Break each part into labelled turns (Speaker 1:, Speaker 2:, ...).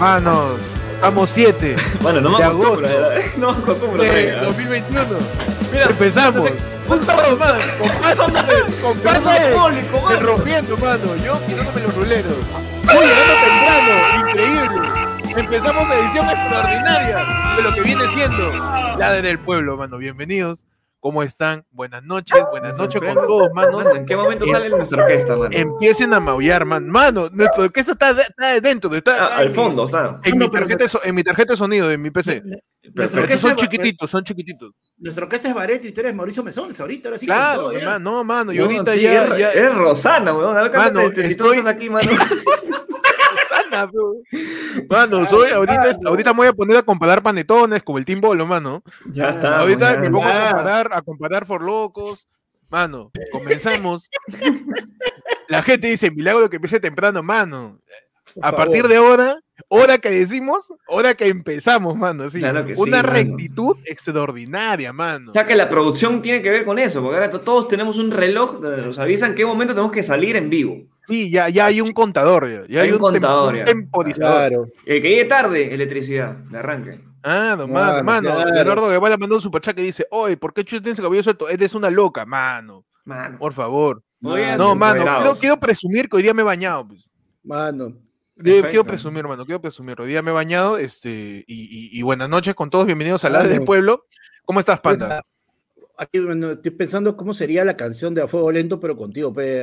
Speaker 1: Manos, vamos 7
Speaker 2: Bueno, no me
Speaker 1: de
Speaker 2: acostumbro,
Speaker 1: agosto.
Speaker 2: ¿eh? No me acostumbro.
Speaker 1: de
Speaker 2: todavía.
Speaker 1: 2021.
Speaker 2: Mira,
Speaker 1: Empezamos. Un sábado más,
Speaker 2: Alcohólico, mano.
Speaker 1: rompiendo, mano, yo quitándome los ruleros. Muy temprano, increíble. Empezamos edición extraordinaria de lo que viene siendo la de del pueblo, mano. Bienvenidos. ¿Cómo están? Buenas noches, buenas noches con todos, mano.
Speaker 2: ¿En qué momento sale nuestra orquesta, mano?
Speaker 1: Empiecen a maullar, man. Mano, nuestra orquesta está, de- está dentro, está
Speaker 2: Ah, al
Speaker 1: en
Speaker 2: fondo, está.
Speaker 1: En mi,
Speaker 3: No,
Speaker 1: tarjeta, en mi tarjeta de sonido, de mi PC.
Speaker 3: Orquesta,
Speaker 1: son
Speaker 3: es-
Speaker 1: chiquititos, son chiquititos.
Speaker 3: nuestra orquesta es Bareto y tú eres Mauricio Mesones ahorita, ahora sí con
Speaker 1: Claro,
Speaker 3: todo, ya.
Speaker 1: hermano, no, mano, y
Speaker 2: No,
Speaker 1: ahorita
Speaker 2: sí,
Speaker 1: ya,
Speaker 2: es,
Speaker 1: ya,
Speaker 2: es Rosana, weón. A ver,
Speaker 1: Mano,
Speaker 2: cántate, si tú
Speaker 1: estoy-
Speaker 2: estás aquí, mano.
Speaker 1: Mano, soy, ahorita, me voy a poner a comparar panetones con el Team Bolo, mano.
Speaker 2: Ya está.
Speaker 1: ahorita
Speaker 2: ya.
Speaker 1: me pongo a comparar, a comparar for locos. Mano, comenzamos. La gente dice, milagro que empiece temprano, mano.
Speaker 3: Por
Speaker 1: A
Speaker 3: favor.
Speaker 1: partir de ahora, hora que decimos, hora que empezamos, mano. Sí.
Speaker 2: Claro que sí,
Speaker 1: Una
Speaker 2: mano.
Speaker 1: rectitud extraordinaria, mano.
Speaker 2: O sea que la producción tiene que ver con eso, porque ahora to- todos tenemos un reloj donde nos avisa en qué momento tenemos que salir en vivo.
Speaker 1: Sí, ya, ya hay un contador, ya, ya
Speaker 2: Hay
Speaker 1: hay,
Speaker 2: un
Speaker 1: un, tem-
Speaker 2: contador,
Speaker 1: un
Speaker 2: ya.
Speaker 1: temporizador.
Speaker 3: Claro.
Speaker 2: El que llegue tarde, electricidad, de arranque.
Speaker 1: Ah, no,
Speaker 3: Claro,
Speaker 1: mano, mano.
Speaker 3: claro.
Speaker 1: Leonardo Guevara mandó un superchat que dice, oye, ¿por qué Chuy tiene ese cabello suelto? Eres una loca, mano.
Speaker 2: Mano.
Speaker 1: Por favor. No, mano, quiero, quiero presumir que hoy día me he bañado. pues.
Speaker 3: Mano.
Speaker 1: Quiero- presumir, mano, quiero presumir. Hoy día me he bañado, este, y, y- y buenas noches con todos, bienvenidos a la del pueblo. ¿Cómo estás,
Speaker 3: Pues,
Speaker 1: panda?
Speaker 3: a- Aquí bueno, estoy pensando cómo sería la canción de A Fuego Lento, pero contigo, pe,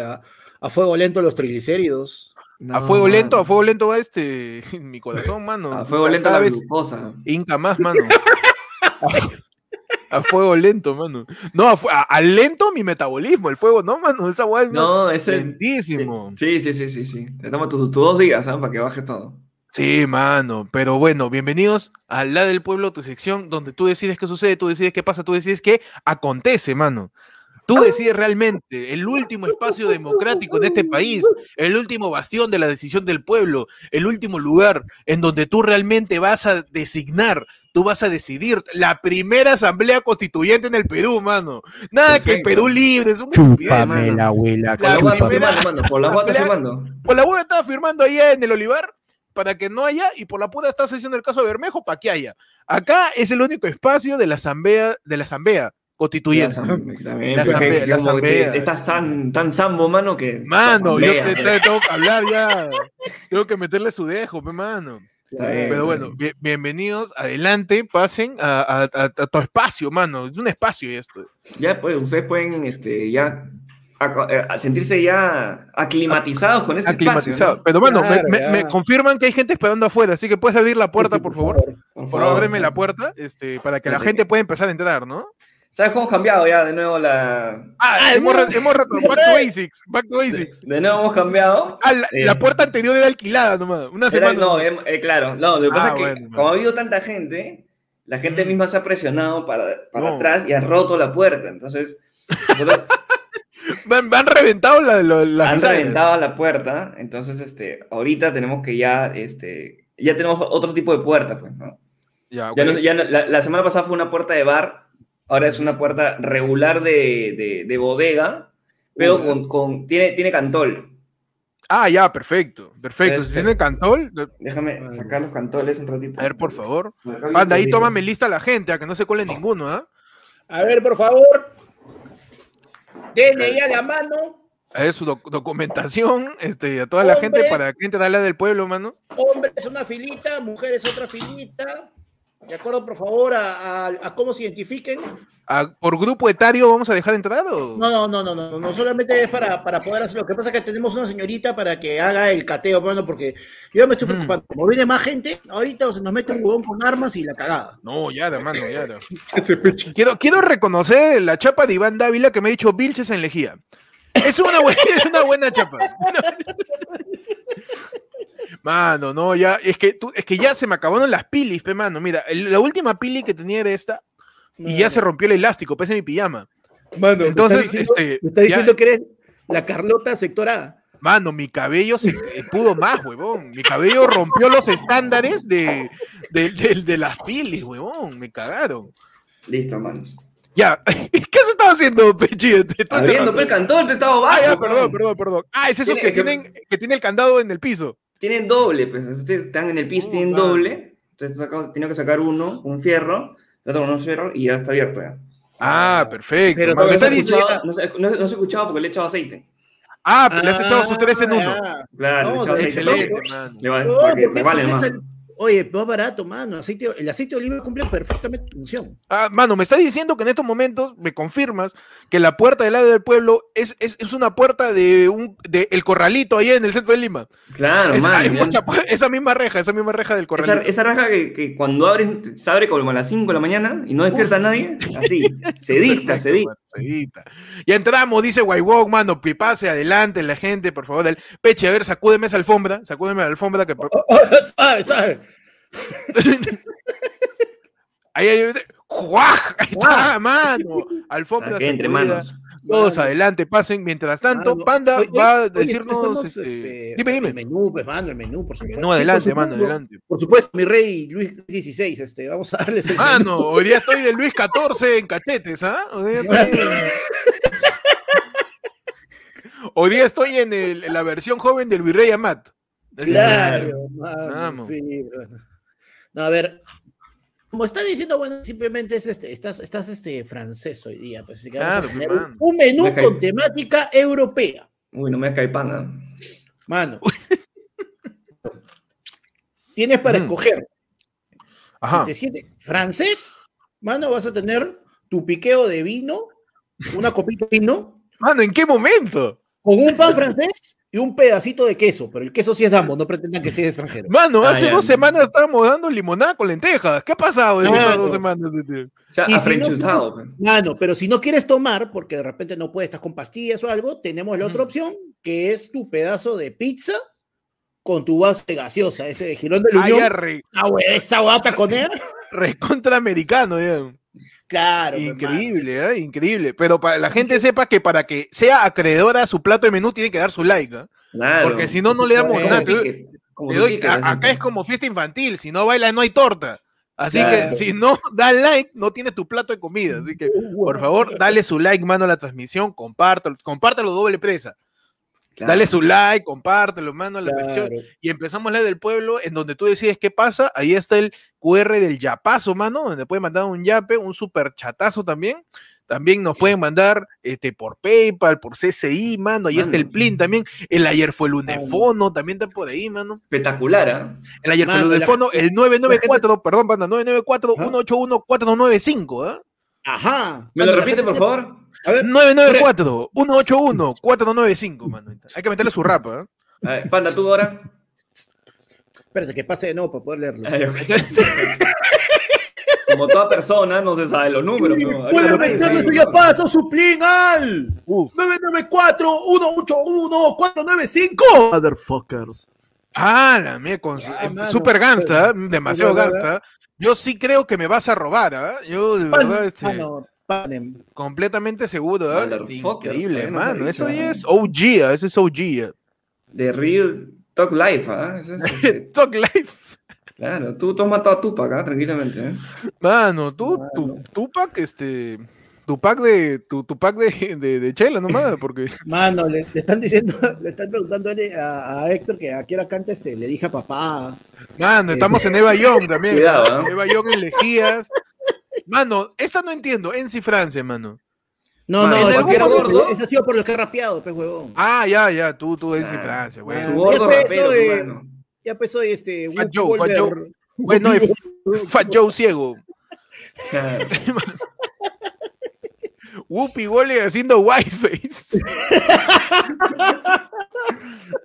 Speaker 3: a, Fuego Lento los triglicéridos.
Speaker 1: a fuego lento, a fuego lento va este, mi corazón, mano.
Speaker 2: A fuego lento la glucosa.
Speaker 1: Inca más, mano. A, a fuego lento, mano. No, a, a- a lento mi metabolismo, el fuego, no, mano. Esa guay es
Speaker 2: No, ese.
Speaker 1: lentísimo.
Speaker 2: Sí, sí, sí, sí, sí. Te toma tus tus dos días, ¿sabes? Para que baje todo.
Speaker 1: Sí, mano. Pero bueno, bienvenidos a La del Pueblo, tu sección donde tú decides qué sucede, tú decides qué pasa, tú decides qué acontece, mano. Tú decides realmente el último espacio democrático en este país, el último bastión de la decisión del pueblo, el último lugar en donde tú realmente vas a designar, tú vas a decidir la primera asamblea constituyente en el Perú, mano. Nada que
Speaker 2: Perfecto.
Speaker 1: Perú libre, es un mano.
Speaker 3: la abuela.
Speaker 2: Por la guata
Speaker 1: primera
Speaker 2: firmando, mano. Por la
Speaker 1: asamblea-
Speaker 2: firmando.
Speaker 1: Por la hueá estaba firmando allá en el Olivar para que no haya, y por la puta está haciendo el caso de Bermejo para que haya. Acá es el único espacio de la asamblea, de la asamblea constituyente. La asamblea.
Speaker 2: Estás tan, tan sambo, mano, que.
Speaker 1: Mano, yo
Speaker 2: asamblea,
Speaker 1: te, te- tengo que hablar ya. Tengo que meterle su dejo, mano. Pero bueno,
Speaker 2: bien.
Speaker 1: bien- bienvenidos, adelante, pasen a, a- a- a tu espacio, mano. Es un espacio esto.
Speaker 2: Ya, pues, ustedes pueden, este, ya. eh, a sentirse ya aclimatizados con este
Speaker 1: Aclimatizado.
Speaker 2: espacio.
Speaker 1: Pero bueno, me-
Speaker 3: Claro,
Speaker 1: me,
Speaker 3: ya.
Speaker 1: me confirman que hay gente esperando afuera, así que puedes abrir la puerta, por favor.
Speaker 2: ¿no?
Speaker 1: Por favor, ábreme la puerta, este, para que la
Speaker 2: Sí.
Speaker 1: gente pueda empezar a entrar, ¿no?
Speaker 2: ¿Sabes cómo hemos cambiado ya de nuevo la.
Speaker 1: Ah, hemos, re- hemos retornado. Back to basics. Back to
Speaker 2: De,
Speaker 1: basics.
Speaker 2: de nuevo hemos cambiado.
Speaker 1: Ah, la,
Speaker 2: Eh.
Speaker 1: la puerta anterior era alquilada nomás. Una
Speaker 2: Era-
Speaker 1: semana.
Speaker 2: no, eh, claro, no, lo que pasa
Speaker 1: Ah,
Speaker 2: es que
Speaker 1: bueno,
Speaker 2: como ha habido tanta gente, la gente
Speaker 1: Mm.
Speaker 2: misma se ha presionado para, para
Speaker 1: No.
Speaker 2: atrás y ha roto la puerta. Entonces, nosotros
Speaker 1: me, han, me han reventado la, la, las
Speaker 2: han
Speaker 1: bisagras.
Speaker 2: reventado la puerta. Entonces, este, ahorita tenemos que ya, este, ya tenemos otro tipo de puerta, pues, ¿no?
Speaker 1: Ya,
Speaker 2: Ya
Speaker 1: ok.
Speaker 2: no- ya no- la, la semana pasada fue una puerta de bar, ahora es una puerta regular de, de- de bodega, pero con, con- tiene, tiene cantol.
Speaker 1: Ah, ya, perfecto. Perfecto. Si tiene cantol,
Speaker 2: Déjame sacar los cantoles un ratito.
Speaker 1: a ver, por favor. Anda, ahí tómame lista la gente, a que no se cuele ninguno, ¿ah?
Speaker 3: A ver, por favor. DNI a la mano.
Speaker 1: A ver, su doc- documentación, este, a toda la gente para que entre a la del pueblo, mano.
Speaker 3: Hombres una filita, mujeres otra filita. De acuerdo, por favor, a, a- a cómo se identifiquen.
Speaker 1: ¿Por grupo etario vamos a dejar entrar o?
Speaker 3: No, no, no, no, no, no solamente es para, para poder hacer. Lo que pasa es que tenemos una señorita para que haga el cateo, bueno, porque yo me estoy
Speaker 1: Mm.
Speaker 3: preocupando. Como viene más gente, ahorita se nos mete un huevón con armas y la cagada.
Speaker 1: No, ya, de mano, ya. de- Quiero, quiero reconocer la chapa de Iván Dávila que me ha dicho Vilches en Lejía. Es una buena, es una buena chapa. Mano, no, ya, es que, tú, es que ya se me acabaron las pilis, pe, mano. Mira, el- la última pili que tenía era esta y ya se rompió el elástico, pese mi pijama.
Speaker 3: Mano,
Speaker 1: Entonces,
Speaker 3: me está diciendo,
Speaker 1: este,
Speaker 3: me está
Speaker 1: ya-
Speaker 3: diciendo que eres la Carlota sector A.
Speaker 1: Mano, mi cabello se eh, pudo más, huevón. Mi cabello rompió los estándares de, de, de- de las pilis, huevón. Me cagaron.
Speaker 2: Listo, manos.
Speaker 1: Ya, ¿qué se estaba haciendo, Pechi? Te estoy
Speaker 2: Abriendo, pe, el cantón, pe, estaba
Speaker 1: Ah,
Speaker 2: bajo.
Speaker 1: ya,
Speaker 2: weón.
Speaker 1: perdón, perdón, perdón. Ah, es
Speaker 2: Tiene
Speaker 1: que
Speaker 2: que-
Speaker 1: tienen, que tiene el candado en el piso.
Speaker 2: Tienen doble, pues. ustedes Están en el piso,
Speaker 1: Oh,
Speaker 2: tienen doble. Entonces tengo que sacar uno, un fierro, el otro con un fierro y ya está abierto ya.
Speaker 1: Ah, perfecto.
Speaker 3: Pero.
Speaker 2: No se,
Speaker 1: está
Speaker 2: ha
Speaker 1: diciendo-
Speaker 2: escuchado, no, se, no- no se porque le he echado aceite.
Speaker 1: Ah, pero le has echado sus tres en uno.
Speaker 3: Ah,
Speaker 2: Claro,
Speaker 3: No,
Speaker 2: le he echado aceite.
Speaker 1: Excelente.
Speaker 2: Le va-
Speaker 3: No,
Speaker 2: porque
Speaker 3: ¿por qué
Speaker 2: me vale más.
Speaker 3: Oye, más barato, mano. Aceite, el aceite de oliva cumple perfectamente su función.
Speaker 1: Ah, mano, me está diciendo que en estos momentos me confirmas que la puerta del lado del pueblo es, es, es una puerta de un de el corralito allá en el centro de Lima.
Speaker 2: Claro,
Speaker 1: Es-
Speaker 2: man,
Speaker 1: mucha esa misma reja, esa misma reja del corralito.
Speaker 2: esa raja que, que cuando abres, se abre como a las 5 de la mañana y no despierta a nadie, así, se dicta, se dicta.
Speaker 1: Ya entramos, dice Guaywok, mano, pase adelante la gente, por favor. del- Peche, a ver, sacúdeme esa alfombra, sacúdeme la alfombra que por-
Speaker 3: Oh, oh, sabe, sabe.
Speaker 1: ahí hay ¡Juaj! Ahí está, mano. Alfombra
Speaker 2: que entre manos.
Speaker 1: Todos
Speaker 3: Mano.
Speaker 1: adelante, pasen. Mientras tanto,
Speaker 3: Mano,
Speaker 1: Panda
Speaker 3: oye,
Speaker 1: va a
Speaker 3: oye,
Speaker 1: decirnos.
Speaker 3: empezamos,
Speaker 1: este,
Speaker 3: este,
Speaker 1: dime, dime.
Speaker 3: El menú, pues, mano, el menú, por supuesto.
Speaker 1: No,
Speaker 3: Sí,
Speaker 1: adelante,
Speaker 3: por
Speaker 1: mano, adelante.
Speaker 3: Por supuesto, mi rey Luis XVI, este, vamos a darles el menú.
Speaker 1: Mano, hoy día estoy de Luis XIV en cachetes, ¿ah? Hoy día estoy, Hoy día estoy en, el- en la versión joven del Virrey Amat.
Speaker 3: Claro, mano,
Speaker 1: Vamos.
Speaker 3: sí, bueno. No, a ver, como está diciendo, bueno, simplemente es este, estás, estás este francés hoy día, pues así que vamos a
Speaker 1: Claro,
Speaker 3: tener
Speaker 1: mano.
Speaker 3: un menú
Speaker 2: Me
Speaker 3: con temática europea,
Speaker 2: Uy, no me cae pana.
Speaker 3: mano. Tienes para
Speaker 1: Mm.
Speaker 3: escoger.
Speaker 1: Ajá.
Speaker 3: Si te sientes francés, mano, vas a tener tu piqueo de vino, una copita de vino,
Speaker 1: Mano, ¿en qué momento?
Speaker 3: con un pan francés y un pedacito de queso, pero el queso sí es dambo, no pretendan que sea extranjero.
Speaker 1: Mano,
Speaker 2: Ah,
Speaker 1: hace
Speaker 2: ya.
Speaker 1: dos semanas estábamos dando limonada con lentejas. ¿Qué ha pasado en estas dos semanas? tío?
Speaker 3: Y si no-. Mano, pero si no quieres tomar, porque de repente no puedes, estás con pastillas o algo, tenemos la otra
Speaker 1: Ujú.
Speaker 3: opción, que es tu pedazo de pizza con tu vaso de gaseosa, ese de Girón de
Speaker 1: Ah, ya,
Speaker 3: Unión.
Speaker 1: re-
Speaker 3: Ah, esa guata con él.
Speaker 1: recontra americano, ya.
Speaker 3: Claro. pues,
Speaker 1: Increíble, ¿eh? increíble. Pero para la gente sepa que para que sea acreedora a su plato de menú tiene que dar su like.
Speaker 2: Claro.
Speaker 1: Porque si no, no le damos nada. Te te doy- a- acá es como fiesta infantil. Si no baila, no hay torta. Así
Speaker 3: Claro.
Speaker 1: que si no da like, no tiene tu plato de comida. Así que, por favor, dale su like, mano, a la transmisión. Compártelo. Compártelo doble presa.
Speaker 2: Claro.
Speaker 1: Dale su like, compártelo, mano, a la
Speaker 3: Claro.
Speaker 1: transmisión. Y empezamos la del pueblo, en donde tú decides qué pasa. Ahí está el QR del yapazo, mano, donde pueden mandar un yape, un super chatazo también. También nos pueden mandar este, por PayPal, por CCI, mano. Ahí está el. Plin también. El ayer fue el Unefono, también está por ahí, mano.
Speaker 2: Espectacular, ¿ah?
Speaker 1: El ayer fue el
Speaker 3: Mano, la
Speaker 1: Unefono, el 994, perdón, perdón, 994-181-495, ¿ah?
Speaker 3: Ajá.
Speaker 2: ¿Me lo repite, por favor?
Speaker 3: A ver,
Speaker 1: 994-181-495, mano. Hay que meterle su rap, ¿ah?
Speaker 2: A ver, Panda, tú ahora.
Speaker 3: espérate, que pase de nuevo para poder leerlo.
Speaker 2: Ay, ok. Como toda persona, no se sabe los números. lo que
Speaker 3: meterle su yapazo, su plin al
Speaker 1: Uf.
Speaker 3: 994-181-495. Motherfuckers.
Speaker 1: Ah, la mía, con
Speaker 3: Ya,
Speaker 1: eh,
Speaker 3: mano,
Speaker 1: super gangsta, ¿eh? demasiado gangsta. Yo sí creo que me vas a robar, ¿ah? Yo de verdad, este,
Speaker 3: panen.
Speaker 1: completamente seguro, ¿ah?
Speaker 2: Motherfuckers,
Speaker 1: Increíble,
Speaker 2: todavía no.
Speaker 1: Eso ya es OG, ¿ah? Eso es OG. ¿ah?
Speaker 2: De Real Talk Life, ¿ah? Eso es, este,
Speaker 1: Talk Life.
Speaker 2: claro, tú, tú has matado a Tupac, ¿ah? Tranquilamente, ¿eh?
Speaker 1: Mano, tú,
Speaker 3: Mano.
Speaker 1: tu pack, este. Tu pack de. Tu, tu pack de, de, de chela nomás, porque.
Speaker 3: Mano, le, le están diciendo, le están preguntando a, a Héctor que a qué hora canta este, le dije a papá.
Speaker 1: Mano, estamos en Eva Young también.
Speaker 2: Cuidado.
Speaker 1: ¿ah? Eva Young en Lejías. Mano, esta no entiendo. NC Francia, mano.
Speaker 3: No,
Speaker 2: Mano,
Speaker 3: no,
Speaker 2: ¿en
Speaker 3: ese,
Speaker 2: algún
Speaker 3: era
Speaker 2: gordo?
Speaker 3: por- ese ha sido por lo que ha rapeado, pues, huevón.
Speaker 1: Ah, ya, ya. Tú, tú NC
Speaker 2: Ah,
Speaker 1: Francia, güey.
Speaker 3: ah,
Speaker 2: Tu gordo
Speaker 3: ya
Speaker 2: rapero,
Speaker 3: empezó, eh. Ya empezó este.
Speaker 1: Fat Joe, Fat. Joe. Bueno, Fat Joe ciego. Whoopi Goldberg haciendo whiteface.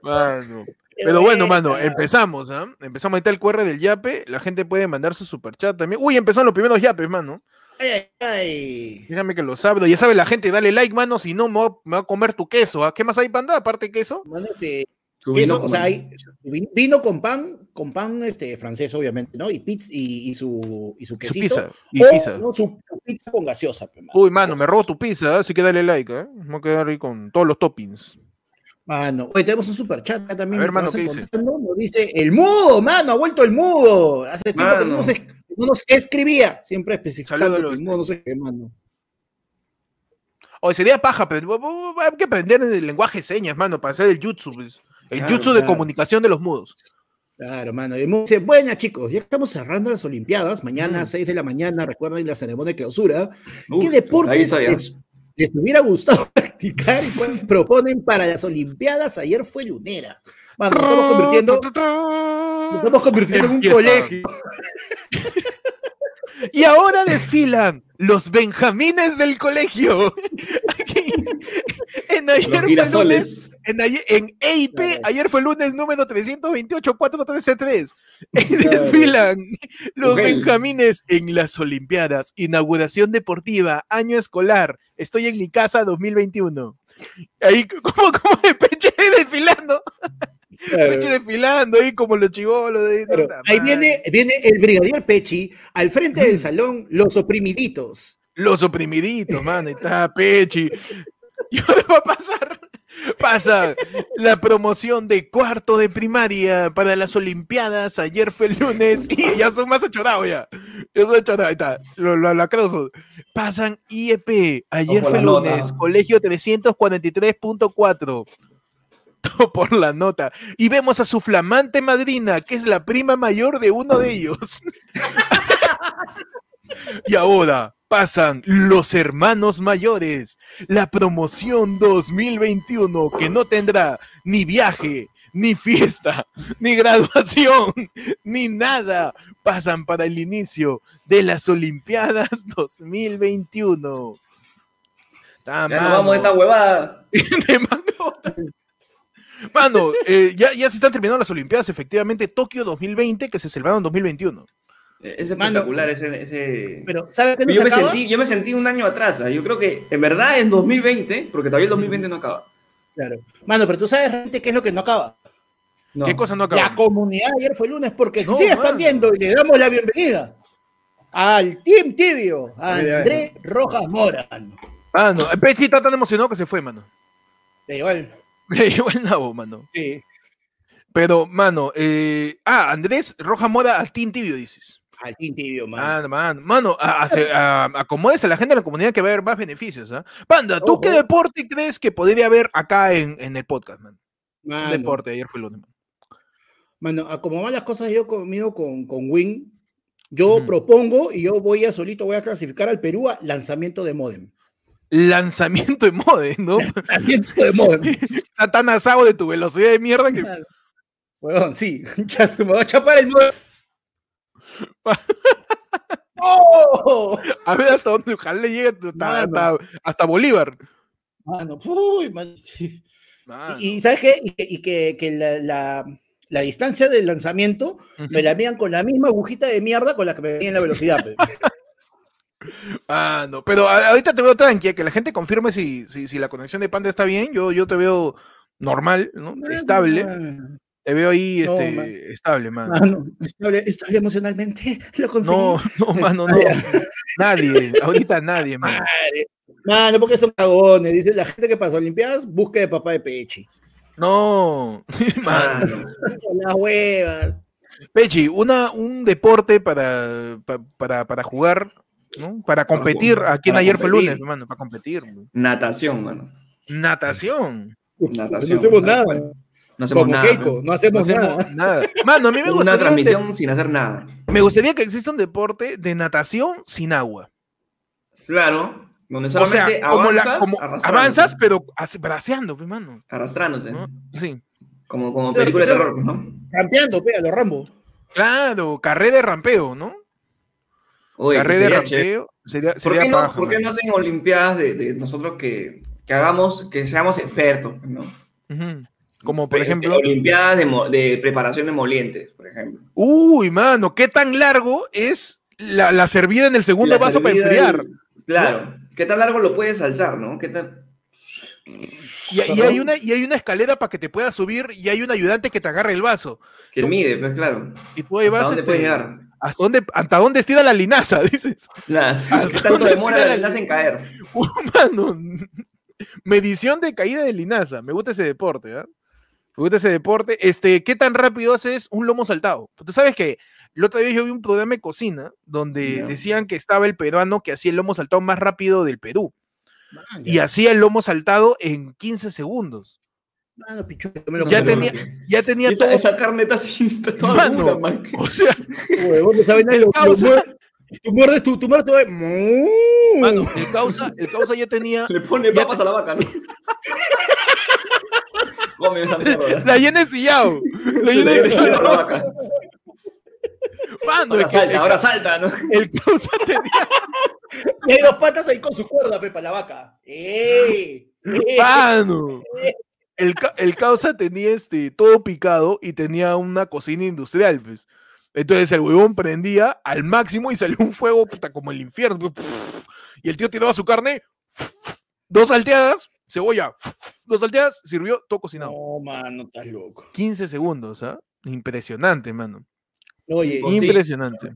Speaker 1: mano.
Speaker 3: Qué
Speaker 1: Pero bueno, mano, empezamos, ¿ah? Empezamos ahí está el QR del Yape. La gente puede mandar su superchat también. Uy, empezaron los primeros Yapes, mano.
Speaker 3: Ay, ay, ay.
Speaker 1: Déjame que lo sabe. Ya sabe la gente, dale like, mano. Si no, me va, me va a comer tu queso. ¿ah? ¿Qué más hay, panda? Aparte de queso.
Speaker 2: Tu
Speaker 3: queso,
Speaker 2: vino
Speaker 3: o sea, hay vi- vino con pan, con pan este, francés, obviamente, ¿no? Y pizza y, y su, y su
Speaker 1: Su
Speaker 3: quesito.
Speaker 1: pizza. Y
Speaker 3: o,
Speaker 1: pizza.
Speaker 3: ¿no? su, su pizza con gaseosa. mano.
Speaker 1: Uy, mano, me robo tu pizza, así que dale like, ¿eh? Me voy a quedar ahí con todos los toppings.
Speaker 3: Mano, oye, tenemos un super chat también.
Speaker 1: A ver, mano, ¿qué dice?
Speaker 3: Nos dice, el mudo, mano, ha vuelto el mudo. Hace tiempo que no nos, no nos escribía, siempre especificando
Speaker 1: Saludos
Speaker 3: que el mudo no sé qué, mano.
Speaker 1: Oye, sería paja, pero hay que aprender el lenguaje de señas, mano, para hacer el jutsu. pues. El
Speaker 2: Claro,
Speaker 1: jutsu de comunicación de los mudos.
Speaker 3: Claro, mano. Y dice, buena, chicos, ya estamos cerrando las Olimpiadas. Mañana a
Speaker 1: Mm.
Speaker 3: 6 de la mañana, recuerden la ceremonia de clausura.
Speaker 2: Uf,
Speaker 3: ¿Qué deportes les, les hubiera gustado practicar y proponen para las Olimpiadas? Ayer fue lunera. Mano, nos estamos convirtiendo, nos estamos convirtiendo en un colegio.
Speaker 1: Y ahora desfilan los benjamines del colegio. En ayer
Speaker 2: Los
Speaker 1: fue lunes, en, ayer- en EIP,
Speaker 3: Claro.
Speaker 1: ayer fue lunes número 328-433.
Speaker 3: Claro.
Speaker 1: Desfilan los benjamines en las Olimpiadas. Inauguración deportiva, año escolar. Estoy en mi casa 2021. Ahí, como, como de peche desfilando. Peche desfilando ahí como los chivolos.
Speaker 3: Claro, Ahí
Speaker 1: madre.
Speaker 3: viene, viene el brigadier Pechi al frente del salón, los oprimiditos.
Speaker 1: Los oprimiditos, man, ahí está Pechi. Y ahora va a pasar, pasa la promoción de cuarto de primaria para las Olimpiadas. Ayer fue el lunes y ya son más achorados ya. Ya son achorados, ahí está, lo, lo. Pasan IEP, ayer fue
Speaker 2: la
Speaker 1: lunes,
Speaker 2: nota.
Speaker 1: colegio 343.4. Todo por la nota. Y vemos a su flamante madrina, que es la prima mayor de uno de ellos. Y ahora pasan los hermanos mayores, la promoción 2021 que no tendrá ni viaje, ni fiesta, ni graduación, ni nada. Pasan para el inicio de las Olimpiadas 2021. Ta
Speaker 2: Ya nos vamos de esta
Speaker 1: mano,
Speaker 2: huevada.
Speaker 1: mano. Mano, eh, ya, ya se están terminando las Olimpiadas, efectivamente, Tokio 2020, que se celebraron en 2021.
Speaker 2: Eh, Es
Speaker 3: Mano.
Speaker 2: espectacular ese. ese...
Speaker 3: Pero, ¿sabes qué
Speaker 2: yo, me
Speaker 3: acaba?
Speaker 2: sentí, yo me sentí un año atrás. ¿ah? Yo creo que en verdad en 2020, porque todavía el 2020 no acaba.
Speaker 3: Claro. Mano, pero tú sabes realmente qué es lo que no acaba.
Speaker 2: No.
Speaker 1: ¿Qué cosa no acaba?
Speaker 3: La comunidad ayer fue lunes porque
Speaker 1: No,
Speaker 3: se sigue expandiendo y le damos la bienvenida al Team Tibio, a
Speaker 2: Mira,
Speaker 3: André Rojas Morán.
Speaker 1: Mano, Pechi está tan emocionado que se fue, mano.
Speaker 3: Da igual.
Speaker 1: Le llevó el nabo, mano.
Speaker 3: Sí.
Speaker 1: Pero, mano, eh, ah, Andrés Roja Moda al Team Tibio, dices.
Speaker 3: Al Tibio, mano.
Speaker 1: Mano, a- a- a- acomódese a la gente de la comunidad que va a haber más beneficios, ¿ah? Panda, ¿tú
Speaker 3: Ojo.
Speaker 1: qué deporte crees que podría haber acá en, en el podcast, man?
Speaker 3: Mano,
Speaker 1: deporte, ayer fue el lunes. man.
Speaker 3: mano, a como van las cosas yo conmigo con, con Win, yo propongo y yo voy a solito, voy a clasificar al Perú a lanzamiento de modem.
Speaker 1: Lanzamiento de mode, ¿no?
Speaker 3: Lanzamiento de modem.
Speaker 1: Está tan asado de tu velocidad de mierda que.
Speaker 3: Weón, sí, ya se me va a chapar el modem. ¡Oh!
Speaker 1: A ver hasta dónde, ojalá le llegue hasta,
Speaker 3: Mano.
Speaker 1: hasta- hasta Bolívar.
Speaker 3: Mano, uy, man.
Speaker 1: Mano.
Speaker 3: Y, y ¿sabes qué? Y que, y que- que la, la- la distancia del lanzamiento me la mían con la misma agujita de mierda con la que me medían la velocidad. pe.
Speaker 1: Ah, no, pero ahorita te veo tranqui, que la gente confirme si, si, si la conexión de Panda está bien. Yo, yo te veo normal, ¿no? Estable. Te veo ahí
Speaker 3: No,
Speaker 1: este,
Speaker 3: man.
Speaker 1: estable, man.
Speaker 3: Mano, estable, estable emocionalmente. Lo conseguí.
Speaker 1: No, no, mano, no. Nadie, ahorita nadie, man.
Speaker 3: Madre. Mano, porque son cagones. Dice la gente que pasa Olimpiadas, busca de papá de Pechi.
Speaker 1: No, man.
Speaker 2: Mano.
Speaker 3: Las huevas.
Speaker 1: Pechi, una, un deporte para, pa- para, para jugar, ¿no? Para competir.
Speaker 2: para
Speaker 1: Aquí en ayer fue
Speaker 2: competir.
Speaker 1: lunes, mano, para competir.
Speaker 2: Natación, mano. Natación.
Speaker 1: Natación.
Speaker 3: no hacemos nada.
Speaker 2: No hacemos
Speaker 3: Como
Speaker 2: nada.
Speaker 3: Keiko, no
Speaker 1: No
Speaker 3: hacemos nada.
Speaker 1: nada. Mano, a mí me
Speaker 2: Una
Speaker 1: gustaría,
Speaker 2: transmisión sin hacer nada.
Speaker 1: me gustaría que exista un deporte de natación sin agua.
Speaker 2: Claro. Donde
Speaker 1: O
Speaker 2: solamente
Speaker 1: sea, como la-
Speaker 2: avanzas,
Speaker 1: como avanzas, pero braceando, pues, mano.
Speaker 2: Arrastrándote.
Speaker 1: ¿no? Sí.
Speaker 2: Como, como película de terror, ¿no?
Speaker 3: Campeando, pega, los Rambo.
Speaker 1: Claro, carrera de rampeo, ¿no?
Speaker 2: Oye,
Speaker 1: carrera de rampeo sería,
Speaker 2: ¿Por
Speaker 1: sería
Speaker 2: qué, no,
Speaker 1: paja,
Speaker 2: por qué no hacen olimpiadas de, de nosotros que, que hagamos, que seamos expertos, ¿no?
Speaker 1: Ujú. Como por ejemplo.
Speaker 2: Olimpiadas de, de preparación de molientes, por ejemplo.
Speaker 1: Uy, mano, ¿qué tan largo es la, la servida en el segundo
Speaker 2: La
Speaker 1: vaso para enfriar?
Speaker 2: y- Claro. ¿Qué tan largo lo puedes alzar, no? ¿Qué tan...
Speaker 1: Y, y hay una, y hay una escalera para que te puedas subir y hay un ayudante que te agarre el vaso.
Speaker 2: Que mide, pues claro.
Speaker 1: Y tú ahí
Speaker 2: ¿Hasta
Speaker 1: vas.
Speaker 2: dónde
Speaker 1: este,
Speaker 2: puedes llegar?
Speaker 1: ¿Hasta dónde, ¿Hasta dónde estira la linaza? Dices.
Speaker 2: Las-
Speaker 1: ¿Hasta
Speaker 2: ¿Qué tanto demora la enlace en caer?
Speaker 1: Uh, mano, medición de caída de linaza. Me gusta ese deporte, ¿ah? Me gusta ese deporte. Este, ¿qué tan rápido haces un lomo saltado? Tú sabes que la otra vez yo vi un programa de cocina donde decían que estaba el peruano que hacía el lomo saltado más rápido del Perú.
Speaker 3: Man,
Speaker 1: Y hacía el lomo saltado en 15 segundos.
Speaker 3: Mano, pichu, lo
Speaker 1: Ya tenía, ya tenía
Speaker 2: esa,
Speaker 1: todo.
Speaker 2: esa carne está así, está toda
Speaker 1: Mano,
Speaker 2: dura, man.
Speaker 1: O sea, el
Speaker 3: Tú muerdes tu, tu muerdes. ¡Mu!
Speaker 1: mano, el causa, el causa ya tenía.
Speaker 2: Le pone papas a la vaca, ¿no? Come esa mierda.
Speaker 1: La llena de sillao. La llena
Speaker 2: le
Speaker 1: de sillao.
Speaker 2: vaca.
Speaker 1: Mano,
Speaker 2: Ahora salta, ahora salta, ¿no?
Speaker 1: el causa tenía.
Speaker 3: Y hay dos patas ahí con su cuerda, pepa, la vaca. ¡Eh!
Speaker 1: Mano. El, ca- el causa tenía este, todo picado y tenía una cocina industrial, pues. Entonces el huevón prendía al máximo y salió un fuego puta, como el infierno. Y el tío tiraba su carne, dos salteadas, cebolla, dos salteadas, sirvió todo cocinado.
Speaker 3: No, mano, estás loco.
Speaker 1: 15 segundos, ¿ah? Impresionante, mano.
Speaker 3: Oye,
Speaker 2: Pues sí.
Speaker 1: Impresionante.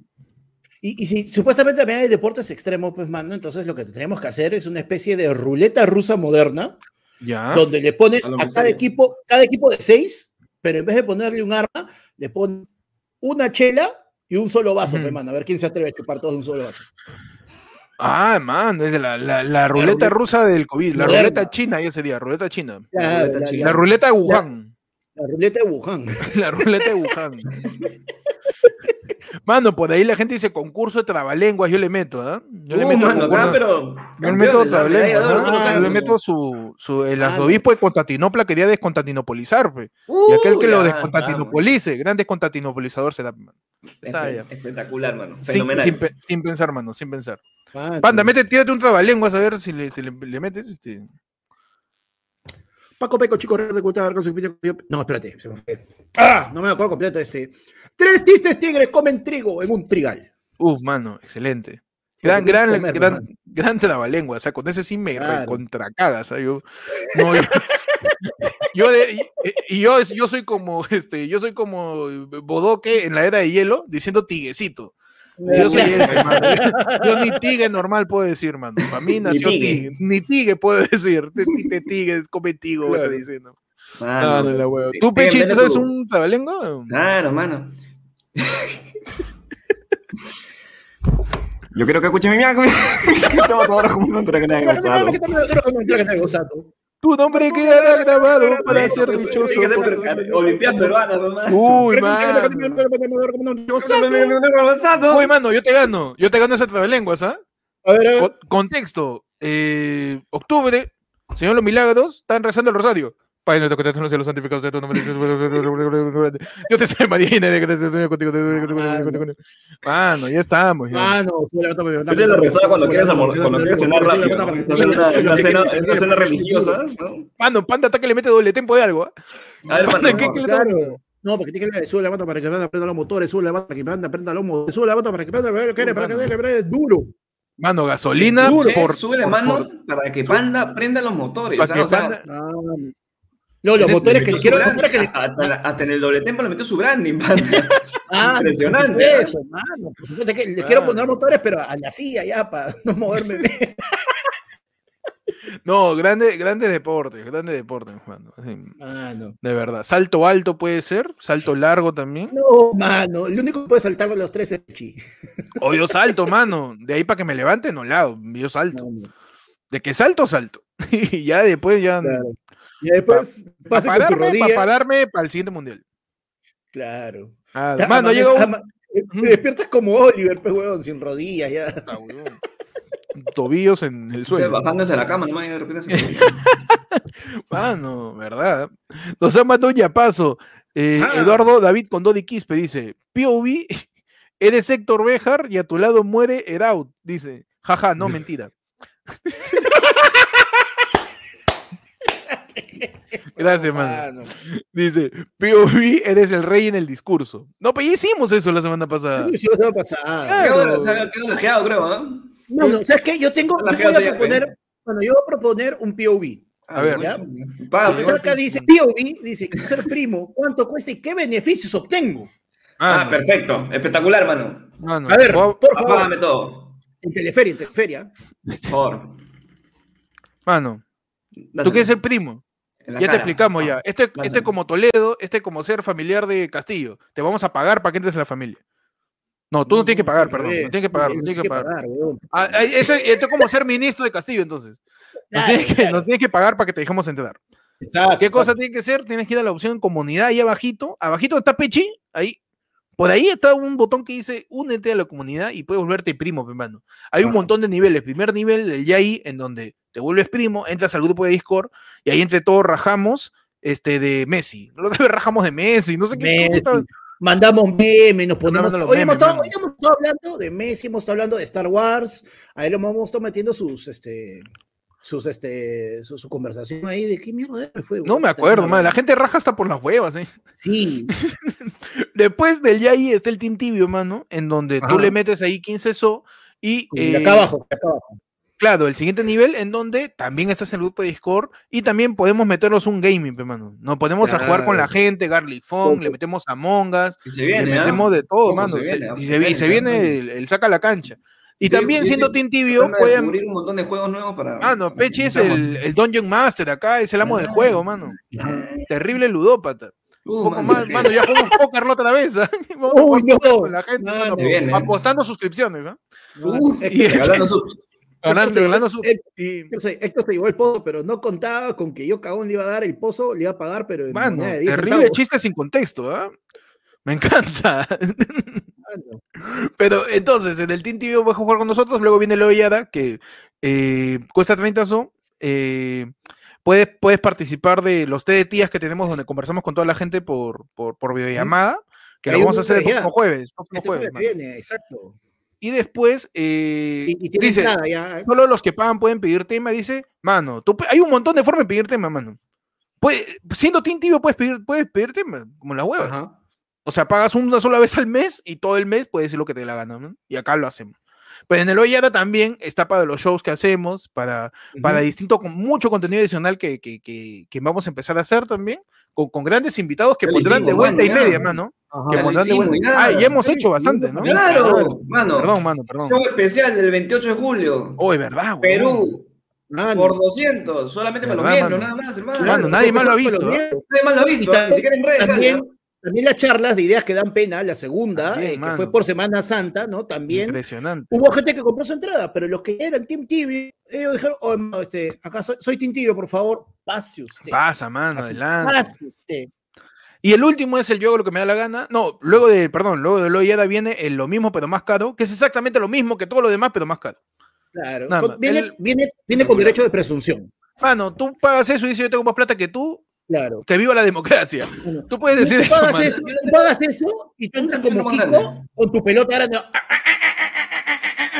Speaker 3: y, y si supuestamente también hay deportes extremos, pues, mano, entonces lo que tenemos que hacer es una especie de ruleta rusa moderna,
Speaker 1: Ya.
Speaker 3: donde le pones
Speaker 2: A lo
Speaker 3: cada equipo, cada equipo de seis, pero en vez de ponerle un arma, le ponen una chela y un solo vaso,
Speaker 1: Ujú.
Speaker 3: pues, mano. A ver quién se atreve a chupar todos de un solo vaso.
Speaker 1: Ah, man, es la, la, la ruleta rusa del COVID, la
Speaker 3: moderna.
Speaker 1: ruleta china ya sería, ruleta china.
Speaker 3: Claro,
Speaker 2: ruleta
Speaker 3: la,
Speaker 2: china.
Speaker 1: La
Speaker 3: la-
Speaker 1: ruleta de Wuhan.
Speaker 3: la ruleta de Wuhan.
Speaker 1: La ruleta de Wuhan. Mano, por ahí la gente dice concurso de trabalenguas, yo le meto, ¿ah? Yo le
Speaker 2: Uh,
Speaker 1: meto
Speaker 2: mano, acá, pero.
Speaker 1: yo le meto
Speaker 2: la
Speaker 1: trabalenguas, ¿ah?
Speaker 2: los
Speaker 1: Yo le meto su, su el
Speaker 3: Mano.
Speaker 1: arzobispo de Constantinopla quería desconstantinopolizar, pe. y
Speaker 2: Uh,
Speaker 1: aquel que lo
Speaker 2: ya,
Speaker 1: desconstantinopolice, gran desconstantinopolizador será, man. Está.
Speaker 2: Espectacular, mano. Fenomenal.
Speaker 1: sin pensar, mano, sin pensar. Panda, mete, tírate un trabalenguas a ver si le, si le, le metes este.
Speaker 3: Paco Peco, chico, de cultura, con su No, espérate, se me fue. Ah, no me acuerdo completo este. Tres tistes tigres comen trigo en un trigal.
Speaker 1: Uf, mano, excelente. Gran, gran,
Speaker 3: comer,
Speaker 1: gran,
Speaker 3: mano.
Speaker 1: gran trabalengua. O sea, con ese sí me
Speaker 3: Claro.
Speaker 1: contracagas. Yo, no, yo, yo, de- y, y yo, yo soy como este, yo soy como Bodoque en la era de hielo diciendo tiguecito. Yo soy ese, mano. Yo, yo ni tigue normal puedo decir, mano. Para mí nació
Speaker 2: tigue.
Speaker 1: tigue. Ni tigue puedo decir. Te, te tigues, come tigo,
Speaker 3: Claro.
Speaker 1: está diciendo.
Speaker 2: Mano,
Speaker 1: No, no, la hueva.
Speaker 2: te-
Speaker 1: ¿Tú,
Speaker 2: pégame
Speaker 1: Pechi, tú
Speaker 2: tu-
Speaker 1: sabes un trabalengua?
Speaker 2: Claro, mano. Yo creo que escuché mi mía. Estamos todos como un contra que nadie gozado.
Speaker 1: Tu nombre quedará grabado para ser dichoso.
Speaker 2: Olimpiadas peruanas, nomás.
Speaker 1: Uy, mano. Uy, mano, yo te gano. Yo te gano ese trabalenguas, ¿ah?
Speaker 3: A ver, a ver.
Speaker 1: Co- Contexto. eh, octubre, Señor Los Milagros, están rezando el rosario. Padre nuestro que estás en los cielos, santificado sea tu nombre. Yo te sé, María Inés, que te sé contigo. Mano, ya estamos.
Speaker 3: Mano,
Speaker 2: es la rezada cuando quieres cenar rápido. es una- cena- religiosa, ¿no?
Speaker 1: Mano, Panda hasta que le mete doble tempo de algo, ¿ah?
Speaker 2: A ver, mano,
Speaker 1: ¿Qué-?
Speaker 3: Claro. No, porque tiene que sube la bota para que Panda prenda los motores, sube la bota para que Panda prenda los motores, sube la bota para que Panda que para que para que prenda duro.
Speaker 1: Mano, gasolina
Speaker 2: Che,
Speaker 1: por.
Speaker 2: sube la mano
Speaker 1: por-
Speaker 2: para que Panda prenda los motores.
Speaker 1: Para que
Speaker 2: O sea,
Speaker 1: Panda-
Speaker 3: Ah, No, los motores que le quiero que le
Speaker 2: hasta, hasta en el doble tempo le metió su branding.
Speaker 3: Ah,
Speaker 2: Impresionante,
Speaker 3: por supuesto, mano, que le quiero
Speaker 1: Claro.
Speaker 3: poner motores, pero a la silla ya, para no moverme.
Speaker 1: No, grande, grandes deportes, grandes deportes, mano. sí,
Speaker 3: Mano.
Speaker 1: De verdad. Salto alto puede ser, salto largo también.
Speaker 3: No, mano, el único que puede saltar de los tres es Chi.
Speaker 1: O yo salto, mano. De ahí para que me levante, no lado. Yo salto.
Speaker 3: No, no,
Speaker 1: De que salto, salto. Y ya después ya.
Speaker 3: claro. Y después
Speaker 1: Para
Speaker 3: pase con
Speaker 1: pararme,
Speaker 3: rodilla.
Speaker 1: para pararme para el siguiente mundial.
Speaker 3: Claro.
Speaker 1: Ah, mano,
Speaker 3: amaneces-
Speaker 1: llega un.
Speaker 3: Te despiertas como Oliver, pues, weón, sin rodillas ya.
Speaker 1: Ah. Tobillos en el
Speaker 2: O sea,
Speaker 1: suelo.
Speaker 2: bajándose a la cama nomás y de repente se...
Speaker 1: Mano, ¿verdad? Nos ha mandado un yapazo. Eh,
Speaker 3: Ah.
Speaker 1: Eduardo David Condodi Quispe dice: POV, eres Héctor Bejar y a tu lado muere Eraut. Dice: Jaja, no, mentira. Gracias, mano.
Speaker 3: Mano.
Speaker 1: Dice: POV, eres el rey en el discurso. No, pues ya hicimos eso la semana pasada.
Speaker 3: Sí, se va a pasar.
Speaker 1: Claro.
Speaker 2: Quedó, creo, ¿no?
Speaker 3: No, no, ¿sabes qué? Yo tengo,
Speaker 2: La
Speaker 3: yo voy a proponer, bueno, yo voy a proponer un POV.
Speaker 1: A ver.
Speaker 3: ¿Ya? Acá dice POV, dice ser primo, cuánto cuesta y qué beneficios obtengo.
Speaker 2: Ah,
Speaker 1: Mano,
Speaker 2: perfecto. Espectacular, mano.
Speaker 1: mano,
Speaker 3: A ver, por favor,
Speaker 2: Apágame todo.
Speaker 3: en teleferia, en teleferia.
Speaker 2: Por favor.
Speaker 1: mano. ¿tú quieres ser primo? Ya te explicamos ya. Este, este
Speaker 2: Lánzame.
Speaker 1: como Toledo, este como ser familiar de Castillo. Te vamos a pagar para que entres a la familia. No, tú no, tienes que pagar, perdón. No tienes que pagar, no
Speaker 3: revés,
Speaker 1: tienes que pagar. Ah, ah, este, este es como ser ministro de Castillo, entonces. Nos
Speaker 3: Claro,
Speaker 1: tienes que,
Speaker 3: claro.
Speaker 1: nos tienes que pagar para que te dejemos entrar.
Speaker 3: Exacto,
Speaker 1: ¿Qué cosa
Speaker 3: exacto.
Speaker 1: tiene que ser? Tienes que ir a la opción comunidad ahí abajito. Abajito está Pechi, ahí. Por ahí está un botón que dice únete a la comunidad y puedes volverte primo, hermano. Hay un montón de niveles. Primer nivel, el YAI, en donde te vuelves primo, entras al grupo de Discord y ahí entre todos rajamos este, de Messi. Vez rajamos de Messi, no sé qué.
Speaker 3: Messi. Mandamos memes, nos ponemos. Hoy hemos,
Speaker 1: memes,
Speaker 3: estado,
Speaker 1: mano.
Speaker 3: hoy hemos estado hablando de Messi, hemos estado hablando de Star Wars. Ahí lo hemos estado metiendo sus, este, sus, este, su, su conversación ahí de qué mierda fue.
Speaker 1: No me acuerdo, man. La gente raja hasta por las huevas, ¿eh?
Speaker 3: Sí,
Speaker 1: Después del YAI está el Team Tibio, mano, en donde tú le metes ahí 15 so y.
Speaker 3: y
Speaker 1: eh,
Speaker 3: acá abajo, acá abajo.
Speaker 1: Claro, el siguiente nivel en donde también estás en el grupo de Discord y también podemos meternos un gaming, hermano. Nos ponemos a jugar con la gente, Garlic Phone,
Speaker 3: Ojo.
Speaker 1: le metemos a Mongas,
Speaker 2: Y se viene,
Speaker 1: le
Speaker 2: ¿ah?
Speaker 1: metemos de todo, mano.
Speaker 2: se
Speaker 1: se-
Speaker 2: viene,
Speaker 1: y,
Speaker 2: se
Speaker 1: se, y se
Speaker 2: viene,
Speaker 1: el, el saca la cancha. Y también siendo. Team Tibio,
Speaker 2: a
Speaker 1: pueden.
Speaker 2: descubrir un montón de juegos nuevos para.
Speaker 1: Ah, no,
Speaker 2: para
Speaker 1: Pechi es el, el Dungeon Master acá, es el amo del
Speaker 2: Ah.
Speaker 1: juego, mano. Terrible ludópata.
Speaker 2: Uh,
Speaker 1: Un poco
Speaker 2: man.
Speaker 1: más, mano, ya jugamos póker la otra vez. ¿ah? Vamos a
Speaker 3: Uy,
Speaker 1: jugar
Speaker 3: no.
Speaker 1: con la gente,
Speaker 3: Mano.
Speaker 1: mano,
Speaker 2: viene.
Speaker 1: apostando suscripciones, ¿ah?
Speaker 2: Uh,
Speaker 3: Es
Speaker 1: y-
Speaker 3: que-
Speaker 2: Regalando subs.
Speaker 1: Ganando,
Speaker 3: se-
Speaker 1: ganando su. y-
Speaker 3: se, Héctor se llevó el pozo, pero no contaba con que yo cagón le iba a dar el pozo, le iba a pagar, pero
Speaker 1: Mano,
Speaker 3: moneda de 10
Speaker 1: terrible
Speaker 3: centavos.
Speaker 1: chiste sin contexto, ¿ah? Me encanta.
Speaker 3: Mano.
Speaker 1: Pero entonces, en el Team TV va a jugar con nosotros, luego viene Leo Yada, que eh, cuesta 30 so. eh, puedes, puedes participar de los té de tías que tenemos donde conversamos con toda la gente por, por, por videollamada, que lo vamos a hacer el próximo jueves. próximo
Speaker 3: Este
Speaker 1: jueves,
Speaker 3: jueves viene, exacto.
Speaker 1: Y después eh,
Speaker 3: Y,
Speaker 1: dice,
Speaker 3: ya.
Speaker 1: solo los que pagan pueden pedir tema, dice, mano, tú, hay un montón de formas de pedir tema, mano. Puede- siendo TV puedes pedir, puedes pedir tema, como la hueva.
Speaker 3: Ajá.
Speaker 1: O sea, pagas una sola vez al mes y todo el mes puedes decir lo que te dé la gana, ¿no? Y acá lo hacemos. Pero en el Oyada también está para los shows que hacemos, para, para distinto, con mucho contenido adicional que, que, que, que vamos a empezar a hacer también, con, con grandes invitados que pondrán de vuelta y
Speaker 2: mano,
Speaker 1: media, mano.
Speaker 3: Ajá.
Speaker 1: Que pondrán de vuelta. Ah, ya hemos hecho bastante, ¿no?
Speaker 2: Claro, mano.
Speaker 1: Perdón, mano, perdón.
Speaker 2: Show especial del 28 de julio.
Speaker 1: Oh, es verdad, güey.
Speaker 2: Perú,
Speaker 3: Mano.
Speaker 2: por 200. Solamente para los
Speaker 1: ¿Verdad,
Speaker 2: miembros, nada más, hermano.
Speaker 1: Mano, nadie más lo ha visto.
Speaker 2: Nadie más lo ha visto. Ni siquiera en redes.
Speaker 3: También. También las charlas de ideas que dan pena, la segunda,
Speaker 1: También,
Speaker 3: eh, que fue por Semana Santa, ¿no? También
Speaker 1: Impresionante.
Speaker 3: hubo gente que compró su entrada, pero los que eran Team Tibio, ellos dijeron, oh, no, este, acá soy, soy Team Tibio, por favor, pase usted.
Speaker 1: Pasa, mano,
Speaker 3: pase,
Speaker 1: adelante.
Speaker 3: pase usted.
Speaker 1: Y el último es el yo hago lo que me da la gana. No, luego de, perdón, luego de Loyada viene el lo mismo pero más caro, que es exactamente lo mismo que todo lo demás, pero más caro.
Speaker 3: Claro. Con- viene,
Speaker 1: El-
Speaker 3: viene, viene con derecho de presunción.
Speaker 1: Mano, tú pagas eso y dices yo tengo más plata que tú,
Speaker 3: Claro.
Speaker 1: que viva la democracia.
Speaker 3: Bueno,
Speaker 1: Tú puedes
Speaker 3: tú
Speaker 1: decir eso,
Speaker 3: pagas
Speaker 1: mano.
Speaker 3: eso, tú pagas eso y tú entras como Kiko con tu pelota ahora no,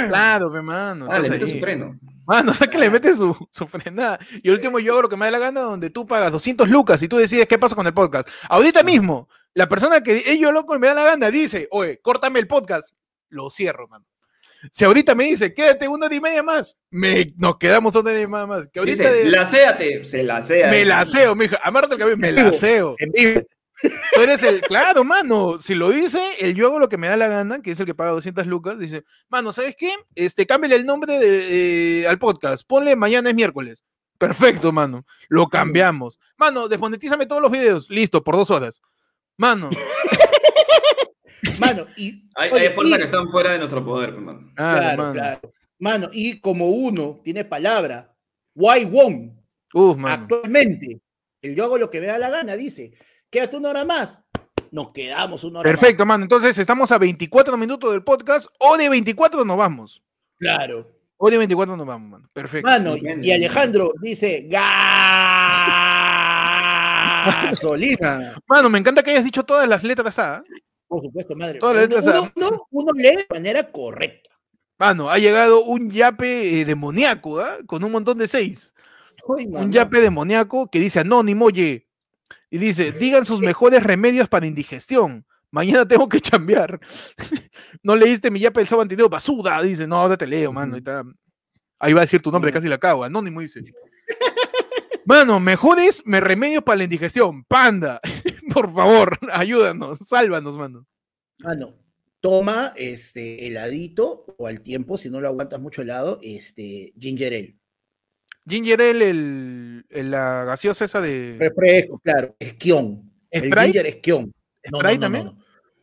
Speaker 1: Claro, pe, mano.
Speaker 2: Ah, le
Speaker 1: ahí.
Speaker 2: su freno.
Speaker 1: Mano, o sea que le metes su, su frenada. Y el último yo hago lo que me da la gana, donde tú pagas 200 lucas y tú decides qué pasa con el podcast. Ahorita mismo, la persona que yo loco me da la gana dice, oye, córtame el podcast. Lo cierro, mano. Si ahorita me dice, quédate una hora y media más, me, nos quedamos una hora y media más. Que ahorita
Speaker 2: Dice,
Speaker 1: de-
Speaker 2: laséate. Se lasea.
Speaker 1: me la aseo, mija. Amárrate el cabello, me la aseo.
Speaker 3: en vivo.
Speaker 1: Tú eres el, claro, mano, si lo dice, el yo hago lo que me da la gana, que es el que paga 200 lucas, dice, mano, ¿sabes qué? Este, cámbiale el nombre de, eh, al podcast, ponle mañana es miércoles. Perfecto, mano, lo cambiamos. Mano, desmonetízame todos los videos, listo, por dos horas. Mano,
Speaker 3: Mano, y,
Speaker 2: Hay,
Speaker 3: oye,
Speaker 2: hay fuerzas
Speaker 3: y-
Speaker 2: que están fuera de nuestro poder, hermano.
Speaker 1: claro,
Speaker 3: claro,
Speaker 1: mano.
Speaker 3: claro. Mano, y como uno tiene palabra, Why Won,
Speaker 1: Uf, mano.
Speaker 3: actualmente, el yo hago lo que me da la gana, dice, quédate una hora más. Nos quedamos una hora
Speaker 1: Perfecto, mano. Entonces estamos a 24 minutos del podcast, o de 24 nos vamos.
Speaker 3: más. Claro.
Speaker 1: O de 24 nos vamos, mano. Perfecto.
Speaker 3: Mano, y Alejandro dice, gasolina.
Speaker 1: Mano, me encanta que hayas dicho todas las letras A. ¿eh?
Speaker 3: Por supuesto, madre. Uno,
Speaker 1: letras
Speaker 3: uno- uno- uno lee de manera correcta.
Speaker 1: Mano, ha llegado un yape eh, demoníaco, ¿ah? Con un montón de seis.
Speaker 3: Ay,
Speaker 1: un yape demoníaco que dice anónimo, oye, y dice, digan sus mejores remedios para indigestión. Mañana tengo que chambear. no leíste mi yape el sábado anterior, basuda, dice, no, ahora te leo, mano. está. Ahí va a decir tu nombre, casi la cago. Anónimo dice. Mano, mejores me remedios para la indigestión. Panda, por favor, ayúdanos, sálvanos, mano.
Speaker 3: Mano, toma este heladito o al tiempo, si no lo aguantas mucho helado, este ginger ale.
Speaker 1: Ginger ale, el, el- la gaseosa esa de.
Speaker 3: Refresco, claro, esquión. El ginger esquión. No,
Speaker 1: ¿Sprite
Speaker 3: no, no,
Speaker 1: también?
Speaker 3: No,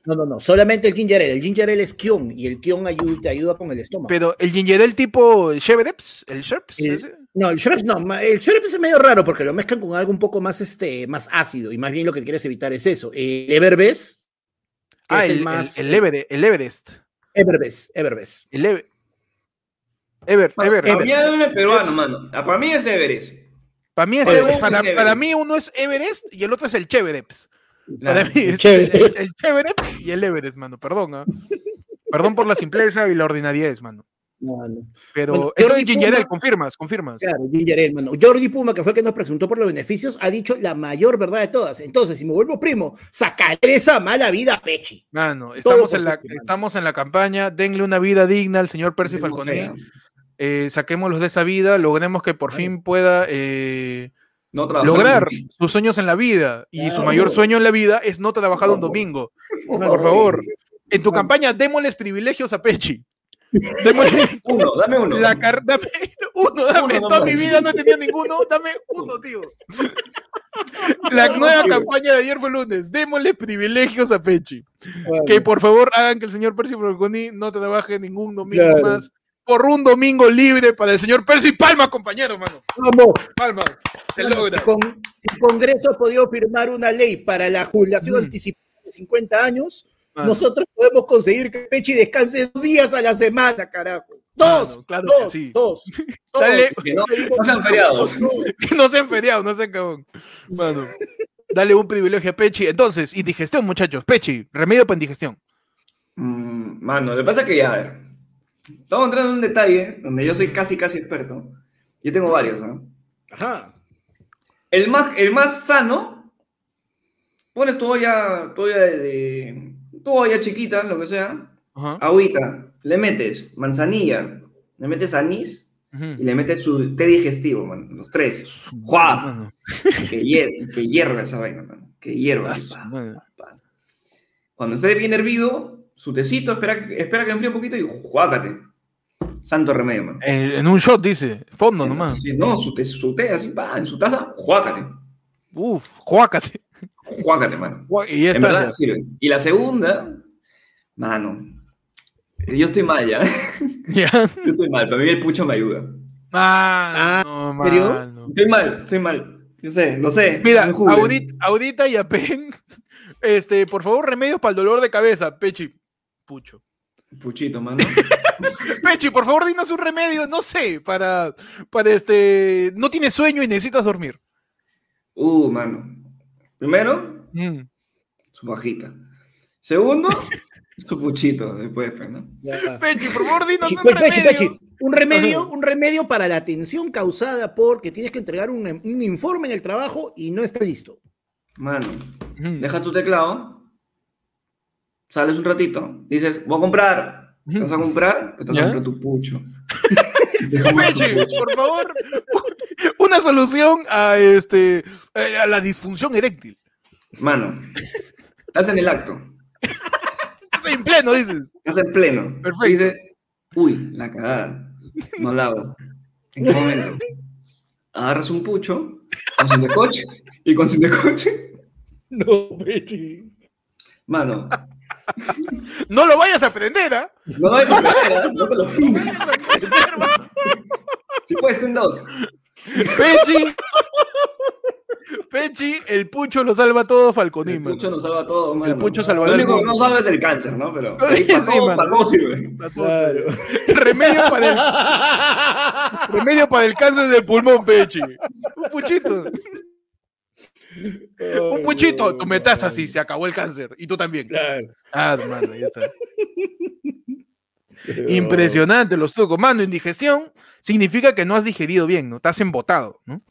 Speaker 3: no, no, no, solamente el ginger ale. El ginger ale es kion y el kion ayuda, te ayuda con el estómago.
Speaker 1: Pero el ginger ale tipo Chevereps, el Sherps,
Speaker 3: El-
Speaker 1: ese.
Speaker 3: No, el Schweppes no. El Schweppes es medio raro porque lo mezclan con algo un poco más, este, más ácido y más bien lo que quieres evitar es eso. El Everbest,
Speaker 1: Ah,
Speaker 3: es
Speaker 1: el,
Speaker 3: el,
Speaker 1: el-
Speaker 3: más...
Speaker 1: el Everest. El Everest.
Speaker 3: Everbest, Everbest.
Speaker 1: El Ever- Ever, Ever.
Speaker 2: para mí es peruano, mano. Ah, Para mí es Everest.
Speaker 1: Para mí, es Everest. para,
Speaker 2: es Everest.
Speaker 1: para mí uno es Everest y el otro es el Chevereps. Para mí es el Chevereps y el Everest, mano. Perdón, ¿ah? Perdón por la simpleza y la ordinariedad, mano.
Speaker 3: No, no.
Speaker 1: Pero
Speaker 3: Bueno,
Speaker 1: esto Ginger Ale, confirmas, confirmas.
Speaker 3: Claro, Ginger Ale, mano. Jordi Puma, que fue el que nos preguntó por los beneficios, ha dicho la mayor verdad de todas. Entonces, si me vuelvo primo, sacaré esa mala vida a Pechi.
Speaker 1: Mano, estamos en, la,
Speaker 3: Pechi, mano.
Speaker 1: estamos en la campaña. Denle una vida digna al señor Percy
Speaker 2: fea.
Speaker 1: Eh, saquémoslos de esa vida. Logremos que por fin pueda eh,
Speaker 2: No
Speaker 1: lograr sus sueños en la vida. Y su mayor sueño en la vida es no trabajar un domingo. Por favor, en tu campaña, démosles privilegios a Pechi. Démosle
Speaker 2: Uno, dame uno.
Speaker 1: la car- dame uno, dame.
Speaker 2: Uno
Speaker 1: en toda
Speaker 2: nomás.
Speaker 1: mi vida no he tenido ninguno. Dame uno, tío. La nueva campaña de ayer fue lunes. Démosle privilegios a Pechi. Que por favor hagan que el señor Percy Falconi no trabaje ningún domingo
Speaker 3: Claro.
Speaker 1: más. Por un domingo libre para el señor Percy Palma, compañero, mano.
Speaker 3: Vamos.
Speaker 1: Palma. Se
Speaker 3: Bueno,
Speaker 1: logra.
Speaker 3: si con- el Congreso ha podido firmar una ley para la jubilación
Speaker 1: Mm.
Speaker 3: anticipada de 50 años,
Speaker 1: Mano.
Speaker 3: nosotros podemos conseguir que Pechi descanse dos días a la semana, carajo. Dos,
Speaker 1: Mano, claro que
Speaker 3: dos,
Speaker 1: sí.
Speaker 3: dos, dos.
Speaker 1: Dale.
Speaker 2: Que no, no sean feriados.
Speaker 1: no sean feriados, no sean cabrón. Mano. Dale un privilegio a Pechi. Entonces, indigestión, muchachos. Pechi, remedio para indigestión.
Speaker 2: Mm, mano, lo que pasa es que ya, a ver. Estamos entrando en un detalle donde yo soy casi, casi experto. Yo tengo varios, ¿no?
Speaker 3: Ajá.
Speaker 2: El más, el más sano, pones tu olla, tu olla de, de- tu olla chiquita, lo que sea,
Speaker 1: Ajá.
Speaker 2: agüita, le metes manzanilla, le metes anís y le metes su té digestivo, man, los tres. ¡Jua! Que hierve, que hierva esa vaina, man. Que hierva. Cuando esté bien hervido, su tecito, espera, que- espera que enfríe un poquito y juácate. Santo remedio, man.
Speaker 1: En, en un shot, dice. Fondo nomás.
Speaker 2: Sí, no, su té, su té así, pa, en su taza, juácate.
Speaker 1: Uf, juácate.
Speaker 2: Juácate, man.
Speaker 1: Juá- Y ya
Speaker 2: En
Speaker 1: está.
Speaker 2: verdad sirve. Y la segunda, mano, yo estoy mal ya.
Speaker 1: Ya.
Speaker 2: Yo estoy mal, para mí el pucho me ayuda.
Speaker 1: Ah, no,
Speaker 3: ¿serio?
Speaker 1: mano.
Speaker 2: Estoy mal, estoy mal. Yo sé, lo sé.
Speaker 1: Mira,
Speaker 2: no
Speaker 1: audit, audita y apen. Este, por favor, remedios para el dolor de cabeza. Pechi. Pucho.
Speaker 2: Puchito, mano.
Speaker 1: Pechi, por favor, dinos un remedio, no sé, para, para este. No tienes sueño y necesitas dormir.
Speaker 2: Uh, mano. Primero,
Speaker 1: Mm.
Speaker 2: su bajita. Segundo, su puchito después, pues, ¿no?
Speaker 3: Ya.
Speaker 1: Pechi, por favor, dinos
Speaker 3: Pechi,
Speaker 1: un
Speaker 3: Pechi,
Speaker 1: remedio.
Speaker 3: Pechi, un remedio, un remedio para la tensión causada porque tienes que entregar un, un informe en el trabajo y no está listo.
Speaker 2: Mano,
Speaker 1: Mm.
Speaker 2: deja tu teclado, sales un ratito, dices, voy a comprar. ¿Te vas a comprar? Pues te vas a comprar tu pucho. Pucho.
Speaker 1: por favor, una solución a este eh, a la disfunción eréctil.
Speaker 2: Mano, estás en el acto,
Speaker 1: Estás en pleno, dices.
Speaker 2: estás en pleno.
Speaker 1: Perfecto.
Speaker 2: Dices, uy, la cagada, no la hago. ¿En qué momento? Agarras un pucho, con sin de coche, y con sin de coche,
Speaker 3: No, Pechi.
Speaker 2: mano,
Speaker 1: No lo vayas a aprender, ¿ah?
Speaker 2: no vayas a perder, ¿eh? no te lo
Speaker 1: aprender, mano.
Speaker 2: Si puedes, ten dos.
Speaker 1: Pechi. Pechi, el pucho lo salva todo Falconí,
Speaker 2: El pucho nos salva todo, mano.
Speaker 1: pucho salvará
Speaker 2: Lo
Speaker 1: el
Speaker 2: único que no salva es el cáncer, ¿no? Pero
Speaker 1: Sí,
Speaker 2: ahí para todo,
Speaker 1: mano.
Speaker 2: para todo sirve.
Speaker 3: Claro.
Speaker 1: Remedio para el remedio para el cáncer del pulmón, Pechi. Un puchito. Un puchito, tu metástasis, se acabó el cáncer. Y tú también.
Speaker 3: Claro.
Speaker 1: Ah, mano, ya está. Impresionante los trucos. Mano, indigestión significa que no has digerido bien, ¿no? Estás embotado, ¿no?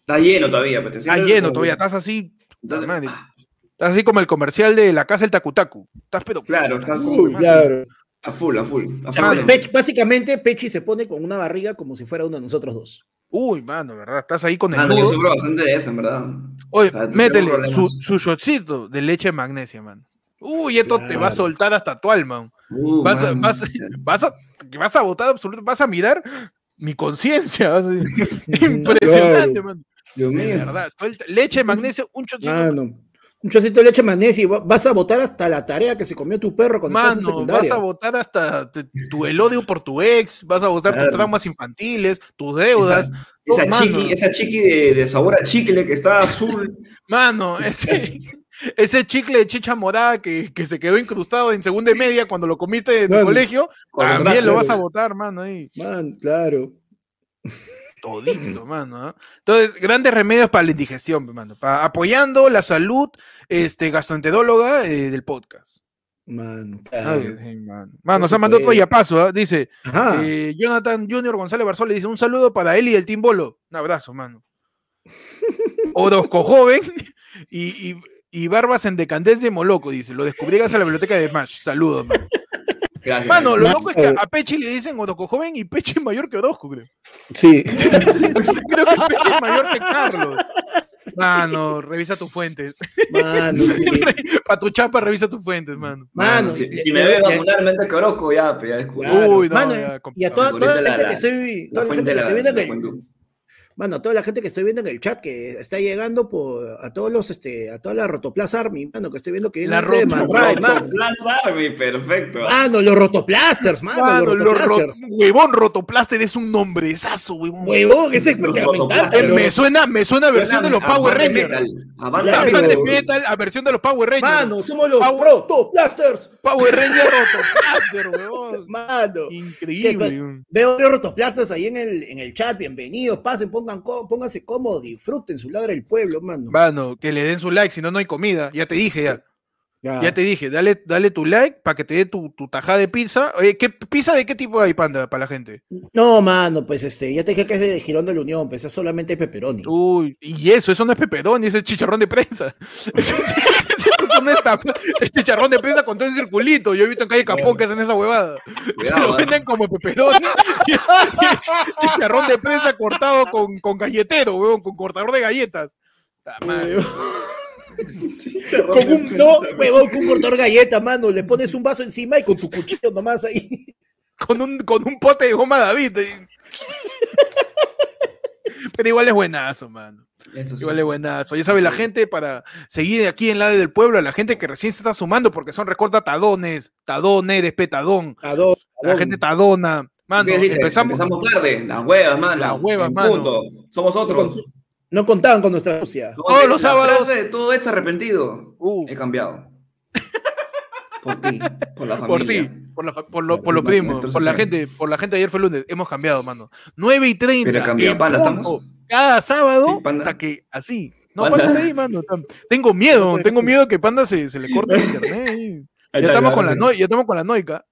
Speaker 2: Está lleno todavía. Pero
Speaker 1: Estás
Speaker 2: sientes
Speaker 1: lleno
Speaker 2: como-
Speaker 1: todavía, estás así.
Speaker 2: Entonces,
Speaker 1: madre.
Speaker 2: ah,
Speaker 1: Estás así como el comercial de la casa del Takutaku. Estás pero.
Speaker 2: Claro, estás como-
Speaker 3: claro.
Speaker 2: a full, a full. A
Speaker 3: O sea,
Speaker 2: full.
Speaker 1: Mano.
Speaker 3: Pech- básicamente, Pechi se pone con una barriga como si fuera uno de nosotros dos.
Speaker 1: Uy, mano, ¿verdad? Estás ahí con el
Speaker 2: Mano, yo
Speaker 1: nudo.
Speaker 2: sufro bastante de eso, en verdad.
Speaker 1: Oye,
Speaker 2: O sea,
Speaker 1: métele su, su shotcito de leche de magnesia, man. Uy, esto te va a soltar hasta tu alma.
Speaker 2: Uh,
Speaker 1: Vas a- vas Vas a, vas a votar absoluto, vas a mirar mi conciencia. Impresionante,
Speaker 3: Claro.
Speaker 1: man.
Speaker 2: Dios
Speaker 1: De
Speaker 2: mío.
Speaker 1: verdad. suelta- leche de magnesia, un shotcito.
Speaker 3: Mano, Un chocito de leche manés y va- vas a votar hasta la tarea que se comió tu perro cuando estás en
Speaker 1: Mano,
Speaker 3: secundaria.
Speaker 1: vas a votar hasta te- tu el odio por tu ex, vas a votar
Speaker 2: Claro.
Speaker 1: tus traumas infantiles, tus deudas.
Speaker 2: Esa,
Speaker 1: mano.
Speaker 2: chiqui, esa chiqui de, de sabor a chicle que está azul.
Speaker 1: Mano, ese, ese chicle de chicha morada que, que se quedó incrustado en segunda y media cuando lo comiste en el
Speaker 3: Mano.
Speaker 1: colegio, también lo vas a votar, mano, ahí.
Speaker 3: Man, claro.
Speaker 1: Todito, mano. ¿ah? Entonces, grandes remedios para la indigestión, mano. pa- apoyando la salud este, gastroenteróloga eh, del podcast.
Speaker 3: Man, claro.
Speaker 1: sí, mano. Mano,
Speaker 3: No
Speaker 1: se mandó todo y a paso, ¿ah? dice eh, Jonathan Junior González Barzón le dice un saludo para él y el Team Bolo. Un abrazo, mano. Orozco joven y, y, y barbas en decadencia de Moloco, dice. Lo descubrí gracias a la biblioteca de Smash. Saludos, mano.
Speaker 2: Gracias.
Speaker 1: Mano, lo loco es que a Pechi le dicen Orozco joven y Pechi es mayor que Orozco, creo.
Speaker 3: Sí.
Speaker 1: Creo que Pechi es mayor que Carlos. Mano, revisa tus fuentes.
Speaker 3: Mano, sí.
Speaker 1: Para tu chapa, revisa tus fuentes, mano.
Speaker 2: Mano,
Speaker 3: Mano,
Speaker 2: si, si me ve
Speaker 3: y-
Speaker 2: vacunalmente que Orozco, ya, pues ya.
Speaker 3: Claro.
Speaker 1: Uy, no,
Speaker 3: Mano,
Speaker 1: ya,
Speaker 3: y a toda, toda la gente
Speaker 2: la-
Speaker 3: que estoy, toda la gente que viendo
Speaker 2: juventud.
Speaker 3: Mano, toda la gente que estoy viendo en el chat que está llegando por a todos los este a toda la Rotoplas Army, mano, que estoy viendo que viene
Speaker 1: La
Speaker 3: gente de
Speaker 1: Roto-
Speaker 3: Manray,
Speaker 2: Roto
Speaker 3: mano.
Speaker 2: Plaza Army, perfecto.
Speaker 3: Mano, los Rotoplasters, mano,
Speaker 1: Mano,
Speaker 3: los
Speaker 1: lo ro-
Speaker 3: Rotoplasters.
Speaker 1: huevón Rotoplaster es un nombrezazo, huevón.
Speaker 3: Huevón, ese es
Speaker 2: Los
Speaker 3: que me encanta,
Speaker 2: Rotoplasters.
Speaker 1: Eh, me suena, me suena a versión de los
Speaker 2: A
Speaker 1: Power Rangers.
Speaker 2: metal, A.
Speaker 1: A
Speaker 2: de
Speaker 1: versión de
Speaker 2: metal.
Speaker 1: a versión de los Power Rangers.
Speaker 3: Mano, somos los
Speaker 1: Power-
Speaker 3: Rotoplasters.
Speaker 1: Power Rangers Rotoplaster, huevón.
Speaker 3: Mano.
Speaker 1: Increíble.
Speaker 3: ¿Qué-
Speaker 1: huevón.
Speaker 3: Veo varios rotoplasters ahí en el, en el chat. Bienvenidos, pasen, pongan, có- pónganse cómodos, disfruten su ladra del pueblo, mano.
Speaker 1: Mano, que le den su like, si no, no hay comida. Ya te dije, ya.
Speaker 3: Ya.
Speaker 1: Ya te dije, dale, dale tu like para que te dé tu, tu tajada de pizza. Oye, ¿qué pizza de qué tipo hay, panda, para la gente?
Speaker 3: No, mano, pues este, ya te dije que es de Girón de la Unión, pues es solamente pepperoni.
Speaker 1: Uy, y eso, eso no es peperón, ese es chicharrón de prensa. Eso no es tap- es chicharrón de prensa con todo el circulito. Yo he visto en calle Capón que hacen esa huevada.
Speaker 2: Cuidado,
Speaker 1: lo
Speaker 2: ¿eh?
Speaker 1: venden como peperón. chicharrón de prensa cortado con, con galletero, weón, con cortador de galletas.
Speaker 3: Con un, no, huevón, con un cortador de galleta, mano. Le pones un vaso encima y con tu cuchillo nomás ahí.
Speaker 1: Con un, con un pote de goma David. Pero igual es buenazo, mano.
Speaker 2: Eso sí.
Speaker 1: Igual es buenazo. Ya sabe la gente para seguir aquí en la del pueblo, a la gente que recién se está sumando porque son recorta tadones, tadones, despetadón,
Speaker 3: A dos. a
Speaker 1: la gente tadona. Mano, empezamos.
Speaker 2: empezamos tarde. Las huevas, mano.
Speaker 1: Las huevas, mano.
Speaker 2: punto. Somos otros.
Speaker 3: No contaban con nuestra Rusia.
Speaker 1: Todos los sábados.
Speaker 2: frase de todo es arrepentido.
Speaker 1: Uf.
Speaker 2: He cambiado. Por ti, por la
Speaker 1: Por
Speaker 2: familia.
Speaker 1: ti, por, la por, lo-
Speaker 2: Por
Speaker 1: por los
Speaker 2: la-
Speaker 1: primos,
Speaker 2: nuestros
Speaker 1: por la gente, por la gente ayer fue lunes, hemos cambiado, mano. 9 y 30.
Speaker 2: Pero pana,
Speaker 1: punto,
Speaker 2: estamos.
Speaker 1: Cada sábado,
Speaker 2: Sí,
Speaker 1: hasta que así. No,
Speaker 2: Panda.
Speaker 1: panda, ahí, mano. Tengo miedo, tengo miedo que panda se, se le corte el internet. Ya estamos con la no- ya estamos con la noica.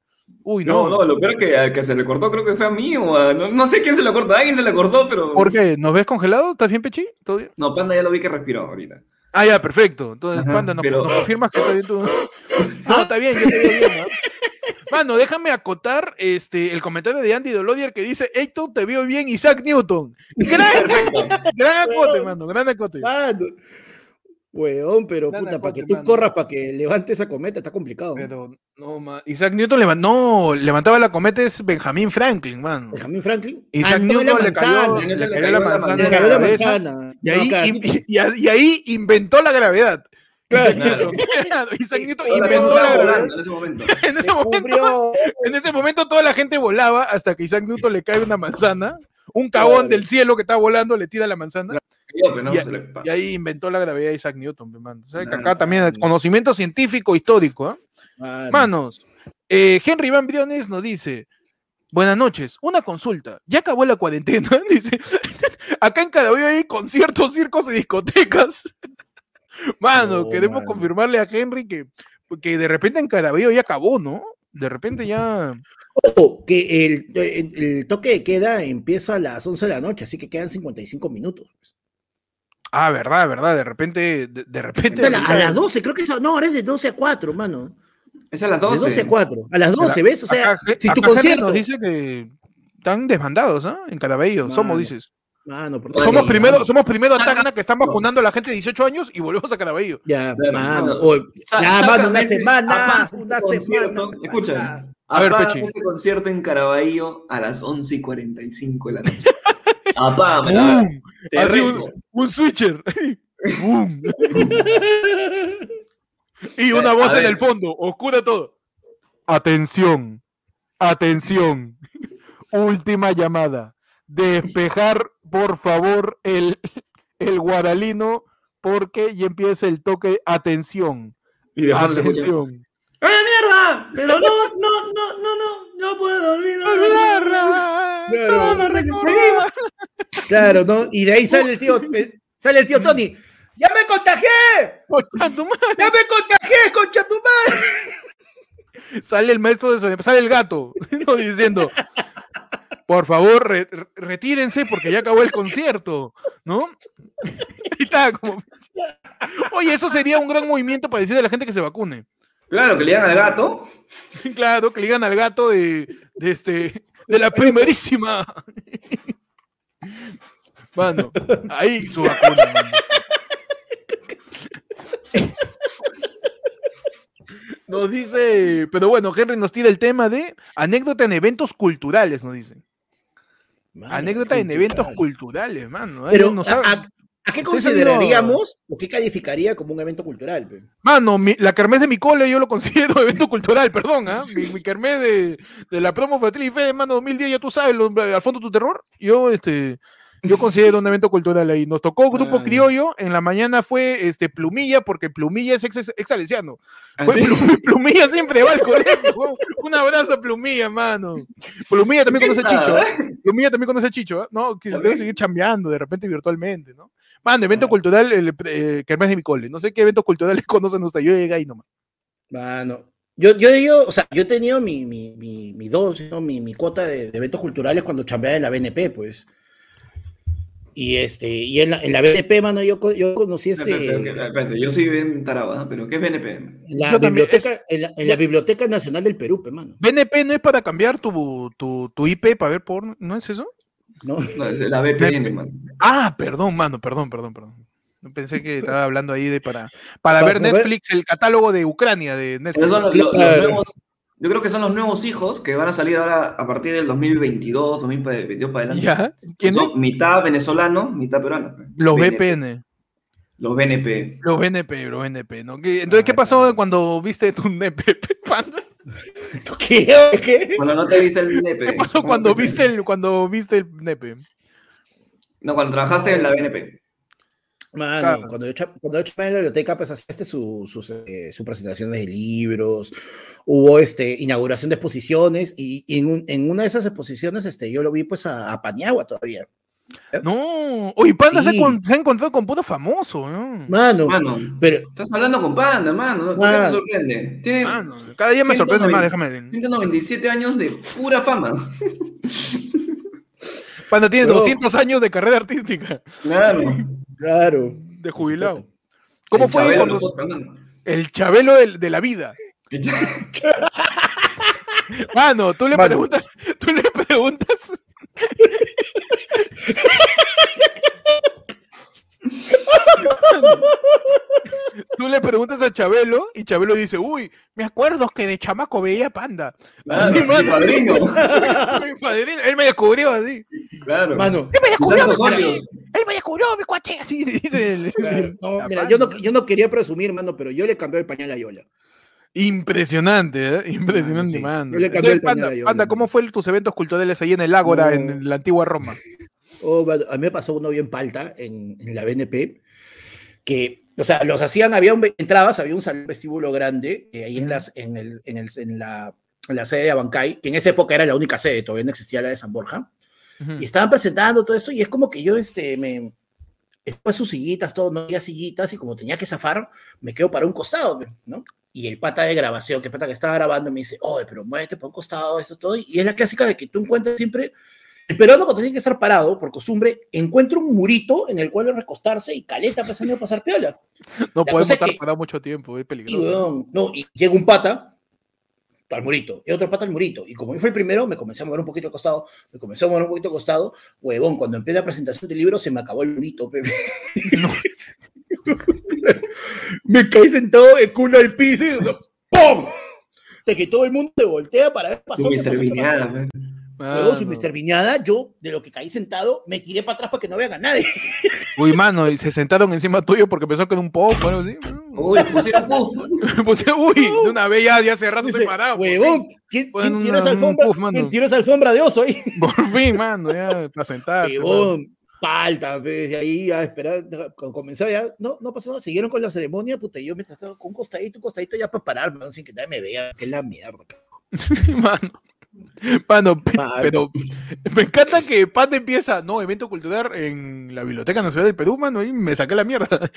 Speaker 1: Uy,
Speaker 2: No,
Speaker 1: no.
Speaker 2: no, lo peor es que al que se le cortó creo que fue a mí o a- no, no sé quién se le cortó, a alguien se le cortó, pero...
Speaker 1: ¿Por qué? ¿Nos ves congelado? ¿Estás bien, Pechi? ¿Todo bien?
Speaker 2: No, Panda ya lo vi que respiró ahorita.
Speaker 1: Ah, ya, perfecto. Entonces,
Speaker 2: Ajá,
Speaker 1: Panda, ¿nos,
Speaker 2: pero-
Speaker 1: nos confirmas que está bien tú? No, está bien, yo te veo bien, ¿no? Mano, déjame acotar este, el comentario de Andy Dolodier que dice, Héctor, te veo bien, Isaac Newton. Gran, gran acote, mano, gran acote.
Speaker 3: Mano. Huevón, pero
Speaker 1: Nada,
Speaker 3: puta, para que tú
Speaker 1: mano.
Speaker 3: corras, para que levante esa cometa, está complicado.
Speaker 1: Pero, no, ma- Isaac Newton levan- no, levantaba la cometa es Benjamin Franklin, mano.
Speaker 3: Benjamin Franklin.
Speaker 1: Isaac
Speaker 3: Ah,
Speaker 1: Newton
Speaker 3: la
Speaker 1: le cayó, le
Speaker 2: cayó
Speaker 1: la manzana
Speaker 3: Le
Speaker 1: en la
Speaker 3: cayó la
Speaker 1: cabeza.
Speaker 3: manzana.
Speaker 1: Y ahí, y, y- y ahí inventó la gravedad. Isaac
Speaker 2: Claro.
Speaker 1: Isaac Newton inventó la gravedad.
Speaker 2: volando en ese momento.
Speaker 1: En ese momento
Speaker 3: descubrió-
Speaker 1: En ese momento toda la gente volaba hasta que Isaac Newton le cae una manzana. Un cagón del cielo que está volando le tira la manzana.
Speaker 2: No, le.
Speaker 1: Y ahí inventó la gravedad Isaac Newton. O sea, que acá también hay conocimiento científico histórico. ¿ah?
Speaker 3: Mano.
Speaker 1: Manos, eh, Henry Van Briones nos dice: Buenas noches, una consulta. ¿Ya acabó la cuarentena? Dice: Acá en Carabobo hay conciertos, circos y discotecas. Mano,
Speaker 3: No,
Speaker 1: queremos
Speaker 3: mano.
Speaker 1: confirmarle a Henry que, que de repente en Carabobo ya acabó, ¿no? De repente ya.
Speaker 3: Ojo, que el, el- el toque de queda empieza a las 11 de la noche, así que quedan 55 minutos.
Speaker 1: Ah, verdad, verdad. De repente, de, de repente.
Speaker 3: A, la- a las 12, creo que es, no, ahora es de 12 a 4, mano.
Speaker 2: Es a las
Speaker 3: De
Speaker 2: 12.
Speaker 3: 12 a 4. A las 12, ¿ves? O sea,
Speaker 1: Acá-
Speaker 3: si tu
Speaker 1: acá
Speaker 3: concierto.
Speaker 1: nos dice que están desbandados, ¿ah? En Carabello. Somos, dices.
Speaker 3: Mano, por
Speaker 2: Oye,
Speaker 1: Somos primero,
Speaker 3: mano.
Speaker 1: somos primero a Tacna que están vacunando a la gente de 18 años y volvemos a Carabello.
Speaker 3: Ya, mano. o- ya, mano, una semana. Una semana.
Speaker 2: escucha.
Speaker 1: A ver, Pechi.
Speaker 2: ese concierto en Caraballo a las 11 y 45 de la noche.
Speaker 1: Así un, un switcher. ¡Bum! Y una
Speaker 2: Eh,
Speaker 1: voz
Speaker 2: a
Speaker 1: en el fondo, oscura todo. Atención, atención. Última llamada. Despejar, por favor, el, el guaralino, porque ya empieza el toque. Atención,
Speaker 2: Y
Speaker 1: atención.
Speaker 2: ¡Eh, mierda! Pero no, no, no, no, no, no puedo olvidar.
Speaker 3: Claro.
Speaker 2: Recordar.
Speaker 3: Claro, ¿no? Y de ahí sale el tío, el- sale el tío Tony. ¡Ya me contagié!
Speaker 1: Concha tu madre.
Speaker 3: ¡Ya me contagié, concha tu madre!
Speaker 1: Sale el maestro de sonido, sale el gato ¿no? diciendo, por favor, re- re- retírense porque ya acabó el concierto, ¿no? Y como... Oye, eso sería un gran movimiento para decirle a la gente que se vacune.
Speaker 2: Claro, que le digan al gato.
Speaker 1: Claro, que le digan al gato de, de este, de la primerísima. Mano, ahí su vacuna, mano. Nos dice, pero bueno, Henry nos tira el tema de anécdota en eventos culturales, nos dice. Anécdota en eventos culturales, mano. Ahí
Speaker 3: Pero, ¿a,
Speaker 1: ha-
Speaker 3: a- a qué consideraríamos o qué calificaría como un evento cultural? pe?
Speaker 1: Mano, mi- la kermés de mi cole yo lo considero evento cultural, perdón, ¿ah? Mi, mi kermés de, de la promo Fatil y Fe, mano, 2010, ya tú sabes, lo- al fondo tu terror, yo, este, yo considero un evento cultural ahí. Nos tocó Grupo
Speaker 3: Ah.
Speaker 1: Criollo, en la mañana fue, este, Plumilla, porque Plumilla es ex, ex.
Speaker 2: ¿Ah,
Speaker 1: Fue
Speaker 2: sí?
Speaker 1: Plum- Plumilla siempre va al colegio, un abrazo a Plumilla, mano. Plumilla también conoce a Chicho, ¿eh? Plumilla también conoce a Chicho, ¿eh? ¿no? Que debe seguir chambeando de repente virtualmente, ¿no? Mano, evento cultural, el eh, Kermés de mi cole. No sé qué eventos culturales conocen ustedes. Yo llegué ahí nomás.
Speaker 3: Mano, yo, yo, yo, o sea, yo he tenido mi, mi, mi, mi dosis, ¿no? mi, mi cuota de, de eventos culturales cuando chambeaba en la BNP, pues. Y este, y en la, en la BNP, mano, yo, yo conocí este.
Speaker 2: Yo soy bien tarado, ¿ah? pero ¿qué es BNP?
Speaker 3: en la, biblioteca, en, la, en la Biblioteca Nacional del Perú, pe, mano.
Speaker 1: BNP no es para cambiar tu, tu, tu IP para ver porno, ¿no es eso?
Speaker 3: ¿no?
Speaker 2: No, es la VPN, man.
Speaker 1: Ah, perdón, mano, perdón, perdón, perdón. Pensé que estaba hablando ahí de para, para
Speaker 3: Pa-
Speaker 1: ver Netflix, el catálogo de Ucrania de Netflix.
Speaker 2: Esos son los- los- los nuevos- yo creo que son los nuevos hijos que van a salir ahora a partir del 2022, 2022 para adelante.
Speaker 1: ¿Ya? ¿Quién
Speaker 2: Son
Speaker 1: es?
Speaker 2: mitad venezolano, mitad peruano.
Speaker 1: Los
Speaker 2: BNP.
Speaker 1: VPN.
Speaker 2: Los BNP.
Speaker 1: Los BNP, los BNP, ¿no? ¿Qué- Entonces, ¿qué
Speaker 3: Ah,
Speaker 1: pasó cuando viste tu panda?
Speaker 3: ¿Qué? ¿Qué?
Speaker 2: Cuando no te viste el BNP.
Speaker 1: ¿Qué pasó cuando viste el, cuando viste el NP?
Speaker 2: No, cuando trabajaste en la BNP.
Speaker 3: Mano,
Speaker 1: Claro.
Speaker 3: cuando yo, cuando yo en la biblioteca, pues hacía este su, sus, eh, su presentaciones de libros, hubo este, inauguración de exposiciones, y, y en, un- en una de esas exposiciones este, yo lo vi pues a, a Paniagua todavía.
Speaker 1: No, oye, Panda se, con- se ha encontrado con puto famoso, ¿no?
Speaker 3: Mano,
Speaker 2: Mano,
Speaker 3: pero
Speaker 2: estás hablando con Panda, mano. ¿no? ¿Por qué te sorprende? Tiene
Speaker 1: Mano, cada día me sorprende más,
Speaker 2: 190.
Speaker 1: déjame.
Speaker 2: 197 años de pura fama.
Speaker 1: Panda tiene
Speaker 3: Bro.
Speaker 1: 200 años de carrera artística,
Speaker 2: Claro.
Speaker 3: Claro.
Speaker 1: de jubilado. ¿Cómo
Speaker 2: El
Speaker 1: fue cuando el chabelo de, la vida? Mano, tú le
Speaker 3: Mano.
Speaker 1: preguntas, tú le preguntas. Tú le preguntas a Chabelo y Chabelo dice, uy, me acuerdo que de chamaco veía panda.
Speaker 2: Claro, mi
Speaker 1: mano.
Speaker 2: padrino.
Speaker 1: Mi padrino, él me descubrió así.
Speaker 2: Claro.
Speaker 3: Mano,
Speaker 1: Él me descubrió, mi cuate. Él me descubrió, mi cuate. Así dice el-
Speaker 3: claro, no, mira, yo no, yo no quería presumir, mano, pero yo le cambié el pañal a Yola.
Speaker 1: Impresionante, ¿eh? Impresionante,
Speaker 3: sí.
Speaker 1: mano.
Speaker 3: Yo le cambié
Speaker 1: Entonces,
Speaker 3: el pañal
Speaker 1: Panda,
Speaker 3: a Yola,
Speaker 1: Panda,
Speaker 3: mano.
Speaker 1: ¿cómo fue tus eventos culturales ahí en el Ágora,
Speaker 3: No.
Speaker 1: en la antigua Roma?
Speaker 3: Oh, a mí me pasó uno bien palta en, en la BNP, que, o sea, los hacían, había un, entrabas, había un salón vestíbulo grande, eh, ahí en, las, en, el, en, el, en, la, en la sede de Abancay, que en esa época era la única sede, todavía no existía la de San Borja,
Speaker 1: Ujú.
Speaker 3: y estaban presentando todo esto, y es como que yo, este, me, después sus sillitas, todo, no había sillitas, y como tenía que zafar, me quedo para un costado, ¿no? Y el pata de grabación, que pata que estaba grabando, me dice, oye, pero muévete para un costado, esto todo, y es la clásica de que tú encuentras siempre el peruano cuando tiene que estar parado, por costumbre, encuentra un murito en el cual recostarse y caleta pasando a pasar piola.
Speaker 1: No
Speaker 3: La
Speaker 1: podemos
Speaker 3: es
Speaker 1: estar
Speaker 3: que-
Speaker 1: parados mucho tiempo, es
Speaker 3: Y,
Speaker 1: peligroso.
Speaker 3: weón, no, y llega un pata al murito, y otro pata al murito. Y como yo fui el primero, me comencé a mover un poquito al costado, me comencé a mover un poquito al costado. Huevón, cuando empieza la presentación del libro, se me acabó el murito, pe.
Speaker 1: No.
Speaker 3: me caí sentado de culo al piso y ¡pum! De que todo el mundo se voltea para ver pasó. Qué pasó, qué pasó. Luego su. Mr. Viñada, yo, de lo que caí sentado, me tiré para atrás para que no vean a nadie.
Speaker 1: Uy, mano, y se sentaron encima tuyo porque pensó que era un pop o algo así.
Speaker 2: Uy, pusieron puff.
Speaker 1: Pues, uy, de una vez ya, ya hace rato
Speaker 3: Dice,
Speaker 1: estoy parado. por
Speaker 3: Huevón, ¿quién, tiró esa alfombra?
Speaker 1: puff, mano.
Speaker 3: ¿Quién tiró esa alfombra de oso ahí?
Speaker 1: Por fin, mano, ya, para sentarse.
Speaker 3: Huevón, falta, pues, y ahí a esperar, cuando comenzaba ya, no, no pasó nada, siguieron con la ceremonia, puta, y yo mientras estaba con un costadito, un costadito ya para parar, weón, sin que nadie me vea, que es la mierda.
Speaker 1: Mano. Mano, pe-
Speaker 3: Mano.
Speaker 1: pero me encanta que Panda empieza, no, evento cultural en la Biblioteca Nacional del Perú, mano, y me saqué la mierda.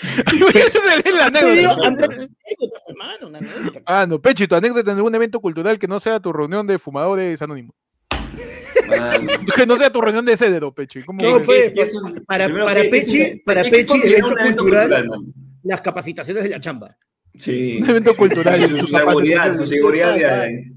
Speaker 1: Ah, no, Pechi, tu anécdota en algún evento cultural que no sea tu reunión de fumadores anónimos. Que no sea tu reunión de cedero, Pechi. ¿Cómo
Speaker 3: No, pues,
Speaker 2: ¿Qué- qué es un-
Speaker 3: para- para
Speaker 2: ¿qué- qué es un-
Speaker 3: Pechi- para Pechi, evento cultural. Las capacitaciones de la chamba.
Speaker 2: Sí.
Speaker 1: un evento cultural.
Speaker 2: Su seguridad, su seguridad de-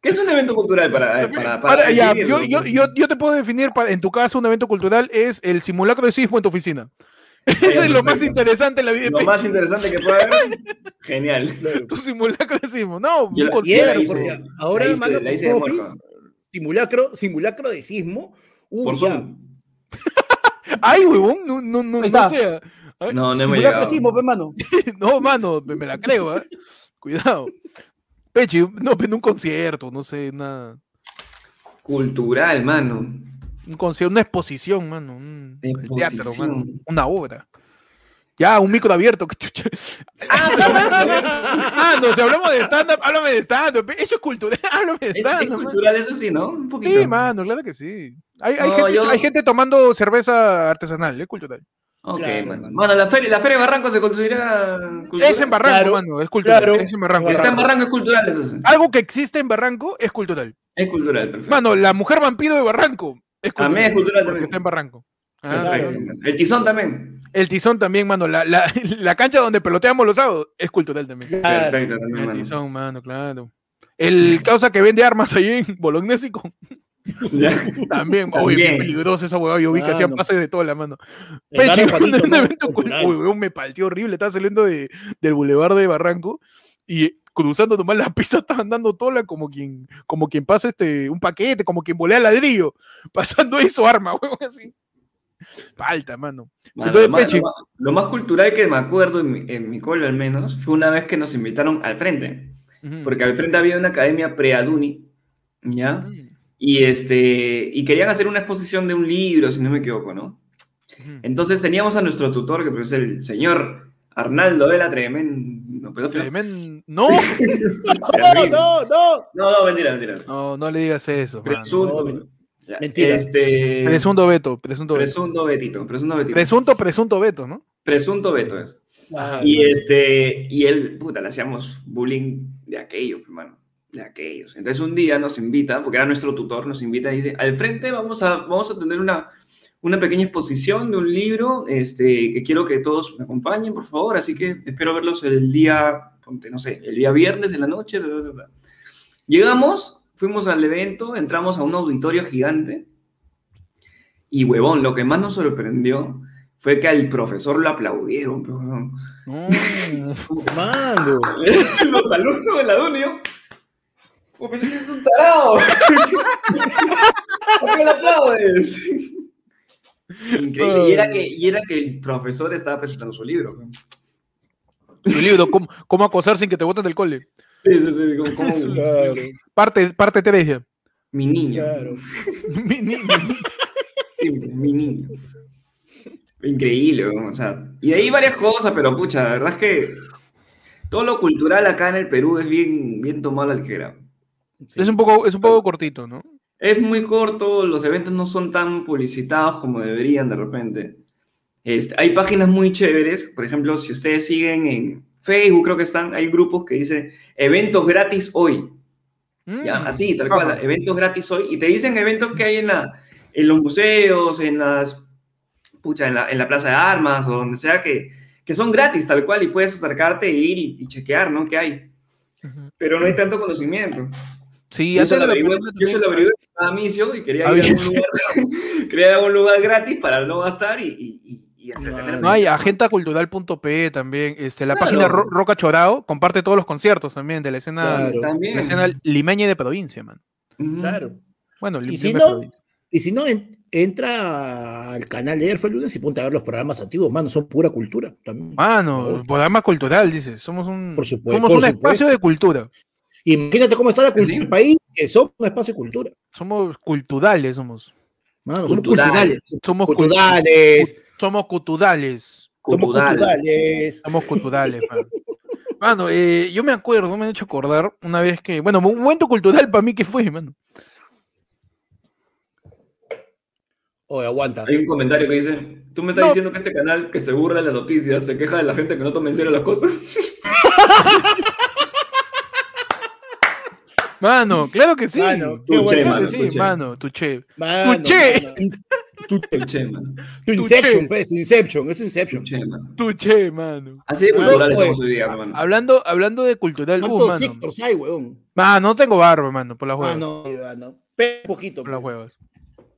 Speaker 2: ¿Qué es un evento cultural para, para, para,
Speaker 1: Para- ya, yo, yo, yo, yo te puedo definir, en tu caso, un evento cultural es el simulacro de sismo en tu oficina. Eso es lo más interesante en la vida de
Speaker 2: Lo más interesante que puede haber. Genial.
Speaker 1: Tu simulacro de sismo. No,
Speaker 2: Yo
Speaker 1: un
Speaker 2: la-
Speaker 3: Y
Speaker 1: concierto.
Speaker 3: eso,
Speaker 2: hice,
Speaker 3: porque ahora,
Speaker 2: la hice-
Speaker 3: mano,
Speaker 2: la hice de
Speaker 3: con
Speaker 2: morro.
Speaker 3: Office, simulacro, simulacro de sismo. Uy,
Speaker 2: Por. Zoom.
Speaker 1: Ay, huevón, no, no, no, no
Speaker 3: está.
Speaker 1: sea. Ay,
Speaker 2: No, no hemos
Speaker 3: Simulacro de sismo, mano.
Speaker 1: No, mano, me, me la creo, ¿ah? Cuidado. Pechi, no, en un concierto, no sé, una,
Speaker 2: Cultural, mano.
Speaker 1: un concierto, una exposición, mano. Un teatro, mano. Una obra. Ya, un micro abierto. chucha. Ah, no, si hablamos de stand-up, háblame de stand-up. Eso es cultural, háblame de
Speaker 2: Es, es
Speaker 1: stand-up. mano.
Speaker 2: cultural, eso sí, ¿no? Un poquito.
Speaker 1: Sí, mano, claro que sí. Hay, gente,
Speaker 2: yo-
Speaker 1: hay gente tomando cerveza artesanal, es cultural.
Speaker 2: Ok,
Speaker 3: Claro,
Speaker 2: mano.
Speaker 3: mano.
Speaker 2: Mano, la feria, la feria de Barranco se considera cultural.
Speaker 1: Es en Barranco,
Speaker 3: Claro,
Speaker 1: mano, es cultural.
Speaker 3: claro.
Speaker 1: es en Barranco.
Speaker 2: Está en Barranco es cultural, entonces.
Speaker 1: Algo que existe en Barranco es cultural.
Speaker 2: Es cultural, perfecto.
Speaker 1: Mano, la mujer vampiro de Barranco es cultural.
Speaker 2: También es cultural
Speaker 1: porque
Speaker 2: también.
Speaker 1: está en Barranco. Ah.
Speaker 2: El tizón también.
Speaker 1: El tizón también, mano. La, la, la cancha donde peloteamos los sábados es cultural también.
Speaker 3: Claro.
Speaker 2: Perfecto también,
Speaker 1: El
Speaker 2: mano.
Speaker 1: tizón, mano, claro. El causa que vende armas ahí en Bolognésico
Speaker 2: Ya.
Speaker 1: también. Bien peligroso esa huevada. Yo vi que hacían
Speaker 3: Mano.
Speaker 1: pases de toda la mano. Pechi, un me partió horrible. Estaba saliendo de, del bulevar de Barranco y cruzando nomás la pista estaban dando tola como quien, como quien pasa este, un paquete, como quien volea ladrillo. Pasando ahí su arma, huevón, así. Falta, mano.
Speaker 2: Mano,
Speaker 1: Entonces,
Speaker 2: lo, más,
Speaker 1: Pechi.
Speaker 2: lo más- lo más cultural que me acuerdo en mi, en mi cole al menos fue una vez que nos invitaron al frente.
Speaker 1: Ujú.
Speaker 2: Porque al frente había una academia pre-Aduni, ¿ya?
Speaker 1: Mm,
Speaker 2: Y, este, y querían hacer una exposición de un libro, si no me equivoco, ¿no? Entonces teníamos a nuestro tutor, que es el señor Arnaldo de la Tremendo pedófilo.
Speaker 1: Tremen- No,
Speaker 3: No, no, no.
Speaker 2: No, no, mentira, mentira.
Speaker 1: no, no le digas eso.
Speaker 2: Presunto.
Speaker 3: No,
Speaker 2: Ya,
Speaker 3: mentira.
Speaker 2: Este,
Speaker 1: Presunto veto, presunto veto.
Speaker 2: presunto Betito, presunto Betito.
Speaker 1: Presunto, presunto veto, ¿no?
Speaker 2: Presunto Beto es.
Speaker 3: Ah,
Speaker 2: Y este, y él, puta, le hacíamos bullying de aquellos, hermano, de aquellos. Entonces un día nos invita, porque era nuestro tutor, nos invita y dice, al frente vamos a, vamos a tener una, una pequeña exposición de un libro, este, que quiero que todos me acompañen, por favor, así que espero verlos el día, no sé, el día viernes en la noche. da, da, da". Llegamos, fuimos al evento, entramos a un auditorio gigante y, huevón, lo que más nos sorprendió fue que al profesor lo aplaudieron, huevón.
Speaker 1: Mm.
Speaker 3: Mano.
Speaker 2: Los alumnos de la Dunio. Pues pensé que es un tarado. ¿Por qué lo aplaudes? Increíble. Y era, que, y era que el profesor estaba presentando su libro.
Speaker 1: Tu libro, ¿cómo, cómo acosar sin que te boten del cole?
Speaker 2: Sí, sí, sí. Como, como
Speaker 3: Claro,
Speaker 1: Parte, parte 3 ya.
Speaker 2: mi niño.
Speaker 3: claro.
Speaker 1: Mi-
Speaker 2: Sí, mi niño. Increíble, ¿no? o sea. Y de ahí varias cosas, pero pucha, la verdad es que todo lo cultural acá en el Perú es bien, bien tomado a la ligera.
Speaker 3: Sí.
Speaker 1: Es un poco, es un poco cortito, ¿no?
Speaker 2: Es muy corto, los eventos no son tan publicitados como deberían de repente. Este, hay páginas muy chéveres, por ejemplo, si ustedes siguen en Facebook, creo que están, hay grupos que dicen eventos gratis hoy. Ya,
Speaker 1: Mm.
Speaker 2: así, tal
Speaker 1: Ajá.
Speaker 2: cual, eventos gratis hoy. Y te dicen eventos que hay en, la, en los museos, en las, pucha, en la, en la Plaza de Armas o donde sea, que, que son gratis, tal cual, y puedes acercarte e ir y, y chequear, ¿no? ¿Qué hay? Pero no hay tanto conocimiento.
Speaker 1: Sí,
Speaker 2: Yo
Speaker 1: antes
Speaker 2: se
Speaker 1: de
Speaker 2: lo
Speaker 1: la
Speaker 2: averigué- yo se lo averigué a Micio y quería ir a algún lugar, quería ir a algún lugar gratis para no gastar y, y, y, y entretenerme.
Speaker 1: No hay agentacultural.p también, este, la
Speaker 2: Claro.
Speaker 1: página Ro- Roca Chorao comparte todos los conciertos también de la escena,
Speaker 3: Claro.
Speaker 2: También.
Speaker 1: la escena limeña y de provincia, man.
Speaker 3: Claro.
Speaker 1: Bueno,
Speaker 3: Y si
Speaker 1: de
Speaker 3: no. Y si no, en- entra al canal de Airfel Lunes y ponte a ver los programas antiguos, mano, son pura cultura también.
Speaker 1: Mano, programa cultural, dices. Somos un,
Speaker 3: Por supuesto,
Speaker 1: somos
Speaker 3: por
Speaker 1: un
Speaker 3: supuesto.
Speaker 1: espacio de cultura.
Speaker 3: Imagínate cómo está la cultura
Speaker 2: Sí.
Speaker 3: del país, que somos un espacio de cultura.
Speaker 1: Somos culturales, somos.
Speaker 3: Mano, somos
Speaker 2: Culturales.
Speaker 1: Somos cul-
Speaker 3: Culturales.
Speaker 1: Somos culturales.
Speaker 3: Somos
Speaker 2: Cultural.
Speaker 3: culturales.
Speaker 1: Somos culturales, mano. Mano, eh, yo me acuerdo, me han hecho acordar una vez que, bueno, un momento cultural para mí que fue, mano.
Speaker 3: Oye, aguanta.
Speaker 2: Hay un comentario que dice, tú me estás
Speaker 1: No.
Speaker 2: diciendo que este canal que se burla de las noticias se queja de la gente que no toma en serio las cosas.
Speaker 1: Mano, claro que sí.
Speaker 3: Mano,
Speaker 2: qué
Speaker 1: Claro
Speaker 2: bueno, mano,
Speaker 1: sí,
Speaker 2: tuche.
Speaker 1: mano, tuche.
Speaker 3: Mano, mano, ins- tu-
Speaker 2: Che, mano.
Speaker 3: tu Inception, pues, Inception, es Inception.
Speaker 2: Che, mano.
Speaker 1: Tuche, mano.
Speaker 2: Así de culturales
Speaker 3: oye.
Speaker 2: estamos hoy día, hermano.
Speaker 1: Hablando, hablando de cultural, uh,
Speaker 3: ¿Cuántos
Speaker 1: mano.
Speaker 3: sectors hay, weón?
Speaker 1: Mano, no tengo barba, mano, por las
Speaker 3: Ah,
Speaker 1: huevas.
Speaker 3: no, ah, no. Pe- poquito.
Speaker 1: Por las
Speaker 3: pues.
Speaker 1: huevas.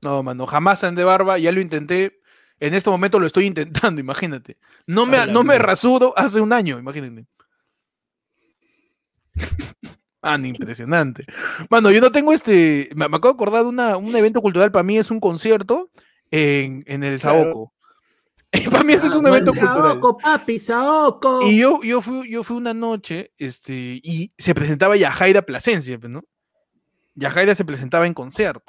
Speaker 1: No, mano, jamás andé barba, ya lo intenté. En este momento lo estoy intentando, imagínate. No me,
Speaker 3: A la
Speaker 1: no me rasuro hace un año, imagínate. Mano, impresionante. Mano, yo no tengo este. Me, me acabo de acordar de una, un evento cultural para mí, es un concierto en, en el
Speaker 3: Claro.
Speaker 1: Saoco. para mí ese es un
Speaker 2: Ah,
Speaker 1: evento cultural.
Speaker 3: Saoco, papi, Saoco.
Speaker 1: Y yo, yo, fui, yo fui una noche, este, y se presentaba Yajaira Plasencia, pues, ¿no? Yajaira se presentaba en concierto.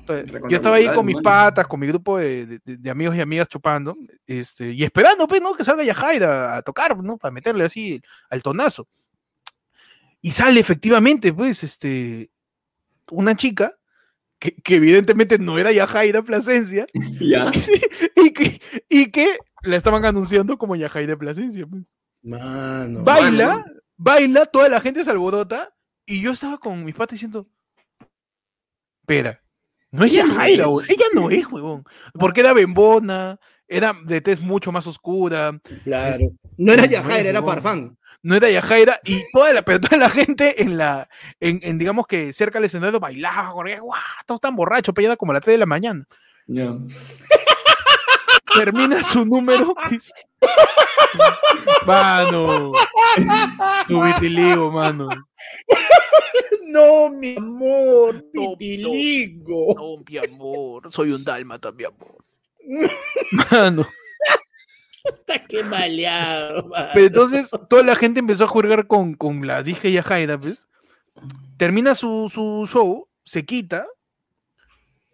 Speaker 1: Entonces, yo estaba ahí con mis
Speaker 2: mano.
Speaker 1: patas, con mi grupo de, de- de- de amigos y amigas chupando, este, y esperando, pues, ¿no? Que salga Yajaira a tocar, ¿no? Para meterle así al tonazo. Y sale efectivamente, pues, este, una chica, que, que evidentemente no era Yajaira Plasencia,
Speaker 2: Ya.
Speaker 1: y que, y que la estaban anunciando como Yajaira Plasencia, pues
Speaker 3: Mano.
Speaker 1: baila,
Speaker 2: Mano.
Speaker 1: baila, toda la gente se alborota y yo estaba con mis patas diciendo, espera, no es
Speaker 2: no
Speaker 1: Yajaira, huevón, ella no es, huevón, porque era bembona, era de tez mucho más oscura,
Speaker 3: Claro. No era
Speaker 1: No,
Speaker 3: Yajaira, era
Speaker 1: no.
Speaker 3: Farfán.
Speaker 1: No era Yajaira y toda la, toda la gente en la, en, en, digamos que cerca del escenario bailaba, corría, guau, todos tan borrachos, pellada como a las 3 de la mañana. Termina su número, mano, tu vitiligo, mano.
Speaker 3: No, mi amor,
Speaker 1: No,
Speaker 3: vitiligo.
Speaker 1: No, mi amor, soy un dálmata, mi amor. Mano.
Speaker 3: Está que maleado, mano.
Speaker 1: Pero entonces toda la gente empezó a jugar con, con la dije Yajaira, pues. Termina su, su show, se quita.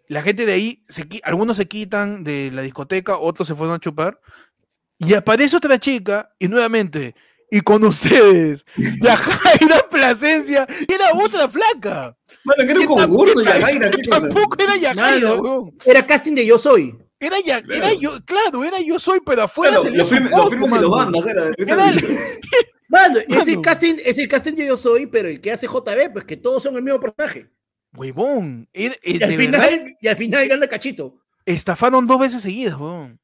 Speaker 1: La gente de ahí, se, algunos se quitan de la discoteca, otros se fueron a chupar. Y aparece otra chica, y nuevamente, y con ustedes, Yajaira Plasencia, y era otra flaca.
Speaker 2: Mano, que era un concurso,
Speaker 1: que
Speaker 2: ya,
Speaker 1: tam-
Speaker 2: Jaira,
Speaker 1: que
Speaker 2: ¿qué cosa?
Speaker 1: Tampoco era Yajaira.
Speaker 3: Era casting de Yo Soy.
Speaker 1: Era ya, era yo, claro, era yo soy, pero afuera
Speaker 2: Claro,
Speaker 1: salía
Speaker 2: los
Speaker 1: su
Speaker 2: firmes
Speaker 1: foto,
Speaker 2: los firmes y los
Speaker 1: mano.
Speaker 2: bandas, era.
Speaker 1: Era el-
Speaker 3: Mano, es el casting, es el casting de Yo Soy, pero el que hace JB, pues que todos son el mismo personaje.
Speaker 1: Huevón. eh,
Speaker 3: Y al final,
Speaker 1: verdad,
Speaker 3: y al final gana Cachito.
Speaker 1: estafaron dos veces seguidas, huevón.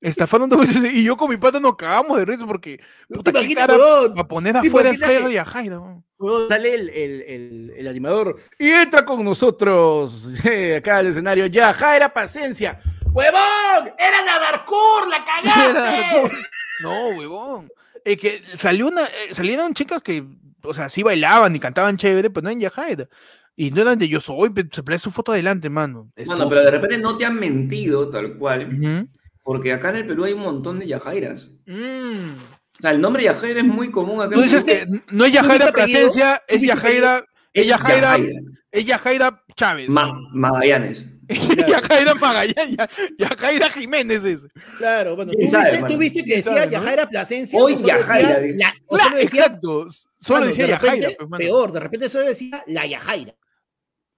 Speaker 1: Estafaron dos veces seguidas. Y yo con mi pata nos cagamos de risa porque.
Speaker 3: ¿No
Speaker 1: Puta,
Speaker 3: te imaginas,
Speaker 1: para poner
Speaker 3: ¿Te
Speaker 1: afuera el Flair y a Jaira, huevón.
Speaker 3: Sale el, el, el, el animador y entra con nosotros eh, acá al escenario. Ya, Jaira Paciencia. ¡Huevón! ¡Era la Darkur! ¡La cagaste!
Speaker 1: No, huevón. Es que salió una, eh, salieron chicas que, o sea, sí bailaban y cantaban chévere, pero no en Yajaira. Y no eran de yo soy, pe- se pone su foto adelante, mano.
Speaker 2: Mano, pero de repente no te han mentido tal cual,
Speaker 1: Ujú.
Speaker 2: porque acá en el Perú hay un montón de Yajairas.
Speaker 1: Mm.
Speaker 2: O sea, el nombre Yajaira es muy común acá
Speaker 1: Tú dices que no es Yajaira? Plasencia, es
Speaker 3: ¿Tú dices
Speaker 1: Yajaira, es Yajaira,
Speaker 2: Yajaira.
Speaker 1: es Yajaira Chávez.
Speaker 2: Ma- Magallanes.
Speaker 1: Yajaira Magallanes, Ya- Yajaira Jiménez es.
Speaker 3: Claro, bueno, ¿tú
Speaker 2: ¿Quién sabe,
Speaker 3: viste,
Speaker 2: mano?
Speaker 3: tú viste que
Speaker 1: ¿Quién
Speaker 3: decía
Speaker 1: sabe, no?
Speaker 3: Yajaira Plasencia.
Speaker 2: Hoy
Speaker 3: decía
Speaker 2: Yajaira,
Speaker 3: la- o
Speaker 1: Claro,
Speaker 3: solo decía,
Speaker 1: exacto. Solo
Speaker 3: mano,
Speaker 1: decía
Speaker 3: de repente,
Speaker 1: Yajaira. pues,
Speaker 3: peor, de repente solo decía la Yajaira.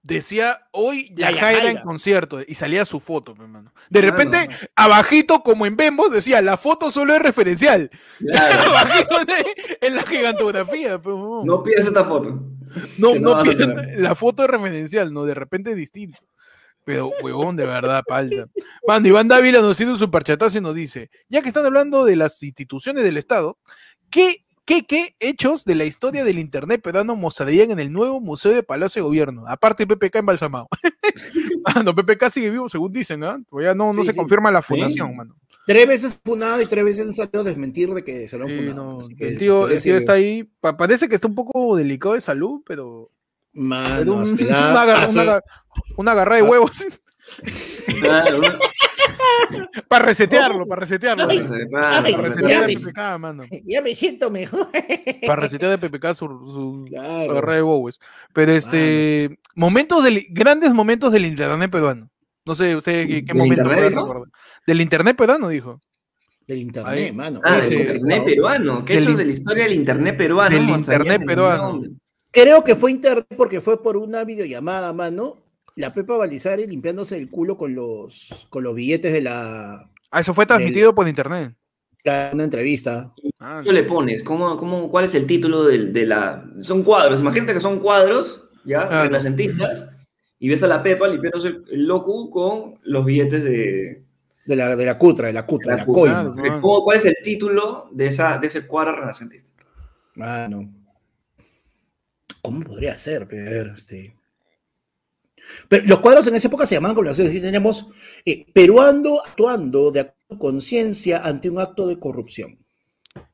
Speaker 1: Decía hoy
Speaker 3: La
Speaker 1: Yajaira en concierto y salía su foto, pues, mano. De
Speaker 2: Claro.
Speaker 1: repente, abajito, como en Bembos, decía la foto solo es referencial.
Speaker 2: Claro.
Speaker 1: abajito de- en la gigantografía, pues.
Speaker 2: No pides esta foto.
Speaker 1: No, no
Speaker 2: no
Speaker 1: la foto es referencial, no, de repente es distinto. Pero, huevón, de verdad, palta. Mano, Iván Dávila nos hizo un superchatazo y nos dice, ya que están hablando de las instituciones del Estado, ¿qué, qué, qué hechos de la historia del Internet peruano mostrarían en el nuevo Museo de Palacio de Gobierno? Aparte PPK embalsamado. ah, no, PPK sigue vivo, según dicen, ¿ah? Todavía no, no
Speaker 3: Sí,
Speaker 1: se
Speaker 3: sí.
Speaker 1: confirma la fundación, mano.
Speaker 3: Tres veces funado y tres veces han salido a desmentir de que se lo han
Speaker 1: Sí,
Speaker 3: funado.
Speaker 1: no, el tío, el tío está ahí, pa- parece que está un poco delicado de salud, pero...
Speaker 3: Mano,
Speaker 1: un- una, agarra-
Speaker 3: a su-
Speaker 1: una agar- una agarrada de
Speaker 3: Ah.
Speaker 1: huevos.
Speaker 2: Claro,
Speaker 1: Para resetearlo, para resetearlo.
Speaker 3: Ay, ay,
Speaker 1: Para resetear
Speaker 3: ya
Speaker 1: de. PPK, mano.
Speaker 3: Ya me siento mejor.
Speaker 1: Para resetear de PPK su, su
Speaker 3: Claro.
Speaker 1: agarra de Bowes. Pero este. Momentos del, grandes momentos del internet peruano. No sé, usted qué, qué
Speaker 2: ¿Del
Speaker 1: momento
Speaker 2: internet,
Speaker 1: recordar. Del internet peruano, dijo.
Speaker 3: Del internet,
Speaker 1: Ahí.
Speaker 3: mano.
Speaker 2: Ah, del internet peruano. ¿Qué
Speaker 1: del
Speaker 2: hechos de la historia del internet peruano?
Speaker 1: del internet peruano.
Speaker 2: No.
Speaker 3: Creo que fue internet porque fue por una videollamada, mano. La Pepa Balizari limpiándose el culo con los, con los billetes de la,
Speaker 1: Ah, eso fue transmitido por internet.
Speaker 3: una entrevista.
Speaker 1: Ah,
Speaker 2: ¿Qué le pones? ¿Cómo, cómo, ¿Cuál es el título de, la...? Son cuadros, imagínate que son cuadros, ¿ya? Renacentistas, y ves a la Pepa limpiándose el, el locu con los billetes de...
Speaker 3: De la, de la cutra, de la cutra, de
Speaker 2: la
Speaker 3: la.
Speaker 1: Ah.
Speaker 2: ¿Cómo- ¿Cuál es el título de, esa, de ese cuadro renacentista?
Speaker 3: Mano. ¿Cómo podría ser? Pero, este... Pero los cuadros en esa época se llamaban como así teníamos eh, peruando actuando de conciencia ante un acto de corrupción.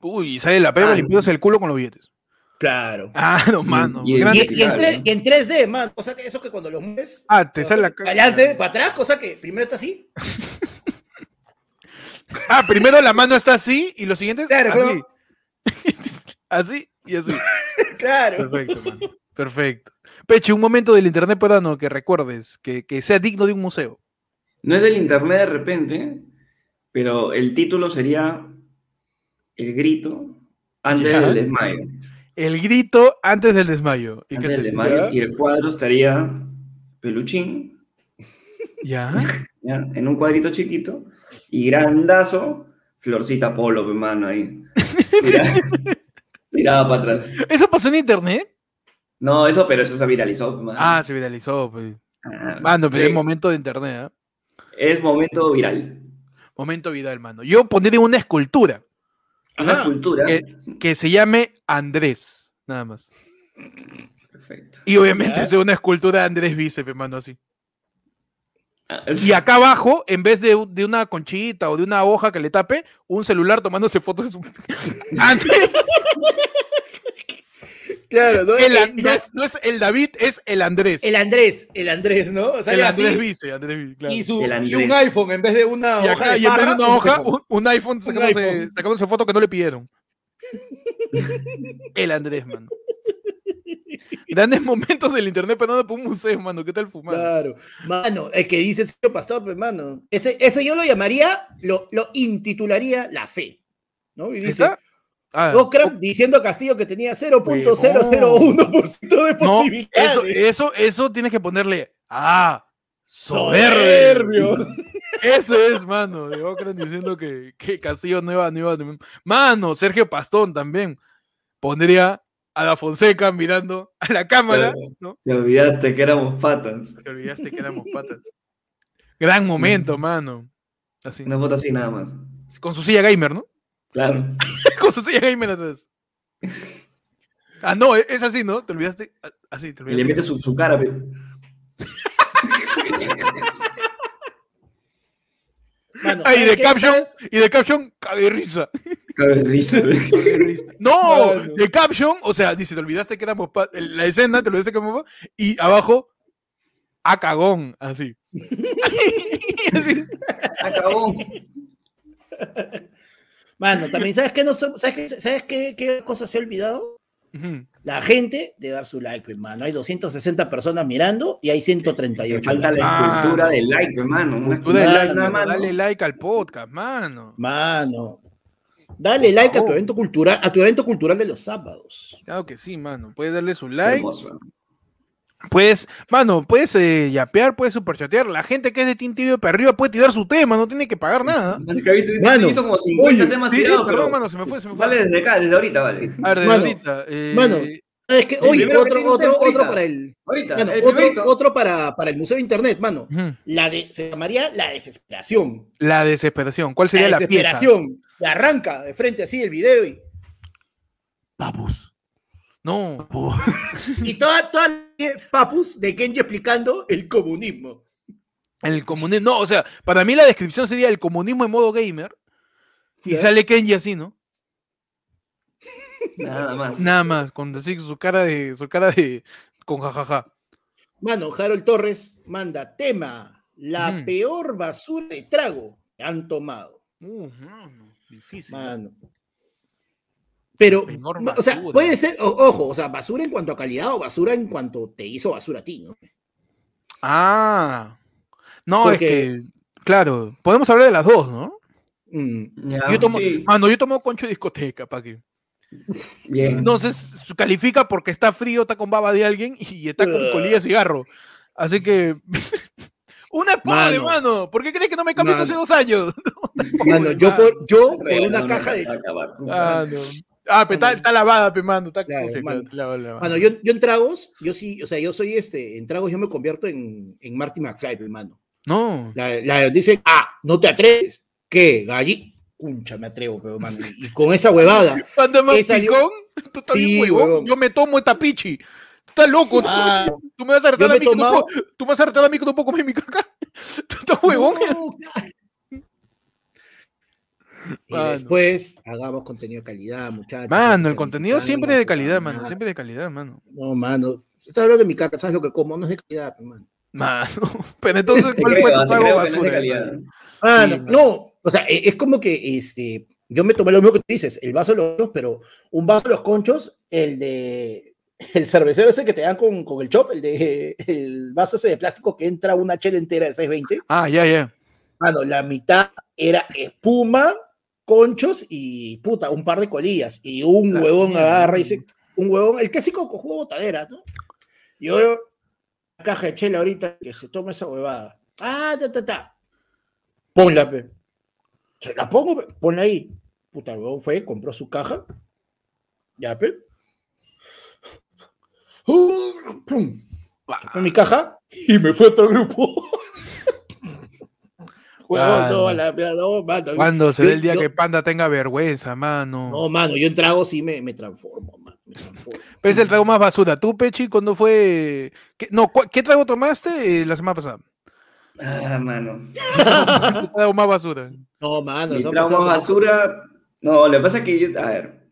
Speaker 1: Uy, y sale la pega
Speaker 2: Ah,
Speaker 1: limpiándose el culo con los billetes.
Speaker 3: Claro.
Speaker 1: Ah, no, mano.
Speaker 2: y-
Speaker 3: Y, y en
Speaker 2: claro,
Speaker 3: 3,
Speaker 2: ¿no?
Speaker 3: y en 3D, man. O sea que eso que cuando los mueves.
Speaker 1: Ah, te sale la ca-
Speaker 3: Adelante, para atrás, cosa que primero está así.
Speaker 1: Ah, primero la mano está así y los siguientes
Speaker 3: Claro,
Speaker 1: así.
Speaker 3: claro.
Speaker 1: así y así.
Speaker 3: Claro.
Speaker 1: Perfecto, mano. Perfecto. Peche, un momento del internet peruano que recuerdes, que, que sea digno de un museo.
Speaker 2: No es del internet de repente, pero el título sería El grito antes
Speaker 1: Ya.
Speaker 2: del desmayo.
Speaker 1: El grito antes del desmayo. ¿Y qué
Speaker 2: Antes del
Speaker 1: se-
Speaker 2: desmayo.
Speaker 3: ¿Ya?
Speaker 2: Y el cuadro estaría Peluchín,
Speaker 1: ¿Ya?
Speaker 2: ¿ya? en un cuadrito chiquito, y grandazo, Florcita Polo, hermano, ahí. Mira, miraba para atrás.
Speaker 1: ¿Eso pasó en internet?
Speaker 2: No, eso, pero eso se viralizó.
Speaker 1: Ah, se viralizó. Pues.
Speaker 2: Ah,
Speaker 1: Mano, pero
Speaker 2: sí,
Speaker 1: es momento de internet, ¿ah?
Speaker 2: es momento viral.
Speaker 1: Momento Vidal, mano. Yo pondría una escultura
Speaker 2: Una
Speaker 3: Ajá.
Speaker 2: cultura.
Speaker 1: que, que se llame Andrés, nada más.
Speaker 2: Perfecto.
Speaker 1: Y obviamente sea una escultura de Andrés Bíceps, mano, así.
Speaker 2: Ah,
Speaker 1: Y acá abajo, en vez de, de una conchita o de una hoja que le tape, un celular tomándose fotos de su... Andrés,
Speaker 3: Claro, ¿no?
Speaker 1: el
Speaker 3: Eh,
Speaker 1: no, es, no es el David, es el Andrés.
Speaker 3: El Andrés, el Andrés, ¿no? O sea,
Speaker 1: El Andrés
Speaker 3: así,
Speaker 1: Bíceps, Andrés claro.
Speaker 3: y, su,
Speaker 2: El
Speaker 3: y un iPhone en vez de una
Speaker 1: Y
Speaker 3: hoja de
Speaker 1: y en vez de una
Speaker 3: un
Speaker 1: hoja,
Speaker 3: iPhone.
Speaker 1: un, un iPhone sacándose, sacándose foto que no le pidieron. El Andrés, mano. Grandes momentos del internet penando por un museo, mano. ¿Qué tal fumar?
Speaker 3: Claro. Mano, el que dice Sergio Pastor, pues, mano. Ese, ese yo lo llamaría, lo, lo intitularía La Fe. ¿no? Y dice,
Speaker 1: ¿Está? Ah,
Speaker 3: Ocram diciendo a Castillo que tenía 0.001% de
Speaker 1: no,
Speaker 3: posibilidades.
Speaker 1: eso, eso, eso tienes que ponerle. Ah, soberbio.
Speaker 3: Soberbio.
Speaker 1: Eso es, mano. De Ocran diciendo que, que Castillo no iba, no iba. Mano, Sergio Pastón también. Pondría a la Fonseca mirando a la cámara. ¿no?
Speaker 2: Te olvidaste que éramos patas.
Speaker 1: Te olvidaste que éramos patas. Gran momento, mano. Así.
Speaker 2: Una foto así nada más.
Speaker 1: Con su silla gamer, ¿no?
Speaker 2: Claro.
Speaker 1: Con su silla gamer atrás. Ah, no, es así, ¿no? Te olvidaste. Así, te
Speaker 2: Y le
Speaker 1: olvidaste.
Speaker 2: mete su, su cara. pe.
Speaker 3: Mano,
Speaker 1: Ah, y
Speaker 3: ¿sabes
Speaker 1: de caption,
Speaker 3: ¿Sabes?
Speaker 1: y de caption, cague de risa.
Speaker 2: Cabe de risa.
Speaker 1: cague de risa. No, de caption, o sea, dice, te olvidaste que éramos la escena, te olvidaste que éramos y abajo, a cagón, así. Así.
Speaker 2: Acabó.
Speaker 3: Mano, también, ¿sabes qué, no, ¿sabes qué, ¿sabes qué, qué cosa se ha olvidado? La gente de dar su like, hermano. Hay 260 personas mirando y hay 138.
Speaker 2: Falta la
Speaker 1: Ah.
Speaker 2: escultura del like, hermano. Una
Speaker 1: Tú dale like, al podcast, mano.
Speaker 3: Mano. Dale like a tu evento cultural, a tu evento cultural de los sábados.
Speaker 1: Claro que sí, mano. Puedes darle su like.
Speaker 2: Hermoso.
Speaker 1: Puedes, mano, puedes eh, yapear, puedes superchatear. La gente que es de Team Tibio para arriba puede tirar su tema, no tiene que pagar nada.
Speaker 2: Es que
Speaker 3: Mano,
Speaker 2: visto como 50
Speaker 3: oye,
Speaker 2: temas
Speaker 1: Sí,
Speaker 2: tirados,
Speaker 1: perdón, mano, se me fue, se me fue.
Speaker 2: Vale desde acá, desde ahorita, vale.
Speaker 1: A ver, desde
Speaker 3: Mano,
Speaker 1: ahorita. eh,
Speaker 3: mano, ¿Sabes qué?
Speaker 2: El
Speaker 3: Oye,
Speaker 2: primero que
Speaker 3: otro, otro, otro para el.
Speaker 2: Ahorita,
Speaker 3: Mano,
Speaker 2: el
Speaker 3: otro, otro para, para el Museo de Internet, mano.
Speaker 1: ujú.
Speaker 3: La de, se llamaría la desesperación.
Speaker 1: La desesperación. ¿Cuál sería
Speaker 3: la
Speaker 1: la, pieza?
Speaker 3: desesperación. Y arranca de frente así el video y. Papus.
Speaker 1: No.
Speaker 3: papus. y toda, toda la papus de Kenji explicando el comunismo.
Speaker 1: El comunismo. No, o sea, para mí la descripción sería el comunismo en modo gamer. Y sale Kenji así, ¿no?
Speaker 2: Nada más.
Speaker 1: Nada más, con así su cara de. su cara de. con jajaja.
Speaker 3: Mano, Harold Torres manda tema la peor basura de trago que han tomado.
Speaker 1: Uh, mano, difícil.
Speaker 3: Mano. Pero, o sea, puede ser, o- ojo, o sea, basura en cuanto a calidad o basura en cuanto te hizo basura a ti, ¿no?
Speaker 1: Ah. No,
Speaker 3: Porque-
Speaker 1: es que, claro, podemos hablar de las dos, ¿no?
Speaker 3: Mm,
Speaker 1: Yo tomo,
Speaker 2: sí,
Speaker 1: mano, yo tomo concho de discoteca, ¿para qué?
Speaker 2: bien.
Speaker 1: Entonces, califica porque está frío, está con baba de alguien y está con
Speaker 3: Ugh.
Speaker 1: colilla de cigarro. Así que. Una es pobre,
Speaker 3: Mano.
Speaker 1: mano. ¿Por qué crees que no me cambié hace dos años?
Speaker 3: Mano, yo por, yo por una caja de.
Speaker 1: Ah, no. Ah, pero está, está lavada, pe, mano. Está
Speaker 3: Claro,
Speaker 1: sucia,
Speaker 3: mano.
Speaker 1: claro, lavada.
Speaker 3: Mano, yo, yo en tragos, yo sí, o sea, yo soy este, en tragos yo me convierto en, en Marty McFly, pe, mano.
Speaker 1: No.
Speaker 3: La, la dicen, ah, no te atreves. ¿Qué? Galli. Cuncha, me atrevo, pero mano. Y, y con esa huevada.
Speaker 1: Anda más
Speaker 3: yo-
Speaker 1: picón. Tú estás
Speaker 3: Sí,
Speaker 1: bien huevón.
Speaker 3: huevón.
Speaker 1: Yo me tomo esta pichi. Tú estás loco. tú-
Speaker 3: Ah,
Speaker 1: Tú me vas a retar a mí
Speaker 3: tomaba-
Speaker 1: puedo- Tú me vas a retar a mí que no puedo comer mi caca. Tú estás huevón.
Speaker 3: no, Y
Speaker 1: Mano.
Speaker 3: después hagamos contenido de calidad, muchachos.
Speaker 1: Mano, el contenido siempre de
Speaker 3: puta
Speaker 1: calidad, mano.
Speaker 3: madre.
Speaker 1: Siempre de calidad, mano.
Speaker 3: No, mano. ¿Sabes hablando de mi caca? ¿Sabes lo que como? No es de calidad, pe, mano.
Speaker 1: Mano. Pero entonces, ¿cuál fue tu
Speaker 2: es de
Speaker 1: basura?
Speaker 2: calidad.
Speaker 3: Ah,
Speaker 1: mano.
Speaker 3: no, o sea, e- es como que este, yo me tomé lo mismo que tú dices, el vaso de los conchos, pero un vaso de los conchos, el de el cervecero ese que te dan con, con el chop, el de el vaso ese de plástico que entra una chela entera de 620,
Speaker 1: Ah, ya, ya.
Speaker 3: mano, la mitad era espuma, conchos y puta, un par de colillas. Y un huevón
Speaker 1: mierda.
Speaker 3: agarra y dice, un huevón, el clásico cojudo botadera, ¿no? Yo veo la caja de chela ahorita que se toma esa huevada. Ah, ta, ta, ta. Ponla, pe. Se la pongo, pe. Ponla ahí. Puta, el huevón fue, compró su caja. Ya, pe. Pum. Sacó mi caja y me fue a otro grupo. Huevón, no,
Speaker 1: Mano.
Speaker 3: la no, mano.
Speaker 1: Cuando se ve el día
Speaker 3: yo-
Speaker 1: que Panda tenga vergüenza, mano.
Speaker 3: No, mano, yo en trago sí me, me transformo, mano. Me transformo.
Speaker 1: Pero es el trago más basura. ¿Tú, Pechi, cuándo fue? ¿Qué, no, ¿qué trago tomaste eh, la semana pasada?
Speaker 2: Ah, mano.
Speaker 1: ¿Qué trago más basura?
Speaker 3: No, mano,
Speaker 2: Mi trauma
Speaker 3: pasado-
Speaker 2: basura. No, lo que pasa es que yo. A ver.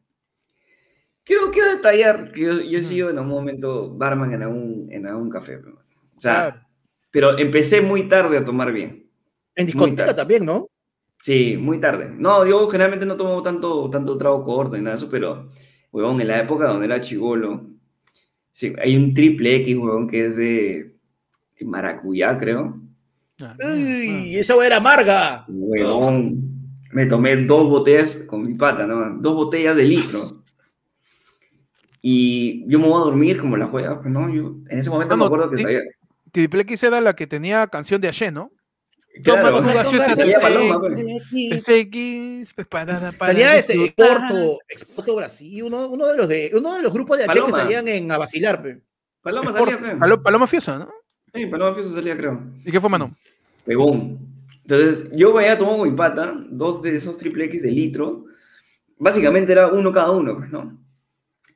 Speaker 2: Quiero, quiero detallar que yo, yo he sido en un momento barman en algún, en algún café. pero, O sea,
Speaker 1: Claro.
Speaker 2: pero empecé muy tarde a tomar bien.
Speaker 3: En discoteca también, ¿no?
Speaker 2: Sí, muy tarde. No, yo generalmente no tomo tanto, tanto trago corto y nada de eso, pero, huevón, en la época donde era chivolo, sí, hay un triple X, huevón, que es de maracuyá, creo.
Speaker 1: Ah,
Speaker 3: Uy, esa hueá era amarga.
Speaker 2: Huevón, me tomé dos botellas con mi pata, ¿no? Dos botellas de litro. Y yo me voy a dormir como la juega, pues, ¿no? Yo en ese momento
Speaker 1: Ah,
Speaker 2: me
Speaker 1: no,
Speaker 2: acuerdo que sabía.
Speaker 1: Triple X era la que tenía canción de Ayer, ¿no?
Speaker 2: Claro,
Speaker 1: Toma tu gaseosa
Speaker 2: salía
Speaker 1: de
Speaker 2: Paloma,
Speaker 1: seis. SX, preparada para
Speaker 3: Salía este
Speaker 1: disfrutar.
Speaker 3: Exporto, Exporto Brasil, uno, uno de los de uno de los grupos de H que
Speaker 2: Paloma.
Speaker 3: salían en a vacilar, pe.
Speaker 2: Paloma
Speaker 1: Sport-
Speaker 2: salía, creo.
Speaker 1: Palo- Paloma Fiosa, ¿no?
Speaker 2: Sí, Paloma Fioso salía, creo.
Speaker 1: ¿Y qué fue, mano?
Speaker 2: Huevón. Entonces, yo me había tomado con mi pata dos de esos triple X de litro. Básicamente era uno cada uno, pues, ¿no?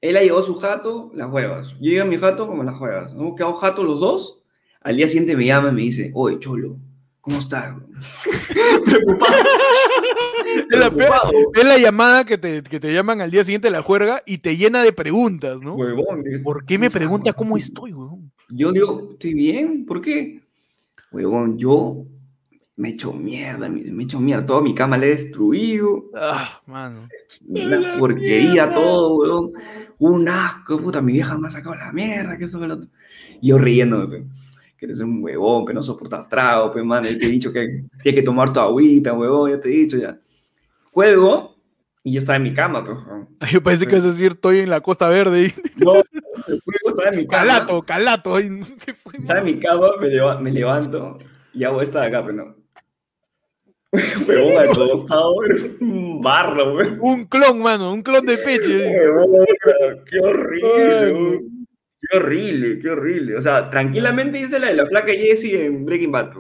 Speaker 2: Él ha llevado su jato, las huevas. Yo llevo mi jato como las huevas. Hemos quedado jato los dos. Al día siguiente me llama y me dice, oye, Cholo, ¿cómo estás? Preocupado.
Speaker 1: Es la, peor-
Speaker 2: Preocupado,
Speaker 1: es la llamada que te, que te llaman al día siguiente de la juerga y te llena de preguntas, ¿no?
Speaker 2: huevón.
Speaker 1: ¿Por qué me pregunta cómo estoy, weón?
Speaker 2: Yo digo, ¿estoy bien? ¿Por qué? Huevón, yo me echo mierda, me echo mierda. Toda mi cama la he destruido.
Speaker 1: Ah, mano.
Speaker 2: Una
Speaker 3: la
Speaker 2: porquería
Speaker 3: mierda.
Speaker 2: todo, weón. Un asco, puta, mi vieja me ha sacado la mierda, que eso, que lo otro. Y yo riéndome, pe, que eres un huevón, que no soportas trago, pe, mano, y te he dicho que tienes que tomar tu agüita, huevón, ya te he dicho, ya. Cuelgo, y yo estaba en mi cama, pero,
Speaker 1: Yo pensé que ibas a decir estoy en la Costa Verde. y-
Speaker 2: no, cuelgo, estaba en mi cama,
Speaker 1: Calato, calato. ¿Qué fue?
Speaker 2: estaba en mi cama, me, me levanto, y hago esta de acá, pero no. Huevón al costado, un barro, weón.
Speaker 1: Un clon, mano, un clon de peche.
Speaker 2: Qué horrible. Qué horrible, qué horrible. O sea, tranquilamente dice la de la flaca Jessie en Breaking Bad.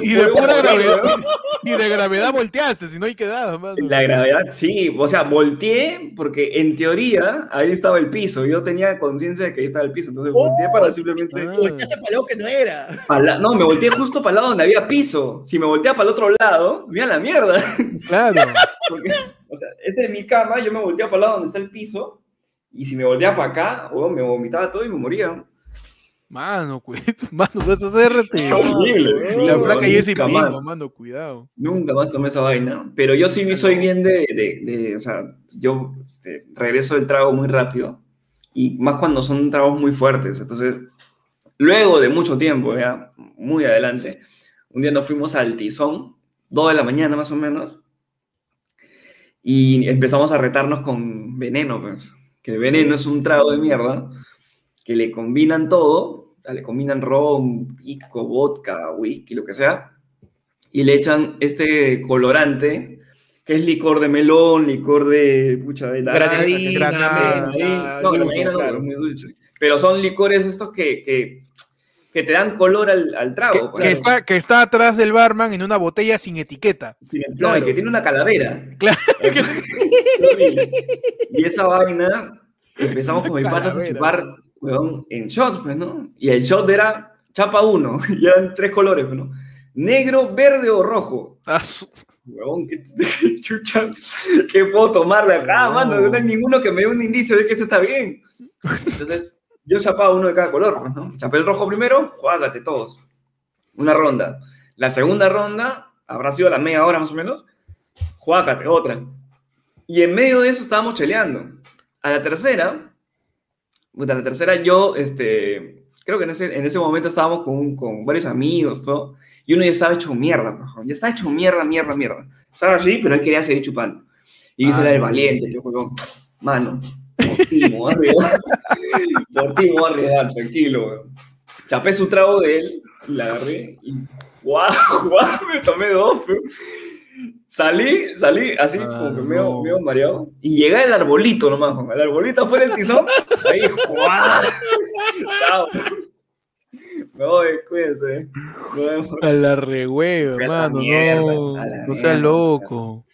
Speaker 1: Y, de pura gravedad.
Speaker 2: weón.
Speaker 1: Y de gravedad volteaste, si no hay quedado, mano.
Speaker 2: La gravedad, sí. O sea, volteé porque en teoría ahí estaba el piso. Yo tenía conciencia de que ahí estaba el piso. Entonces volteé para simplemente.
Speaker 1: Ah.
Speaker 3: Volteaste para lado que no era.
Speaker 2: la- No, me volteé justo para el lado donde había piso. Si me volteaba para el otro lado, mira la mierda.
Speaker 1: Claro.
Speaker 2: Porque, o sea, esta es mi cama, yo me volteaba para el lado donde está el piso, y si me volteaba para acá, huevón, me vomitaba todo y me moría.
Speaker 1: Mano, cu- mano, vas a hacerte.
Speaker 2: Horrible, sí,
Speaker 1: la flaca y ese
Speaker 2: más.
Speaker 1: mano, cuidado.
Speaker 2: Nunca más tomé esa vaina. Pero yo sí soy bien de, de, de- o sea, yo este, regreso del trago muy rápido. Y más cuando son tragos muy fuertes. Entonces, luego de mucho tiempo, ya, muy adelante, un día nos fuimos al Tizón, 2 de la mañana más o menos. Y empezamos a retarnos con veneno, pues. Que el veneno es un trago de mierda que le combinan todo, le combinan ron, pisco, vodka, whisky, lo que sea, y le echan este colorante, que es licor de melón, licor de, pucha, de naranja,
Speaker 3: Granadina,
Speaker 2: no,
Speaker 3: yuca,
Speaker 2: granadina no,
Speaker 3: claro.
Speaker 2: es muy dulce. Pero son licores estos que, que, que te dan color al, al
Speaker 1: Que,
Speaker 2: trago. pues.
Speaker 1: que está, que está atrás del barman en una botella sin etiqueta.
Speaker 2: Sí, no, y
Speaker 3: Claro.
Speaker 2: que tiene una calavera.
Speaker 1: Claro.
Speaker 2: y esa vaina, empezamos con mis patas a chupar, weón, en shots, pues, ¿no? Y el shot era chapa uno, y eran tres colores, pues, ¿no? Negro, verde o rojo.
Speaker 1: Ah, su-
Speaker 2: Weón, qué, qué chucha, ¿qué puedo tomar de acá,
Speaker 1: No.
Speaker 2: mano? No hay ninguno que me dé un indicio de que esto está bien. Entonces, yo chapaba uno de cada color, pues, ¿no? Chapé el rojo primero, juágate todos. Una ronda. La segunda ronda, habrá sido a la media hora más o menos, juágate, otra. Y en medio de eso estábamos cheleando. A la tercera, a la tercera yo, este, creo que en ese, en ese momento estábamos con, con varios amigos, todo, y uno ya estaba hecho mierda, pues, ya estaba hecho mierda, mierda, mierda. Estaba así, pero él quería seguir chupando. Y dice
Speaker 1: Ah,
Speaker 2: era el valiente, yo juego, mano, ti, me voy a arriesgar. por ti, me voy a arriesgar, tranquilo, weón. Chapé su trago de él, y la agarré, y guau, guau, me tomé dos, weón. Salí, salí así,
Speaker 1: Ah,
Speaker 2: como que medio,
Speaker 1: no.
Speaker 2: medio mareado. Y llegué al arbolito nomás, weón. al arbolito afuera del tizón. Ahí, ¡guau! Chao. Me voy, cuídense. Nos vemos.
Speaker 1: a la rehueva,
Speaker 2: Vete a la
Speaker 1: mano,
Speaker 2: mierda,
Speaker 1: no.
Speaker 2: a la
Speaker 1: No seas
Speaker 2: mierda.
Speaker 1: loco.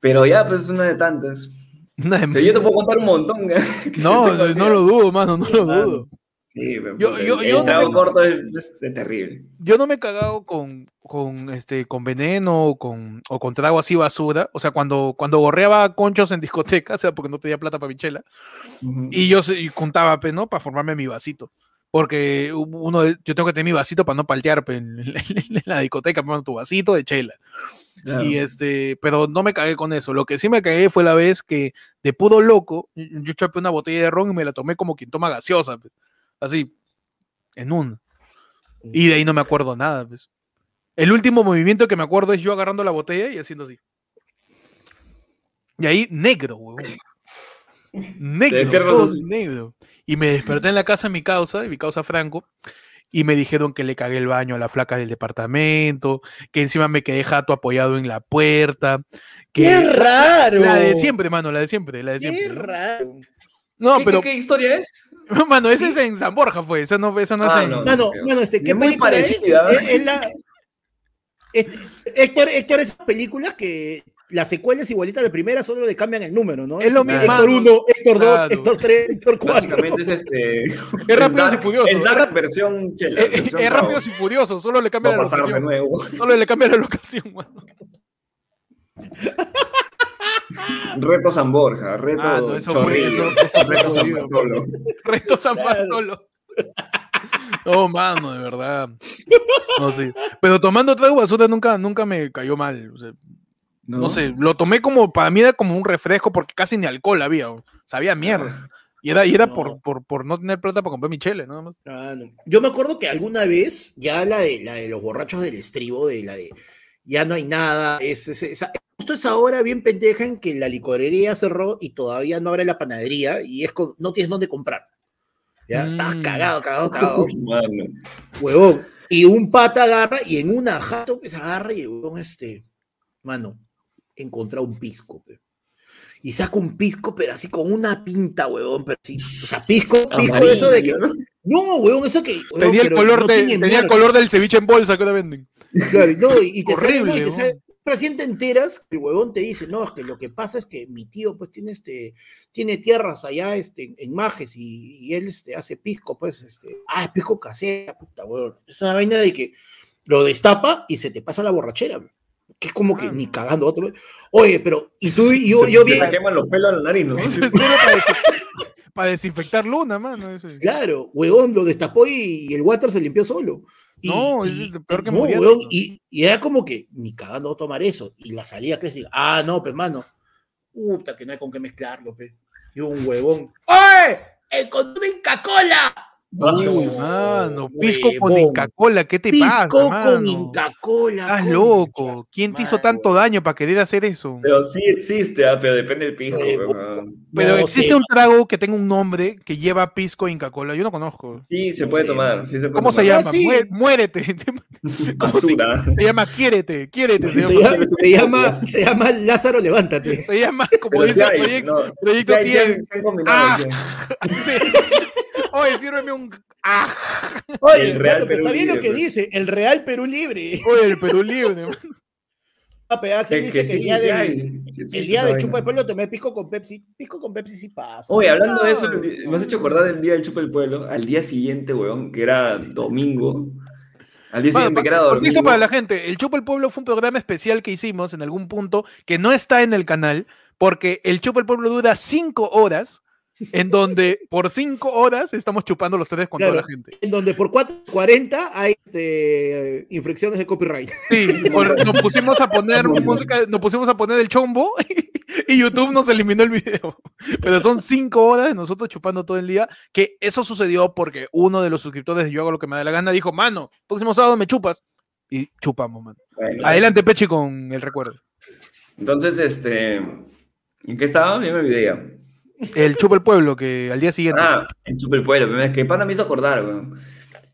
Speaker 2: Pero ya, pues es una de tantas.
Speaker 1: Una de-
Speaker 2: yo te puedo contar un montón.
Speaker 1: No, no, no lo dudo, mano, no lo dudo.
Speaker 2: Sí,
Speaker 1: Yo- yo-
Speaker 2: el,
Speaker 1: yo
Speaker 2: el
Speaker 1: no
Speaker 2: trago
Speaker 1: me-
Speaker 2: corto es, es- terrible.
Speaker 1: Yo no me he cagado con, con, este, con veneno o con, o con trago así basura. O sea, cuando, cuando gorreaba conchos en discoteca, o sea, porque no tenía plata para mi chela, y yo y juntaba, pues, ¿no? Para formarme mi vasito. Porque uno, yo tengo que tener mi vasito para no paltear pues, en, la- en la discoteca, pues, tu vasito de chela.
Speaker 2: Claro.
Speaker 1: Y este, pero no me cagué con eso. Lo que sí me cagué fue la vez que, de puro loco, yo chapé una botella de ron y me la tomé como quien toma gaseosa, pues, así, en un. Y de ahí no me acuerdo nada, pues. El último movimiento que me acuerdo es yo agarrando la botella y haciendo así. Y ahí, negro, huevón. Negro, todo negro. Y me desperté en la casa de mi causa, de mi causa Franco, y me dijeron que le cagué el baño a la flaca del departamento, que encima me quedé jato apoyado en la puerta. Que
Speaker 3: ¡Qué raro!
Speaker 1: La de siempre, mano, la de siempre, la de
Speaker 3: ¡Qué
Speaker 1: siempre. ¿no?
Speaker 3: raro!
Speaker 1: No,
Speaker 2: ¿Qué,
Speaker 1: pero,
Speaker 2: qué, qué historia es?
Speaker 1: mano, ese es en San Borja, fue. Esa no, esa no
Speaker 2: Ah,
Speaker 1: es en.
Speaker 2: no.
Speaker 3: Mano,
Speaker 2: creo.
Speaker 3: mano, este,
Speaker 2: Es
Speaker 3: ¿qué
Speaker 2: muy
Speaker 3: película
Speaker 2: parecida.
Speaker 3: es? Es- es la- este, Héctor, Héctor, esas películas que la secuela es igualita a la primera, solo le cambian el número, ¿no?
Speaker 1: Es lo
Speaker 3: este,
Speaker 1: mismo,
Speaker 3: Héctor
Speaker 1: mano.
Speaker 3: 1, Héctor 2,
Speaker 1: Claro.
Speaker 3: Héctor 3, Héctor 4.
Speaker 2: Básicamente es este.
Speaker 1: Es Rápidos y Furiosos,
Speaker 2: Es
Speaker 1: rap-
Speaker 2: versión chela.
Speaker 1: Es, es-
Speaker 2: versión
Speaker 1: es
Speaker 2: trago.
Speaker 1: rápido y furioso, solo le
Speaker 2: Va
Speaker 1: cambia
Speaker 2: a
Speaker 1: la locación.
Speaker 2: nuevo.
Speaker 1: Solo le cambia la locación, mano.
Speaker 2: Reto San Borja, reto
Speaker 1: Ah, no, eso fue- eso- eso
Speaker 2: reto San. Bartolo.
Speaker 1: Reto San. Bartolo. Oh, mano, de verdad. No sé. Pero tomando trago basura nunca, nunca me cayó mal. o sea, no. sé, lo tomé como, para mí era como un refresco porque casi ni alcohol había. o- Sabía mierda. Y era, y era
Speaker 3: No.
Speaker 1: por, por, por no tener plata para comprar mi chele, nada más.
Speaker 3: Ah, no. Yo me acuerdo que alguna vez, ya la de, la de los borrachos del estribo, de la de ya no hay nada, es, es- esa- justo esa hora bien pendeja en que la licorería cerró y todavía no abre la panadería y es con- no tienes dónde comprar. Ya, estás
Speaker 1: Mm.
Speaker 3: cagado, cagado, cagado, huevón. Y un pata agarra y en una jato que se agarra y huevón, este, mano, encontró un pisco, pe. Y saca un pisco, pero así con una pinta, huevón, pero sí. O sea, pisco, pisco de eso de que.
Speaker 2: Amarillo,
Speaker 3: No, huevón, eso que. huevón,
Speaker 1: Tenía el color,
Speaker 3: no
Speaker 1: de, tenía el color del ceviche en bolsa que ahora venden.
Speaker 3: Claro, y no, y, y te sale,
Speaker 1: Horrible,
Speaker 3: no, y te sale- recién te enteras que el huevón te dice, no, es que lo que pasa es que mi tío pues tiene este, tiene tierras allá este, en Majes y, y él este, hace pisco, pues, este, ah, es pisco casera, puta huevón. Es una vaina de que lo destapa y se te pasa la borrachera, huevón. Que es como que
Speaker 1: Ah,
Speaker 3: ni cagando otro. Oye, pero, y tú, y yo,
Speaker 2: se,
Speaker 3: yo
Speaker 2: se
Speaker 3: bien,
Speaker 2: queman los pelos a la nariz, ¿no?
Speaker 1: Eso es solo para, para desinfectar luna, mano. eso.
Speaker 3: Claro, huevón lo destapó y, y el water se limpió solo. Y,
Speaker 1: No, es
Speaker 3: y-
Speaker 1: peor que
Speaker 3: no, huevón, y, y era como que ni cagando a tomar eso. Y la salida decía, ah, no, pues mano, puta, que no hay con qué mezclarlo, pe. Y un huevón, ¡Oye! ¡Encontré Inca-Cola!
Speaker 1: Uy, mano, pisco con. Inca-Cola, ¿qué te pasa,
Speaker 3: Pisco con Inca-Cola.
Speaker 1: Estás loco. ¿Quién te hizo tanto daño para querer hacer eso?
Speaker 2: Pero sí existe, ah, pero depende del pisco.
Speaker 3: Eh.
Speaker 1: Pero
Speaker 3: No
Speaker 1: existe un trago que tenga un nombre que lleva pisco Inca Cola. Yo no conozco.
Speaker 2: Sí, se puede tomar. sí se puede
Speaker 1: ¿Cómo se llama?
Speaker 3: Ah, sí.
Speaker 1: Mué- Muérete. ¿Cómo se,
Speaker 2: Basura.
Speaker 1: se llama Quiérete, Quiérete. Se
Speaker 3: Se
Speaker 1: llama,
Speaker 3: se llama, se llama Lázaro Levántate.
Speaker 1: se llama, como dice el proyecto.
Speaker 2: no,
Speaker 1: proyecto Ah. Oye, sírveme un. ¡Ah!
Speaker 3: Oye,
Speaker 2: El Real
Speaker 3: pero está
Speaker 2: Perú
Speaker 3: bien lo
Speaker 2: Libre,
Speaker 3: que
Speaker 2: pues.
Speaker 3: dice, el Real Perú Libre.
Speaker 1: Oye, el Perú libre. man.
Speaker 3: A pegar, se
Speaker 2: Que-
Speaker 3: dice
Speaker 2: que
Speaker 3: que el día
Speaker 2: sí
Speaker 3: del.
Speaker 2: Sí
Speaker 3: el día del
Speaker 2: vaina.
Speaker 3: chupa de pueblo tomé pisco con Pepsi. Pisco con Pepsi sí pasa.
Speaker 2: Oye, hablando de eso,
Speaker 1: No.
Speaker 2: me has hecho acordar del día del chupa del pueblo. Al día siguiente, weón, que era domingo. Al día
Speaker 1: Bueno,
Speaker 2: siguiente, que era domingo.
Speaker 1: para la gente. El Chupa el Pueblo fue un programa especial que hicimos en algún punto que no está en el canal porque el Chupa el Pueblo dura cinco horas en donde por cinco horas estamos chupando los tres con toda la gente.
Speaker 3: En donde por 4.40 hay este, infracciones de copyright.
Speaker 1: Sí, por- nos pusimos a poner música, nos pusimos a poner el chombo y YouTube nos eliminó el video. Pero son cinco horas de nosotros chupando todo el día, que eso sucedió porque uno de los suscriptores de Yo hago lo que me da la gana dijo, mano, próximo sábado me chupas. Y chupamos, mano.
Speaker 2: Bueno,
Speaker 1: Adelante, Pechi, con el recuerdo.
Speaker 2: Entonces, este. ¿En qué estaba? Ya me olvidé ya.
Speaker 1: El chupa el pueblo, que al día siguiente.
Speaker 2: Ah, en Chupa el Pueblo. Es que pana me hizo acordar, weón.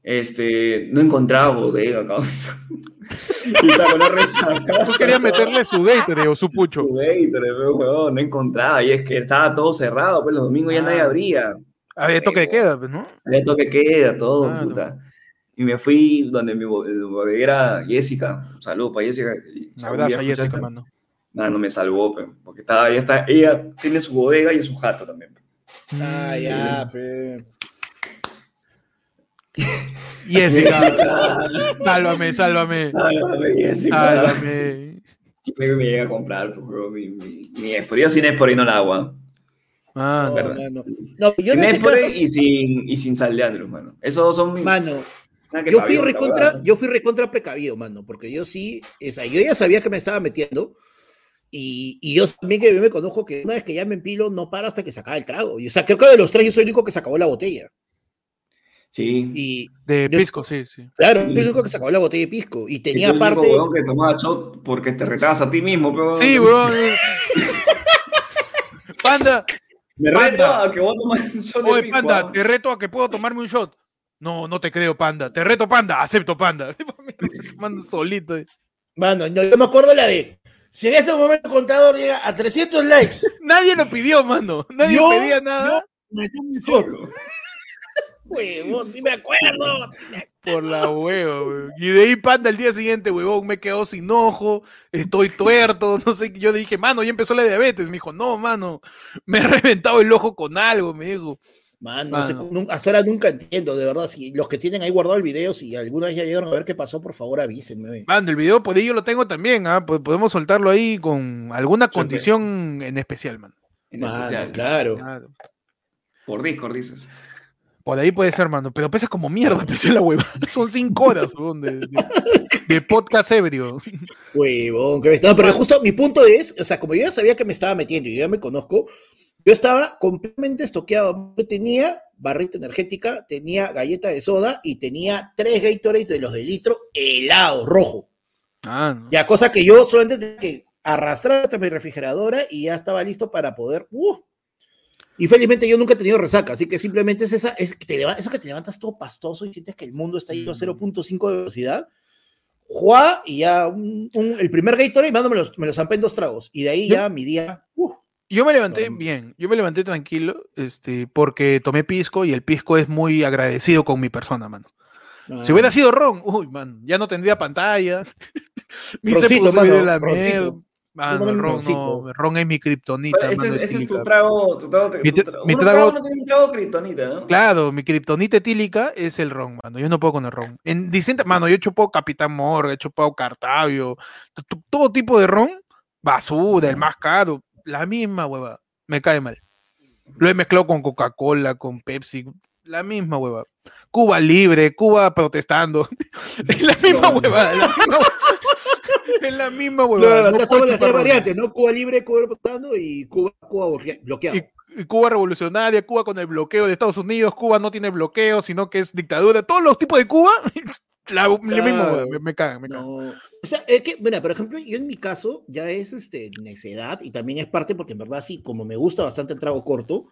Speaker 2: Este, no encontraba bodega, causa. y.
Speaker 1: Yo quería meterle su Gatorade o su pucho.
Speaker 2: Su Gatorade, weón, no encontraba. Y es que estaba todo cerrado, pues los domingos ya nadie
Speaker 1: Ah.
Speaker 2: abría.
Speaker 1: Había toque de queda, pues, ¿no?
Speaker 2: Había toque queda, todo,
Speaker 1: Claro.
Speaker 2: puta. Y me fui donde mi bo- el bodeguera Jessica. Un saludo para Jessica.
Speaker 1: Un abrazo a
Speaker 2: ¿ya
Speaker 1: Jessica,
Speaker 2: escuchaste?
Speaker 1: Mano.
Speaker 2: No me salvó, pe, porque estaba, ella, está, ella tiene su bodega y su jato también. pe.
Speaker 3: Ah, ya, pe.
Speaker 1: Jessica, sálvame, sálvame.
Speaker 2: Sálvame, Jessica.
Speaker 1: Sálvame.
Speaker 2: Luego me llega a comprar, pues, bro, mi, mi, mi Espor. Yo sin Espor y no el agua.
Speaker 1: Ah,
Speaker 3: No,
Speaker 2: verdad.
Speaker 3: mano. No, yo
Speaker 2: sin Espor
Speaker 3: caso,
Speaker 2: y sin, y sin sal de Andrews, mano. Esos son mis.
Speaker 3: mano, yo fui recontra, yo fui recontra precavido, mano, porque yo sí, o sea, yo ya sabía que me estaba metiendo. Y, y yo también que yo me conozco que una vez que ya me empilo, no para hasta que se acaba el trago. Y, o sea, creo que de los tres yo soy el único que se acabó la botella.
Speaker 2: Sí.
Speaker 3: Y
Speaker 1: de
Speaker 3: Yo-
Speaker 1: pisco, sí, sí.
Speaker 3: claro, yo soy el único que se acabó la botella de pisco. Y
Speaker 2: Y
Speaker 3: tenía
Speaker 2: tú el único
Speaker 3: aparte.
Speaker 2: huevón que tomaba shot porque te retabas a ti mismo, pero.
Speaker 1: Sí, weón. Panda,
Speaker 2: Me reto a que vos tomes un shot de
Speaker 1: oye,
Speaker 2: pisco,
Speaker 1: Panda, te reto a que puedo tomarme un shot. No, no te creo, Panda. Te reto, Panda. Acepto, Panda. Mando solito. eh.
Speaker 3: Mano, no, yo me acuerdo la de. Si en este momento el contador llega a 300 likes,
Speaker 1: Nadie lo pidió, mano. Nadie
Speaker 3: Yo-
Speaker 1: pedía nada.
Speaker 3: me tomo un shot. Huevón, sí me acuerdo. sí me acuerdo.
Speaker 1: Por la hueva, weón. Y de ahí, Panda, el día siguiente, huevón, me quedó sin ojo, estoy tuerto, no sé. qué. Yo dije, mano, ya empezó la diabetes. Me dijo, no, mano, me he reventado el ojo con algo, me dijo.
Speaker 3: Mano. se- nun- hasta ahora nunca entiendo, de verdad. Si los que tienen ahí guardado el video, si alguna vez ya llegaron a ver qué pasó, por favor avísenme.
Speaker 1: Mano, el video, por ahí yo lo tengo también, ¿ah? Po- Podemos soltarlo ahí con alguna
Speaker 2: pues.
Speaker 1: condición en especial, mano.
Speaker 2: En especial.
Speaker 3: claro.
Speaker 1: Claro.
Speaker 2: Por Discord dices.
Speaker 1: Por ahí puede ser, mano. Pero pesa como mierda, pesa la hueva. Son cinco horas, huevón, de, de- de podcast ebrio.
Speaker 3: Huevón, que me estaba- pero justo mi punto es, o sea, como yo ya sabía que me estaba metiendo y yo ya me conozco, yo estaba completamente estoqueado. Yo tenía barrita energética, tenía galleta de soda y tenía tres Gatorade de los de litro helado, rojo.
Speaker 1: Ah, no.
Speaker 3: Ya, cosa que yo solamente tenía que arrastrar hasta mi refrigeradora y ya estaba listo para poder. ¡uh! Y felizmente yo nunca he tenido resaca, así que simplemente es esa, es que te eso que te levantas todo pastoso y sientes que el mundo está yendo a
Speaker 1: Mm.
Speaker 3: 0.5 de velocidad. Juá y ya un- un- el primer Gatorade, mando, me los, me los zampé en dos tragos. Y de ahí ya mi día. ¡uh!
Speaker 1: Yo me levanté
Speaker 3: No.
Speaker 1: bien, yo me levanté tranquilo, este, porque tomé pisco y el pisco es muy agradecido con mi persona, mano. Si hubiera sido ron, uy, man, ya no tendría pantalla. Mi
Speaker 3: Roncito, mano,
Speaker 1: la
Speaker 3: roncito.
Speaker 1: mierda. Mano, el ron, no, el ron es mi kriptonita.
Speaker 2: Ese,
Speaker 1: mano,
Speaker 2: ese es tu trago. Tu trago,
Speaker 1: Mi
Speaker 2: tu
Speaker 1: tra-
Speaker 2: trago-
Speaker 1: mi trago-
Speaker 2: cada uno tiene un trago kriptonita, ¿no?
Speaker 1: Claro, mi kriptonita etílica es el ron, mano. Yo no puedo con el ron. En distintas, mano, yo he chupado Capitán Morgan, he chupado Cartavio, todo tipo de ron, basura, el más caro, la misma hueva. Me cae mal. Lo he mezclado con Coca-Cola, con Pepsi, la misma hueva. Cuba libre, Cuba protestando. Es la misma
Speaker 2: No.
Speaker 1: la misma- Es la misma.
Speaker 3: Claro,
Speaker 1: no
Speaker 3: estamos las tres variantes, ¿no? Cuba libre, Cuba votando y Cuba, Cuba bloquea- bloqueado.
Speaker 1: Y, y Cuba revolucionaria, Cuba con el bloqueo de Estados Unidos, Cuba no tiene bloqueo, sino que es dictadura. Todos los tipos de Cuba, la, la misma
Speaker 3: Claro.
Speaker 1: huevada, me, me cagan, me cagan.
Speaker 3: No. O sea, es que, mira, por ejemplo, yo en mi caso ya es este, necedad y también es parte porque en verdad sí, como me gusta bastante el trago corto,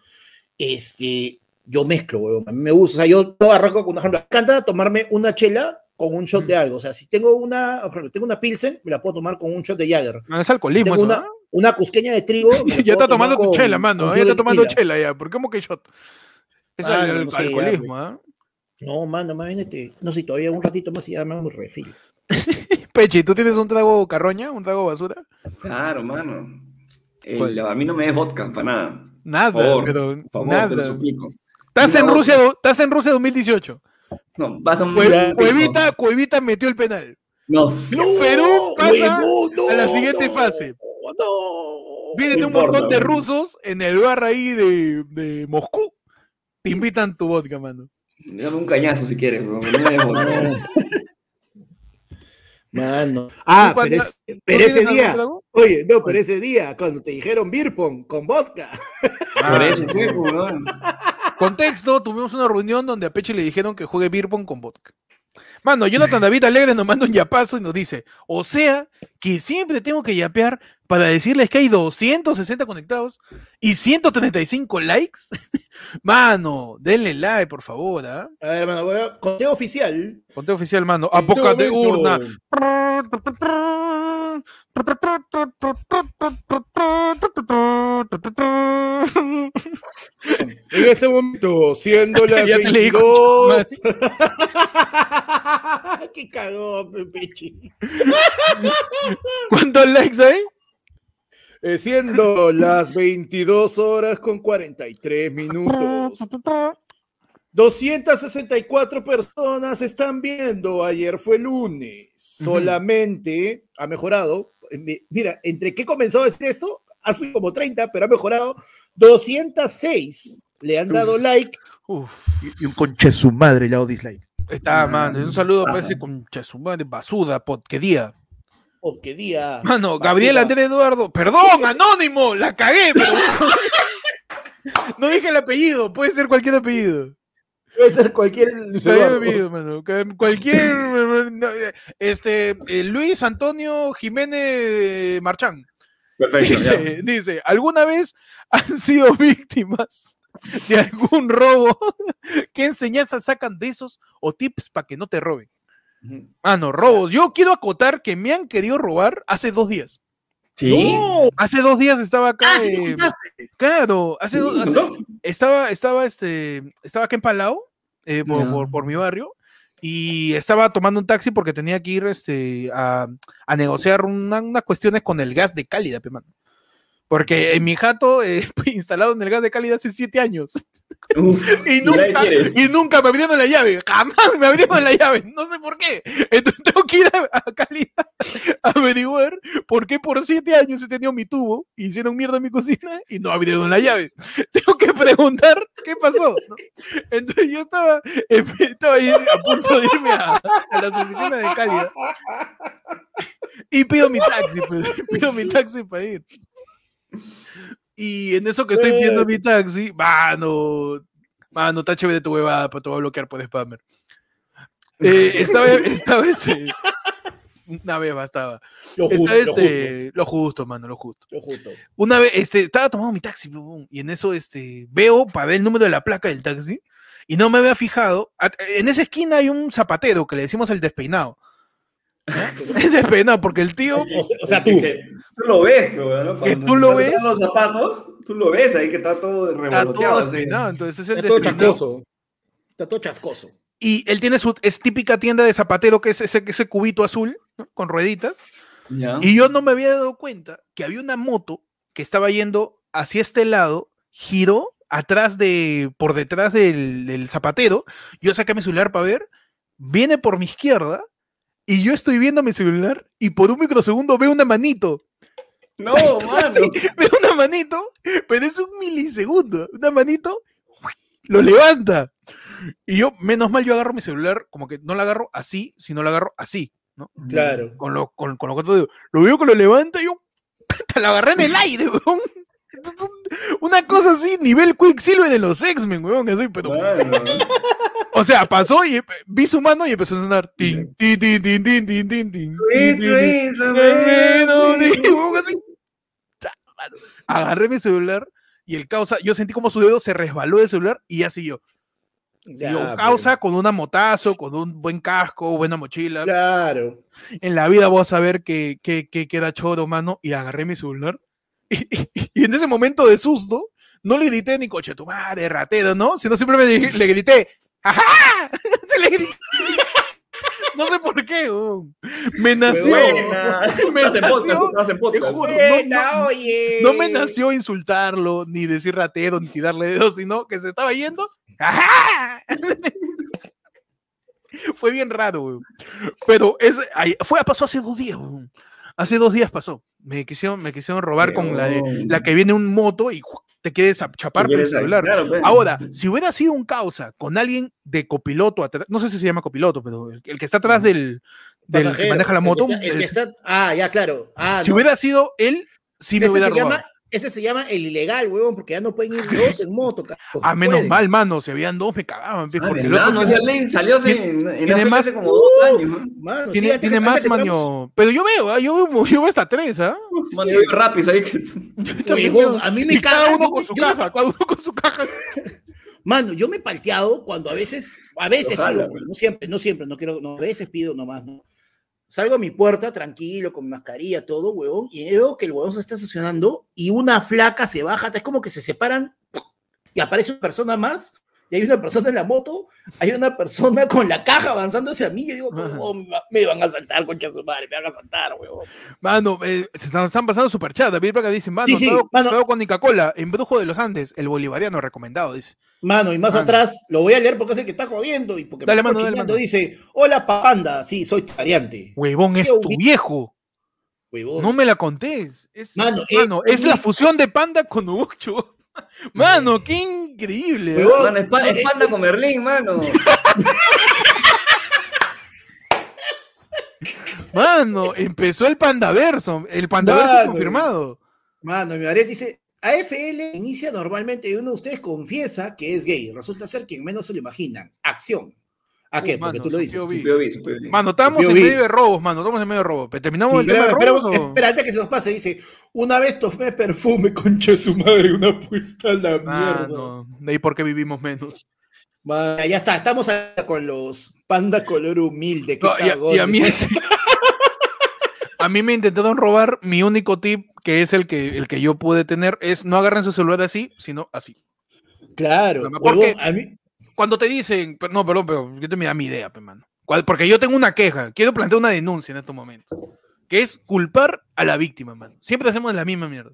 Speaker 3: este, yo mezclo, weón. A mí me gusta, o sea, yo, yo arranco con, por ejemplo, me encanta tomarme una chela con un shot de algo. O sea, si tengo una, por ejemplo, tengo una Pilsen, me la puedo tomar con un shot de Jagger.
Speaker 1: No, es
Speaker 3: Si
Speaker 1: alcoholismo eso,
Speaker 3: una, una cusqueña de trigo. la
Speaker 1: Ya está tomando tu chela, mano. Ya está tomando chela ya. ¿Por qué como que shot? Es
Speaker 3: Ah,
Speaker 1: el,
Speaker 3: no, no
Speaker 1: alcoholismo, ¿ah?
Speaker 3: No, mano, más bien este, no sé, todavía un ratito más y ya me hago un refil.
Speaker 1: Pechi, ¿tú tienes un trago carroña? ¿Un trago basura?
Speaker 2: Claro, mano. A mí no me des vodka, para nada.
Speaker 1: Nada,
Speaker 2: Por favor,
Speaker 1: pero
Speaker 2: Por favor, te lo
Speaker 1: nada.
Speaker 2: suplico.
Speaker 1: Estás en. Rusia, estás en Rusia 2018.
Speaker 2: No, vas a un...
Speaker 1: Cue- Cuevita, Cuevita metió el penal.
Speaker 2: No,
Speaker 1: Perú pasa
Speaker 3: no,
Speaker 1: a la siguiente
Speaker 3: no,
Speaker 1: fase.
Speaker 3: No.
Speaker 1: Vienen
Speaker 2: No
Speaker 1: un montón de rusos en el bar ahí de, de Moscú. Te invitan tu vodka, mano.
Speaker 2: Dame un cañazo si quieres, bro. No me vodka.
Speaker 3: Mano. Ah,
Speaker 1: ¿Tú,
Speaker 3: pero,
Speaker 1: panda,
Speaker 3: es-
Speaker 1: ¿Tú
Speaker 3: pero
Speaker 1: tienes
Speaker 3: ese día, oye, no, pero ese día, cuando te dijeron beer pong con vodka.
Speaker 2: Por
Speaker 1: Ah,
Speaker 2: eso fue.
Speaker 1: Contexto, tuvimos una reunión donde a Peche le dijeron que juegue beer pong con vodka. Mano, Jonathan David Alegre nos manda un yapazo y nos dice, o sea, que siempre tengo que yapear para decirles que hay 260 conectados y 135 likes. Mano, denle like, por favor, ¿ah?
Speaker 3: A ver, hermano, voy a conteo oficial.
Speaker 1: Ponte oficial, mano.
Speaker 3: En este
Speaker 1: Época de urna.
Speaker 3: En este momento, siendo las
Speaker 1: Ya te leí,
Speaker 3: 22. Qué cagó, Pepechi.
Speaker 1: ¿Cuántos likes hay?
Speaker 3: Eh, siendo las 22 horas con 43 minutos. 264 personas están viendo. Ayer fue lunes. Solamente ha mejorado. Mi- Mira, entre que comenzó a decir esto, hace como 30, pero ha mejorado. 206 le han dado like.
Speaker 1: Uf,
Speaker 4: Y, y un conche su madre le hago dislike.
Speaker 1: está,
Speaker 2: Ah,
Speaker 1: mano. Un saludo para
Speaker 2: pasa.
Speaker 1: ese concha su madre, basuda, pot, qué día.
Speaker 3: Oh, qué día.
Speaker 1: Mano, Gabriel. Andrés Eduardo. Perdón, anónimo, la cagué, pero. no dije el apellido, puede ser cualquier apellido.
Speaker 3: Puede ser cualquier Luis
Speaker 1: Cualquier apellido, mano. Este, eh, Luis Antonio Jiménez Marchán.
Speaker 2: Perfecto, ya.
Speaker 1: Dice, dice, ¿alguna vez han sido víctimas de algún robo? ¿Qué enseñanzas sacan de esos o tips para que no te roben? Ah, no, robos. Yo quiero acotar que me han querido robar hace dos días.
Speaker 2: ¿Sí?
Speaker 3: No.
Speaker 1: Hace dos días estaba acá.
Speaker 3: Ah, sí,
Speaker 1: eh, claro, hace
Speaker 2: Sí,
Speaker 1: dos estaba, estaba, este, estaba acá en Palau, eh, por, por- por mi barrio, y estaba tomando un taxi porque tenía que ir este, a, a negociar una- unas cuestiones con el gas de cálida, pe, mano. Porque en mi jato, eh, instalado en el gas de cálida hace siete años.
Speaker 2: Uf,
Speaker 1: Y nunca, y nunca me abrieron la llave, jamás me abrieron la llave, no sé por qué. Entonces tengo que ir a, a Cali a averiguar por qué por siete años he tenido mi tubo, hicieron mierda en mi cocina y no abrieron la llave. Tengo que preguntar qué pasó. ¿no? Entonces yo estaba, eh, estaba ahí a punto de irme a, a las oficinas de Cali y pido mi taxi, pues, pido mi taxi para ir. Y en eso que estoy pidiendo
Speaker 3: Eh.
Speaker 1: mi taxi, mano, mano, está chévere tu huevada, pero te voy a bloquear por spammer. Eh, estaba, estaba este. Una vez bastaba.
Speaker 3: Lo
Speaker 1: Estaba
Speaker 3: justo, lo justo,
Speaker 1: este. Lo justo, mano, lo justo.
Speaker 3: lo justo.
Speaker 1: Una vez, este, estaba tomando mi taxi, y en eso, este, veo para ver el número de la placa del taxi, y no me había fijado. En esa esquina hay un zapatero que le decimos el despeinado. ¿no? El despeinado, porque el tío,
Speaker 3: O sea, o sea, tú.
Speaker 2: que tú lo ves, bro, ¿no?
Speaker 1: Que
Speaker 2: Cuando
Speaker 1: tú lo ves.
Speaker 2: están los zapatos, tú lo ves ahí que está todo
Speaker 1: está
Speaker 2: revoloteado.
Speaker 1: todo
Speaker 2: así.
Speaker 1: despeinado, entonces es el
Speaker 3: Está todo chascoso. Está todo chascoso.
Speaker 1: Y él tiene su, es típica tienda de zapatero que es ese, ese cubito azul, ¿no? con rueditas. Y yo no me había dado cuenta que había una moto que estaba yendo hacia este lado, giró atrás de, por detrás del, del zapatero. Yo saqué mi celular para ver, viene por mi izquierda y yo estoy viendo mi celular y por un microsegundo veo una manito.
Speaker 2: No, mano.
Speaker 1: Sí, pero una manito, pero es un milisegundo. Una manito lo levanta. Y yo, menos mal, yo agarro mi celular, como que no la agarro así, sino la agarro así, ¿no?
Speaker 3: Claro.
Speaker 1: Con, lo, con, con los cuatro dedos. Lo veo que lo levanta y yo, te la agarré en el aire, weón. Una cosa así, nivel Quicksilver en los X-Men, weón. Así, pero, o sea, pasó y eh, vi su mano y empezó a sonar. Tin, tin, tin, tin, tin, tin, tin, tin, tin, tin, tin. Guerrero de- weón, así. Ta, mano. Agarré mi celular y el causa, yo sentí como su dedo se resbaló del celular y ya siguió.
Speaker 3: Ya, pues.
Speaker 1: causa con una motazo, con un buen casco, buena mochila.
Speaker 3: Claro.
Speaker 1: En la vida voy a saber que, que, que queda choro, mano, y agarré mi celular. Y, y- y en ese momento de susto, no le grité ni coche tu madre, ratero, ¿no? Sino simplemente le, le grité, ¡ajá! Se le grité. No sé por qué, weón. me nació.
Speaker 2: Buena.
Speaker 1: Me
Speaker 2: podcast,
Speaker 1: nació,
Speaker 2: podcast.
Speaker 1: juro, no-
Speaker 3: Buena,
Speaker 1: no-
Speaker 3: oye.
Speaker 1: no me nació insultarlo, ni decir ratero, ni tirarle dedos, sino que se estaba yendo. ¡Ajá! Fue bien raro, weón. Pero es, fue, pasó hace dos días. Hace dos días pasó. Me quisieron, me quisieron robar con la, de, la que viene un moto y. te quieres ap- chapar por el
Speaker 2: ¿Quieres
Speaker 1: celular.
Speaker 2: Claro, pues.
Speaker 1: Ahora, si hubiera sido un causa con alguien de copiloto atrás, no sé si se llama copiloto, pero el, el que está atrás del, del que maneja la
Speaker 3: el que
Speaker 1: moto,
Speaker 3: está- el que
Speaker 1: el-
Speaker 3: está- ah, ya, claro. Ah,
Speaker 1: si
Speaker 3: no.
Speaker 1: hubiera sido él, sí me hubiera robado.
Speaker 3: llama, ese se llama el ilegal, huevón, porque ya no pueden ir dos en moto.
Speaker 1: Ah,
Speaker 3: no
Speaker 1: menos
Speaker 3: pueden.
Speaker 1: mal, mano. Si habían dos, me cagaban. pe,
Speaker 2: Ah,
Speaker 1: porque el
Speaker 2: ¿verdad?
Speaker 1: otro
Speaker 2: No hacía ley, salió hace,
Speaker 1: tiene-
Speaker 2: en, en
Speaker 1: tiene más-
Speaker 2: hace como dos años. ¿no?
Speaker 3: Mano, sí,
Speaker 1: tiene,
Speaker 3: antes
Speaker 1: tiene más maño. Pero yo veo, ah, yo veo, yo veo hasta tres, ¿ah?
Speaker 2: Uf, Mano, yo veo rápido, ahí que...
Speaker 3: Huevón, a mí me
Speaker 1: cada uno con su
Speaker 3: yo-
Speaker 1: caja, cada uno con su caja.
Speaker 3: Mano, yo me he palteado cuando a veces, a veces
Speaker 2: Ojalá,
Speaker 3: pido, no siempre, no siempre, no quiero, no, a veces pido nomás, ¿no? Salgo a mi puerta tranquilo, con mascarilla, todo, huevón, y veo que el huevón se está estacionando y una flaca se baja, es como que se separan y aparece una persona más, y hay una persona en la moto, hay una persona con la caja avanzando hacia mí, y digo, me van a saltar, concha su madre, me van a saltar, huevón.
Speaker 1: Mano, eh, se están, están pasando super chat. David Braga dice, mano,
Speaker 3: Sí, sí,
Speaker 1: todo,
Speaker 3: mano.
Speaker 1: todo con Coca-Cola, embrujo de los Andes, el bolivariano recomendado, dice.
Speaker 3: Mano, y más
Speaker 1: Mano.
Speaker 3: atrás, lo voy a leer porque es el que está jodiendo y porque
Speaker 1: Dale,
Speaker 3: me está
Speaker 1: mano, dale,
Speaker 3: dice, hola panda, sí, soy variante.
Speaker 1: Huevón, es tu
Speaker 3: vi-
Speaker 1: viejo.
Speaker 3: Huevón.
Speaker 1: No me la contés. Es,
Speaker 3: Mano,
Speaker 1: mano, es la fusión de panda con Ucho. Mano, qué increíble. ¿eh?
Speaker 2: Mano, es, pa- es panda con Merlín, mano.
Speaker 1: Mano, empezó el pandaverso. El pandaverso
Speaker 3: Mano.
Speaker 1: confirmado.
Speaker 3: Mano, mi variante dice, AFL inicia normalmente y uno de ustedes confiesa que es gay. Resulta ser quien menos se lo imaginan. Acción. ¿A qué?
Speaker 1: Uh,
Speaker 3: Porque
Speaker 1: mano,
Speaker 3: tú lo dices.
Speaker 1: Mano, estamos en medio de robos, mano. Estamos en medio de robos. Pero terminamos
Speaker 3: Sí,
Speaker 1: el tema de
Speaker 3: espera,
Speaker 1: robos.
Speaker 3: espera,
Speaker 1: o-
Speaker 3: espera, antes que se nos pase, dice, una vez tomé perfume, concha de su madre, una puesta a la mierda.
Speaker 1: Mano, de ahí por qué vivimos menos.
Speaker 3: Ya está, estamos con los panda color humilde.
Speaker 1: No, y, a, y a mí es- a mí me intentaron robar. Mi único tip, que es el que, el que yo pude tener, es no agarren su celular así, sino así.
Speaker 3: Claro,
Speaker 1: ¿Por
Speaker 3: huevón, a mí,
Speaker 1: Cuando te dicen, pero no, perdón, pero yo te me da mi idea, pe, mano. Cual- Porque yo tengo una queja, quiero plantear una denuncia en estos momentos, que es culpar a la víctima, mano. Siempre hacemos la misma mierda.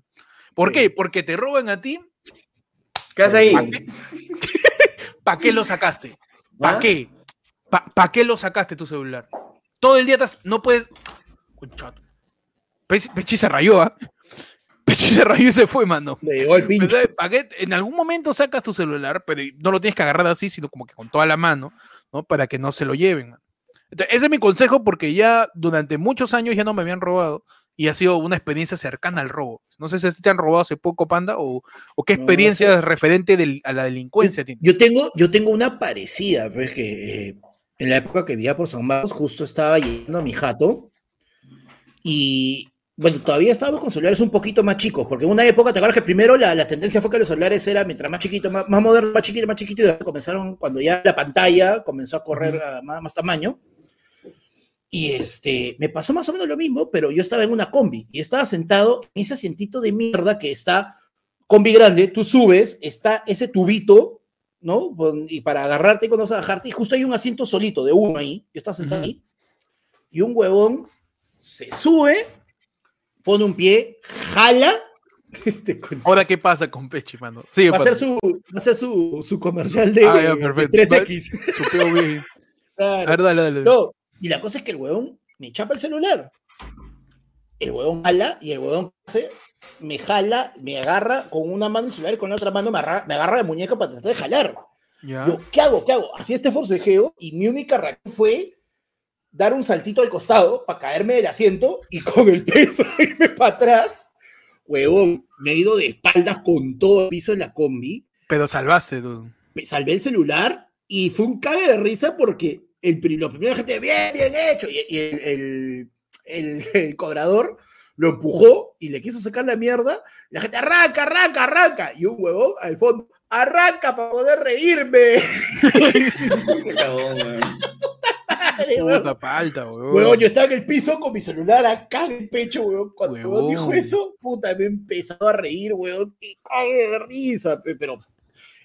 Speaker 1: ¿Por
Speaker 3: Sí.
Speaker 1: qué? Porque te roban a ti,
Speaker 2: ¿Qué haces ahí?
Speaker 1: ¿para qué? ¿Para qué lo sacaste? ¿Para
Speaker 2: ¿Ah?
Speaker 1: qué? ¿Para qué lo sacaste tu celular? Todo el día estás, no puedes. Pechi se rayó, ¿ah? Pechi se rayó y se fue, mano.
Speaker 3: le llegó el pincho.
Speaker 1: En algún momento sacas tu celular, pero no lo tienes que agarrar así, sino como que con toda la mano, ¿no? Para que no se lo lleven. mano. Entonces, ese es mi consejo porque ya durante muchos años ya no me habían robado y ha sido una experiencia cercana al robo. No sé si te han robado hace poco, Panda, o, o qué
Speaker 3: No, no
Speaker 1: experiencia referente del- a la delincuencia tienes.
Speaker 3: Yo tengo, yo tengo una parecida, pues que eh, en la época que vivía por San Marcos, justo estaba yendo a mi jato y bueno, todavía estábamos con celulares un poquito más chicos, porque en una época, te acuerdas que primero la, la tendencia fue que los celulares eran mientras más chiquito, más, más moderno, más chiquito, más chiquito, y comenzaron cuando ya la pantalla comenzó a correr a más, más tamaño. Y este, me pasó más o menos lo mismo, pero yo estaba en una combi y estaba sentado en ese asientito de mierda que está combi grande, tú subes, está ese tubito, ¿no? Y para agarrarte y cuando vas a bajarte, y justo hay un asiento solito de uno ahí, yo estaba sentado
Speaker 1: Ujú.
Speaker 3: ahí, y un huevón se sube, pone un pie, jala, este, con-
Speaker 1: Ahora, ¿qué pasa con Pechi, mano?
Speaker 3: Va a hacer su, va a hacer su, su comercial de,
Speaker 1: Ah, ya,
Speaker 3: de
Speaker 1: perfecto.
Speaker 3: 3X.
Speaker 1: su POV.
Speaker 3: Claro.
Speaker 1: A ver, dale, dale.
Speaker 3: No, y la cosa es que el huevón me chapa el celular. el huevón jala y el huevón hace, me jala, me agarra con una mano celular y con la otra mano me agarra, me agarra de muñeca para tratar de jalar. Yo, ¿qué hago? ¿Qué hago? Hacía este forcejeo y mi única reacción fue dar un saltito al costado para caerme del asiento y con el peso irme para atrás. Huevón, me he ido de espaldas con todo el piso en la combi.
Speaker 1: Pero salvaste tú.
Speaker 3: Me salvé el celular y fue un cague de risa porque el, pri- lo primero la gente, bien, bien hecho. Y, y el, el- el- el cobrador lo empujó y le quiso sacar la mierda. La gente, arranca, arranca, arranca. Y un huevón al fondo, arranca para poder reírme.
Speaker 2: Qué weón.
Speaker 3: Madre, huevón.
Speaker 1: Puta palta, weón.
Speaker 3: Huevón, yo estaba en el piso con mi celular acá en el pecho, weón. Cuando el huevón dijo eso, puta, me he empezado a reír, weón. Qué cague de risa, pe- pero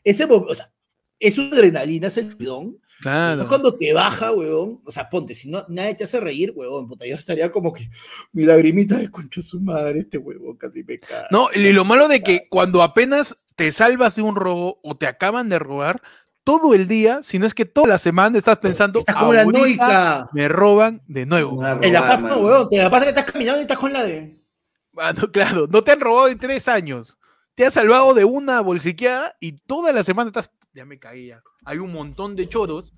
Speaker 3: ese o sea, es una adrenalina, es el bidón.
Speaker 1: Claro.
Speaker 3: Cuando te baja, weón. O sea, ponte, si no, nadie te hace reír, weón, puta, yo estaría como que mi lagrimita de concha su madre, este huevón casi me cae.
Speaker 1: No, y lo malo de que cuando apenas te salvas de un robo o te acaban de robar, todo el día, si no es que toda la semana estás pensando,
Speaker 3: Estás como la
Speaker 1: "Ahorita
Speaker 3: noica.
Speaker 1: me roban de nuevo.
Speaker 2: Una
Speaker 3: En la paz, no, weón. Te la pasa que estás caminando y estás con la de.
Speaker 1: Mano, claro, no te han robado en tres años. Te has salvado de una bolsiqueada y toda la semana estás. Ya me caía. Hay un montón de choros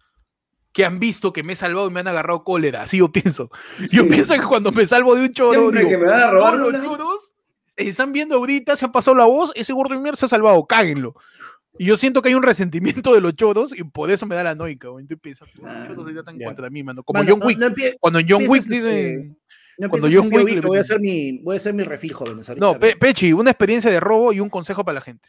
Speaker 1: que han visto que me he salvado y me han agarrado cólera. Así yo pienso. Yo
Speaker 2: Sí.
Speaker 1: pienso que cuando me salvo de un choro, digo,
Speaker 2: que me van a robar
Speaker 1: los choros están viendo ahorita, se han pasado la voz, ese gordo de mierda se ha salvado, cáguenlo. Y yo siento que hay un resentimiento de los choros y por eso me da la noica. güey. Estoy pensando, los
Speaker 2: Ah,
Speaker 1: choros ahorita están
Speaker 3: ya.
Speaker 1: contra mí, mano. Como
Speaker 3: Mano,
Speaker 1: John Wick.
Speaker 3: no
Speaker 1: Cuando John Wick
Speaker 3: empieces,
Speaker 1: dice.
Speaker 3: este, No
Speaker 1: Cuando John Wick
Speaker 3: voy a hacer mi, voy a hacer mi jóvenes. ahorita,
Speaker 1: No, Pe-. Pechi, una experiencia de robo y un consejo para la gente.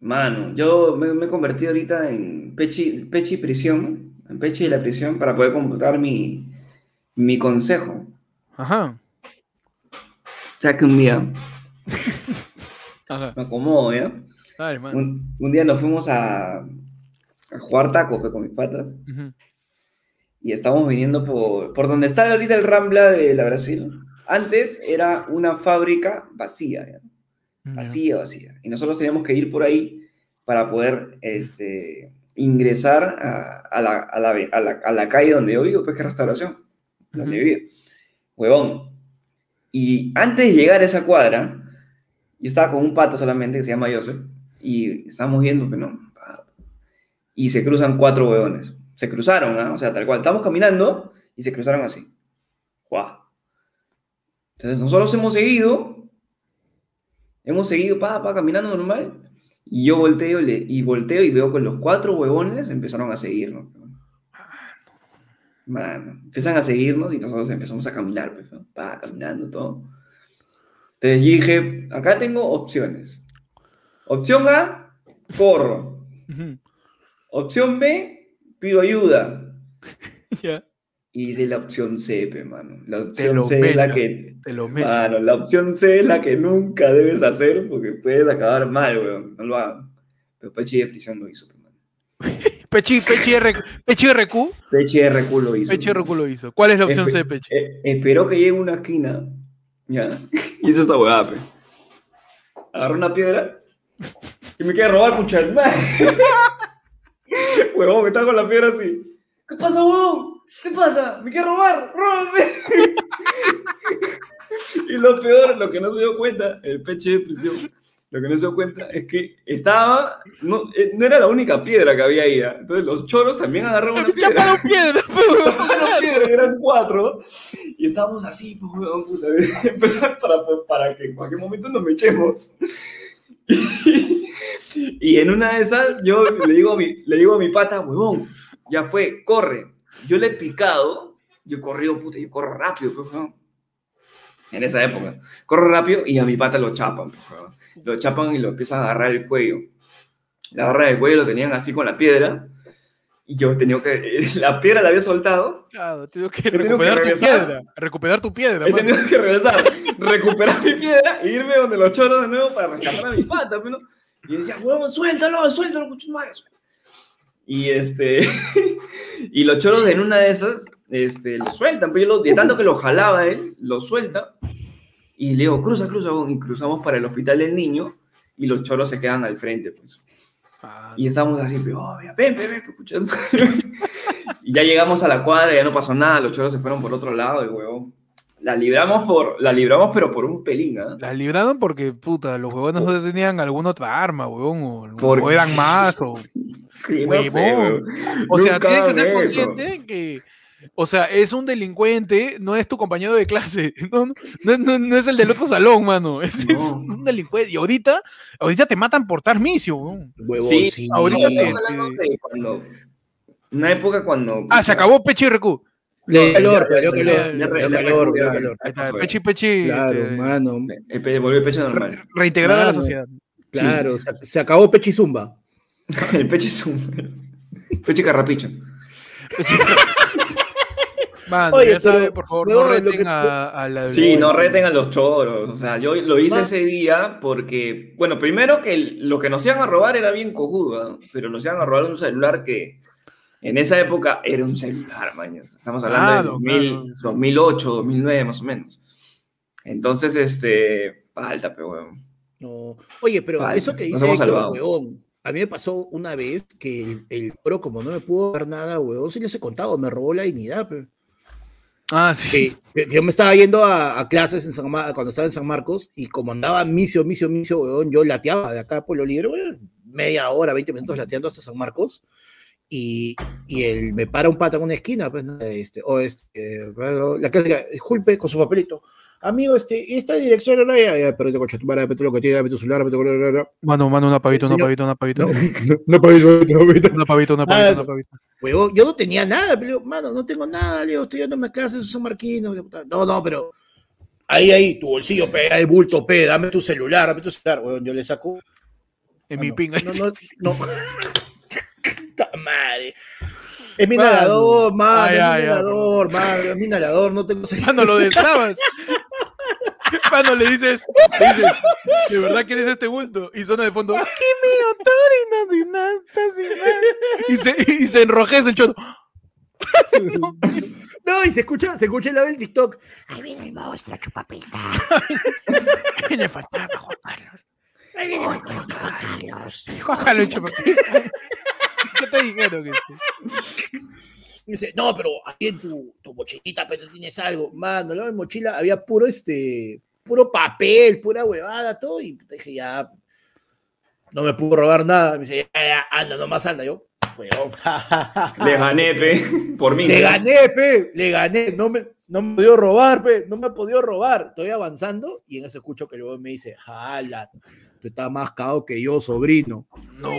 Speaker 2: Mano, yo me, me he convertido ahorita en Pechi, Pechi Prisión, en Pechi de la prisión, para poder computar mi, mi consejo.
Speaker 1: Ajá.
Speaker 2: Que un día,
Speaker 1: Ajá.
Speaker 2: me acomodo, ¿ya?
Speaker 1: Mano.
Speaker 2: Un, un día nos fuimos a, a jugar taco pe, con mis patas
Speaker 1: Ujú.
Speaker 2: y estábamos viniendo por, por donde está ahorita el Rambla de la Brasil. Antes era una fábrica vacía, ¿ya?
Speaker 1: Ya.
Speaker 2: vacía, vacía. Y nosotros teníamos que ir por ahí para poder este, ingresar a, a la, a, la, a la- a la calle donde yo vivo, pues que es restauración, donde
Speaker 1: Ujú.
Speaker 2: vivo. Huevón. Y antes de llegar a esa cuadra, yo estaba con un pato solamente que se llama Joseph, y estábamos viendo, pero no. Y se cruzan cuatro huevones. Se cruzaron, ¿ah? O sea, tal cual. Estamos caminando y se cruzaron así. ¡Guau! Entonces nosotros hemos seguido, hemos seguido, pa, pa, caminando normal, y yo volteo y volteo y veo que los cuatro huevones empezaron a seguirnos. Mano, empiezan a seguirnos y nosotros empezamos a caminar, pues, ¿no? Pa, caminando todo. Entonces dije, acá tengo opciones. Opción A, corro. Opción B, pido ayuda.
Speaker 1: Ya.
Speaker 2: Y dice la opción C, pe, mano. La opción C es la que
Speaker 1: Te lo meto.
Speaker 2: Mano, la opción C es la que nunca debes hacer porque puedes acabar mal, weón. No lo hagan. Pero Pechi de prisión lo hizo, pe, mano.
Speaker 1: Pechi, Pechi, R, Pechi RQ.
Speaker 2: Pechi RQ lo hizo.
Speaker 1: Pechi
Speaker 2: pe.
Speaker 1: RQ lo hizo. ¿Cuál es la opción
Speaker 2: Espe-
Speaker 1: C, Pechi?
Speaker 2: Eh, esperó que llegue una esquina, ¿ya? Hizo esta huevada, pe. Agarró una piedra y me quiere robar, mucha madre. Huevón, me está con la piedra así. ¿Qué pasa, huevón? ¿Qué pasa? ¿Me quiere robar? ¡Róbame! y lo peor, lo que no se dio cuenta, el peche de prisión, lo que no se dio cuenta es que estaba, no, eh, no era la única piedra que había ahí. ¿ah? Entonces los choros también agarraron una piedra.
Speaker 1: Chaparon piedra,
Speaker 2: Eran piedras, eran cuatro. Y estábamos así, pues, weón, puta. Empezar para, para que en cualquier momento nos echemos. Y, en una de esas, yo le digo, a mi, le digo a mi pata, huevón, ya fue, corre. Yo le he picado, yo he corrido, puta, yo corro rápido, pues. En esa época. Corro rápido y a mi pata lo chapan, pues. Lo chapan y lo empiezan a agarrar el cuello. La agarran el cuello, lo tenían así con la piedra. Y yo tenía que. La piedra la había soltado.
Speaker 1: Claro, tengo que
Speaker 2: tengo que
Speaker 1: recuperar tu
Speaker 2: regresar.
Speaker 1: piedra. Recuperar tu piedra,
Speaker 2: He
Speaker 1: mano.
Speaker 2: tenido que regresar, recuperar mi piedra e irme donde los choros de nuevo para rescatar a mi pata. pero- Y yo decía, huevón, suéltalo, suéltalo, muchos madres. Y este. y los choros en una de esas, este, lo sueltan. Pero yo lo- de tanto que lo jalaba él, lo suelta. Y le digo, cruza, cruza, huevón", y cruzamos para el hospital del niño. Y los choros se quedan al frente, pues.
Speaker 1: Ah,
Speaker 2: Y estábamos así, pero, oh, mira, ven, ven, ven, y ya llegamos a la cuadra, ya no pasó nada, los choros se fueron por otro lado, y huevón. La libramos por, la libramos, pero por un pelín, ¿ah?
Speaker 1: La libraron porque, puta, los huevones no tenían alguna otra arma, huevón, o, o eran más, o...
Speaker 2: Sí, no sé.
Speaker 1: O sea, tienes que ser
Speaker 2: eso.
Speaker 1: consciente que, o sea, es un delincuente, no es tu compañero de clase, no, no, no- es el del otro salón, mano, es, un delincuente. Y ahorita, ahorita te matan por tarmicio.
Speaker 3: Huevón,
Speaker 2: Sí,
Speaker 3: sí.
Speaker 1: ahorita te-
Speaker 2: cuando, una época cuando...
Speaker 1: Ah, se acabó Pechi y Recu.
Speaker 3: Le calor, le calor, le calor,
Speaker 1: Pechi Pechi,
Speaker 3: Claro,
Speaker 1: este,
Speaker 3: mano.
Speaker 2: El pe- volvió el pecho normal.
Speaker 1: reintegrar a la sociedad.
Speaker 3: Claro, se, se acabó Pechizumba.
Speaker 2: El pecho es un... Pecho y carrapicho.
Speaker 1: Mano,
Speaker 3: Oye,
Speaker 1: ya sabe,
Speaker 3: pero,
Speaker 1: por favor, no reten
Speaker 3: que-
Speaker 1: a, a la
Speaker 2: Sí, no reten a los choros. O sea, yo lo hice ese día porque, bueno, primero que lo que nos iban a robar era bien cojudo, ¿ah? pero nos iban a robar un celular que en esa época era un celular, mañas. Estamos hablando
Speaker 1: Claro,
Speaker 2: de 2000,
Speaker 1: claro.
Speaker 2: 2008, 2009 más o menos. Entonces, este, falta, pero weón.
Speaker 3: No. Oye, pero eso que dice Héctor, a mí me pasó una vez que el, el pro, como no me pudo dar nada, huevón, sí les he contado, me robó la dignidad, pe.
Speaker 1: Ah, sí.
Speaker 3: yo me estaba yendo a, a clases en San Mar- cuando estaba en San Marcos y como andaba misio, misio, misio, weón, yo lateaba de acá a Pueblo Libre, weón, media hora, 20 minutos lateando hasta San Marcos y, y él me para un pata en una esquina, pues, este, o este, eh, la clásica, disculpe, con su papelito. Amigo, este, esta dirección era ya, ya, pero te coche, tu madre, lo que tiene, tu celular, tu
Speaker 1: Mano, mano, una pavita, una pavita, una pavita. Una pavita, una
Speaker 3: Ah,
Speaker 1: pavita, una pavita.
Speaker 3: Huevón, yo no tenía nada, pero le digo, mano, no tengo nada, le digo, estoy yendo a casa en San Marquino. le digo, puta, No, no, pero ahí, ahí, tu bolsillo, pe, el bulto, pe, dame tu celular, dame tu celular, huevón, yo le saco.
Speaker 1: En
Speaker 3: Ah,
Speaker 1: mi
Speaker 3: no,
Speaker 1: pinga.
Speaker 3: No, no, no. Madre. Es mi inhalador,
Speaker 1: Ay,
Speaker 3: es mi inhalador, mano, es mi inhalador, no tengo
Speaker 1: Mano, lo destrabas. Mano, le dices, le dices, ¿de verdad quieres este bulto? Y suena de fondo, ¿qué mi nacional, y se, y se enrojece el choto.
Speaker 3: No, y se escucha, se escucha el lado del TikTok. Ahí viene el monstruo, chupapita.
Speaker 1: ¿Qué le faltaba, Juan Carlos?
Speaker 3: Ahí viene el monstruo, Juan Carlos.
Speaker 1: Juan Carlos, chupapita. ¿Qué te dijeron? Que?
Speaker 3: Y dice, no, pero aquí en tu, tu mochilita, pero tienes algo. Mano, en la mochila había puro este, puro papel, pura huevada, todo. Y dije, ya, no me pudo robar nada. Me dice, ya, ya, anda, nomás anda. Yo, weón.
Speaker 2: Le gané, pe, por mí.
Speaker 3: Le gané, pe, le gané. No me, no me podido robar, pe, no me ha podido robar. Estoy avanzando y en eso escucho que luego me dice, jala, tú estás más cao que yo, sobrino.
Speaker 1: No,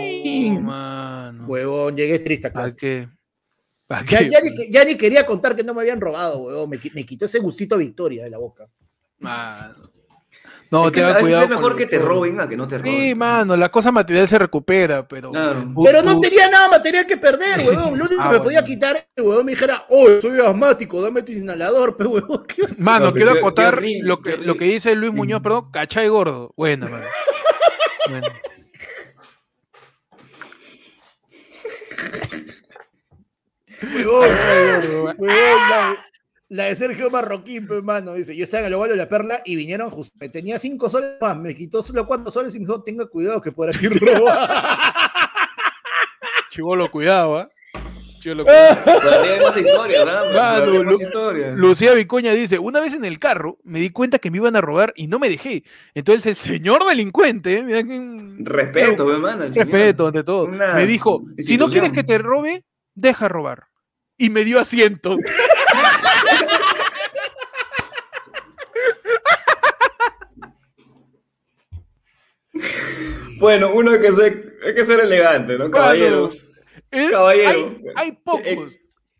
Speaker 1: mano.
Speaker 3: Huevón, llegué triste a
Speaker 1: ¿Para
Speaker 3: clase.
Speaker 1: qué? ¿Para
Speaker 3: Ya, ni, que- ya ni quería contar que no me habían robado, huevón. Me, me quitó ese gustito a victoria de la boca.
Speaker 1: Mano. No,
Speaker 2: Es que
Speaker 1: cuidado.
Speaker 2: es mejor
Speaker 1: con
Speaker 2: que te roben a que no te roben.
Speaker 1: Sí, mano, la cosa material se recupera, pero.
Speaker 2: Claro.
Speaker 3: Pero no tenía nada material que perder, huevón. Lo único
Speaker 1: Ah,
Speaker 3: que me
Speaker 1: bueno.
Speaker 3: podía quitar es que el huevón me dijera, oh, soy asmático, dame tu inhalador, pe, huevón. ¿Qué?
Speaker 1: Mano,
Speaker 2: No,
Speaker 1: quiero acotar lo, que, lo que dice Luis Muñoz, perdón, cachai gordo. Buena, mano. Bueno.
Speaker 3: Huevón, huevón, la, de- la de Sergio Marroquín, pe, mano. Dice, yo estaba en el hogar de la perla y vinieron justo. Me tenía cinco soles más, me quitó solo cuatro soles y me dijo, tenga cuidado que por aquí roba.
Speaker 1: Chivolo, cuidado, ¿ah? Chivolo, cuidado.
Speaker 2: Todavía hay más historias.
Speaker 1: Mano,
Speaker 2: Todavía hay más
Speaker 1: Lu-
Speaker 2: historias.
Speaker 1: Lucía Vicuña dice, una vez en el carro me di cuenta que me iban a robar y no me dejé. Entonces el señor delincuente, mira que...
Speaker 2: Respeto, pe, mano. al señor.
Speaker 1: Respeto ante todo.
Speaker 2: Una
Speaker 1: Me dijo, si no quieres que te robe, deja robar. Y me dio asiento.
Speaker 2: Bueno, uno hay que ser, hay que ser elegante, ¿no? Caballero.
Speaker 1: Eh,
Speaker 2: Caballero.
Speaker 1: Hay, hay pocos.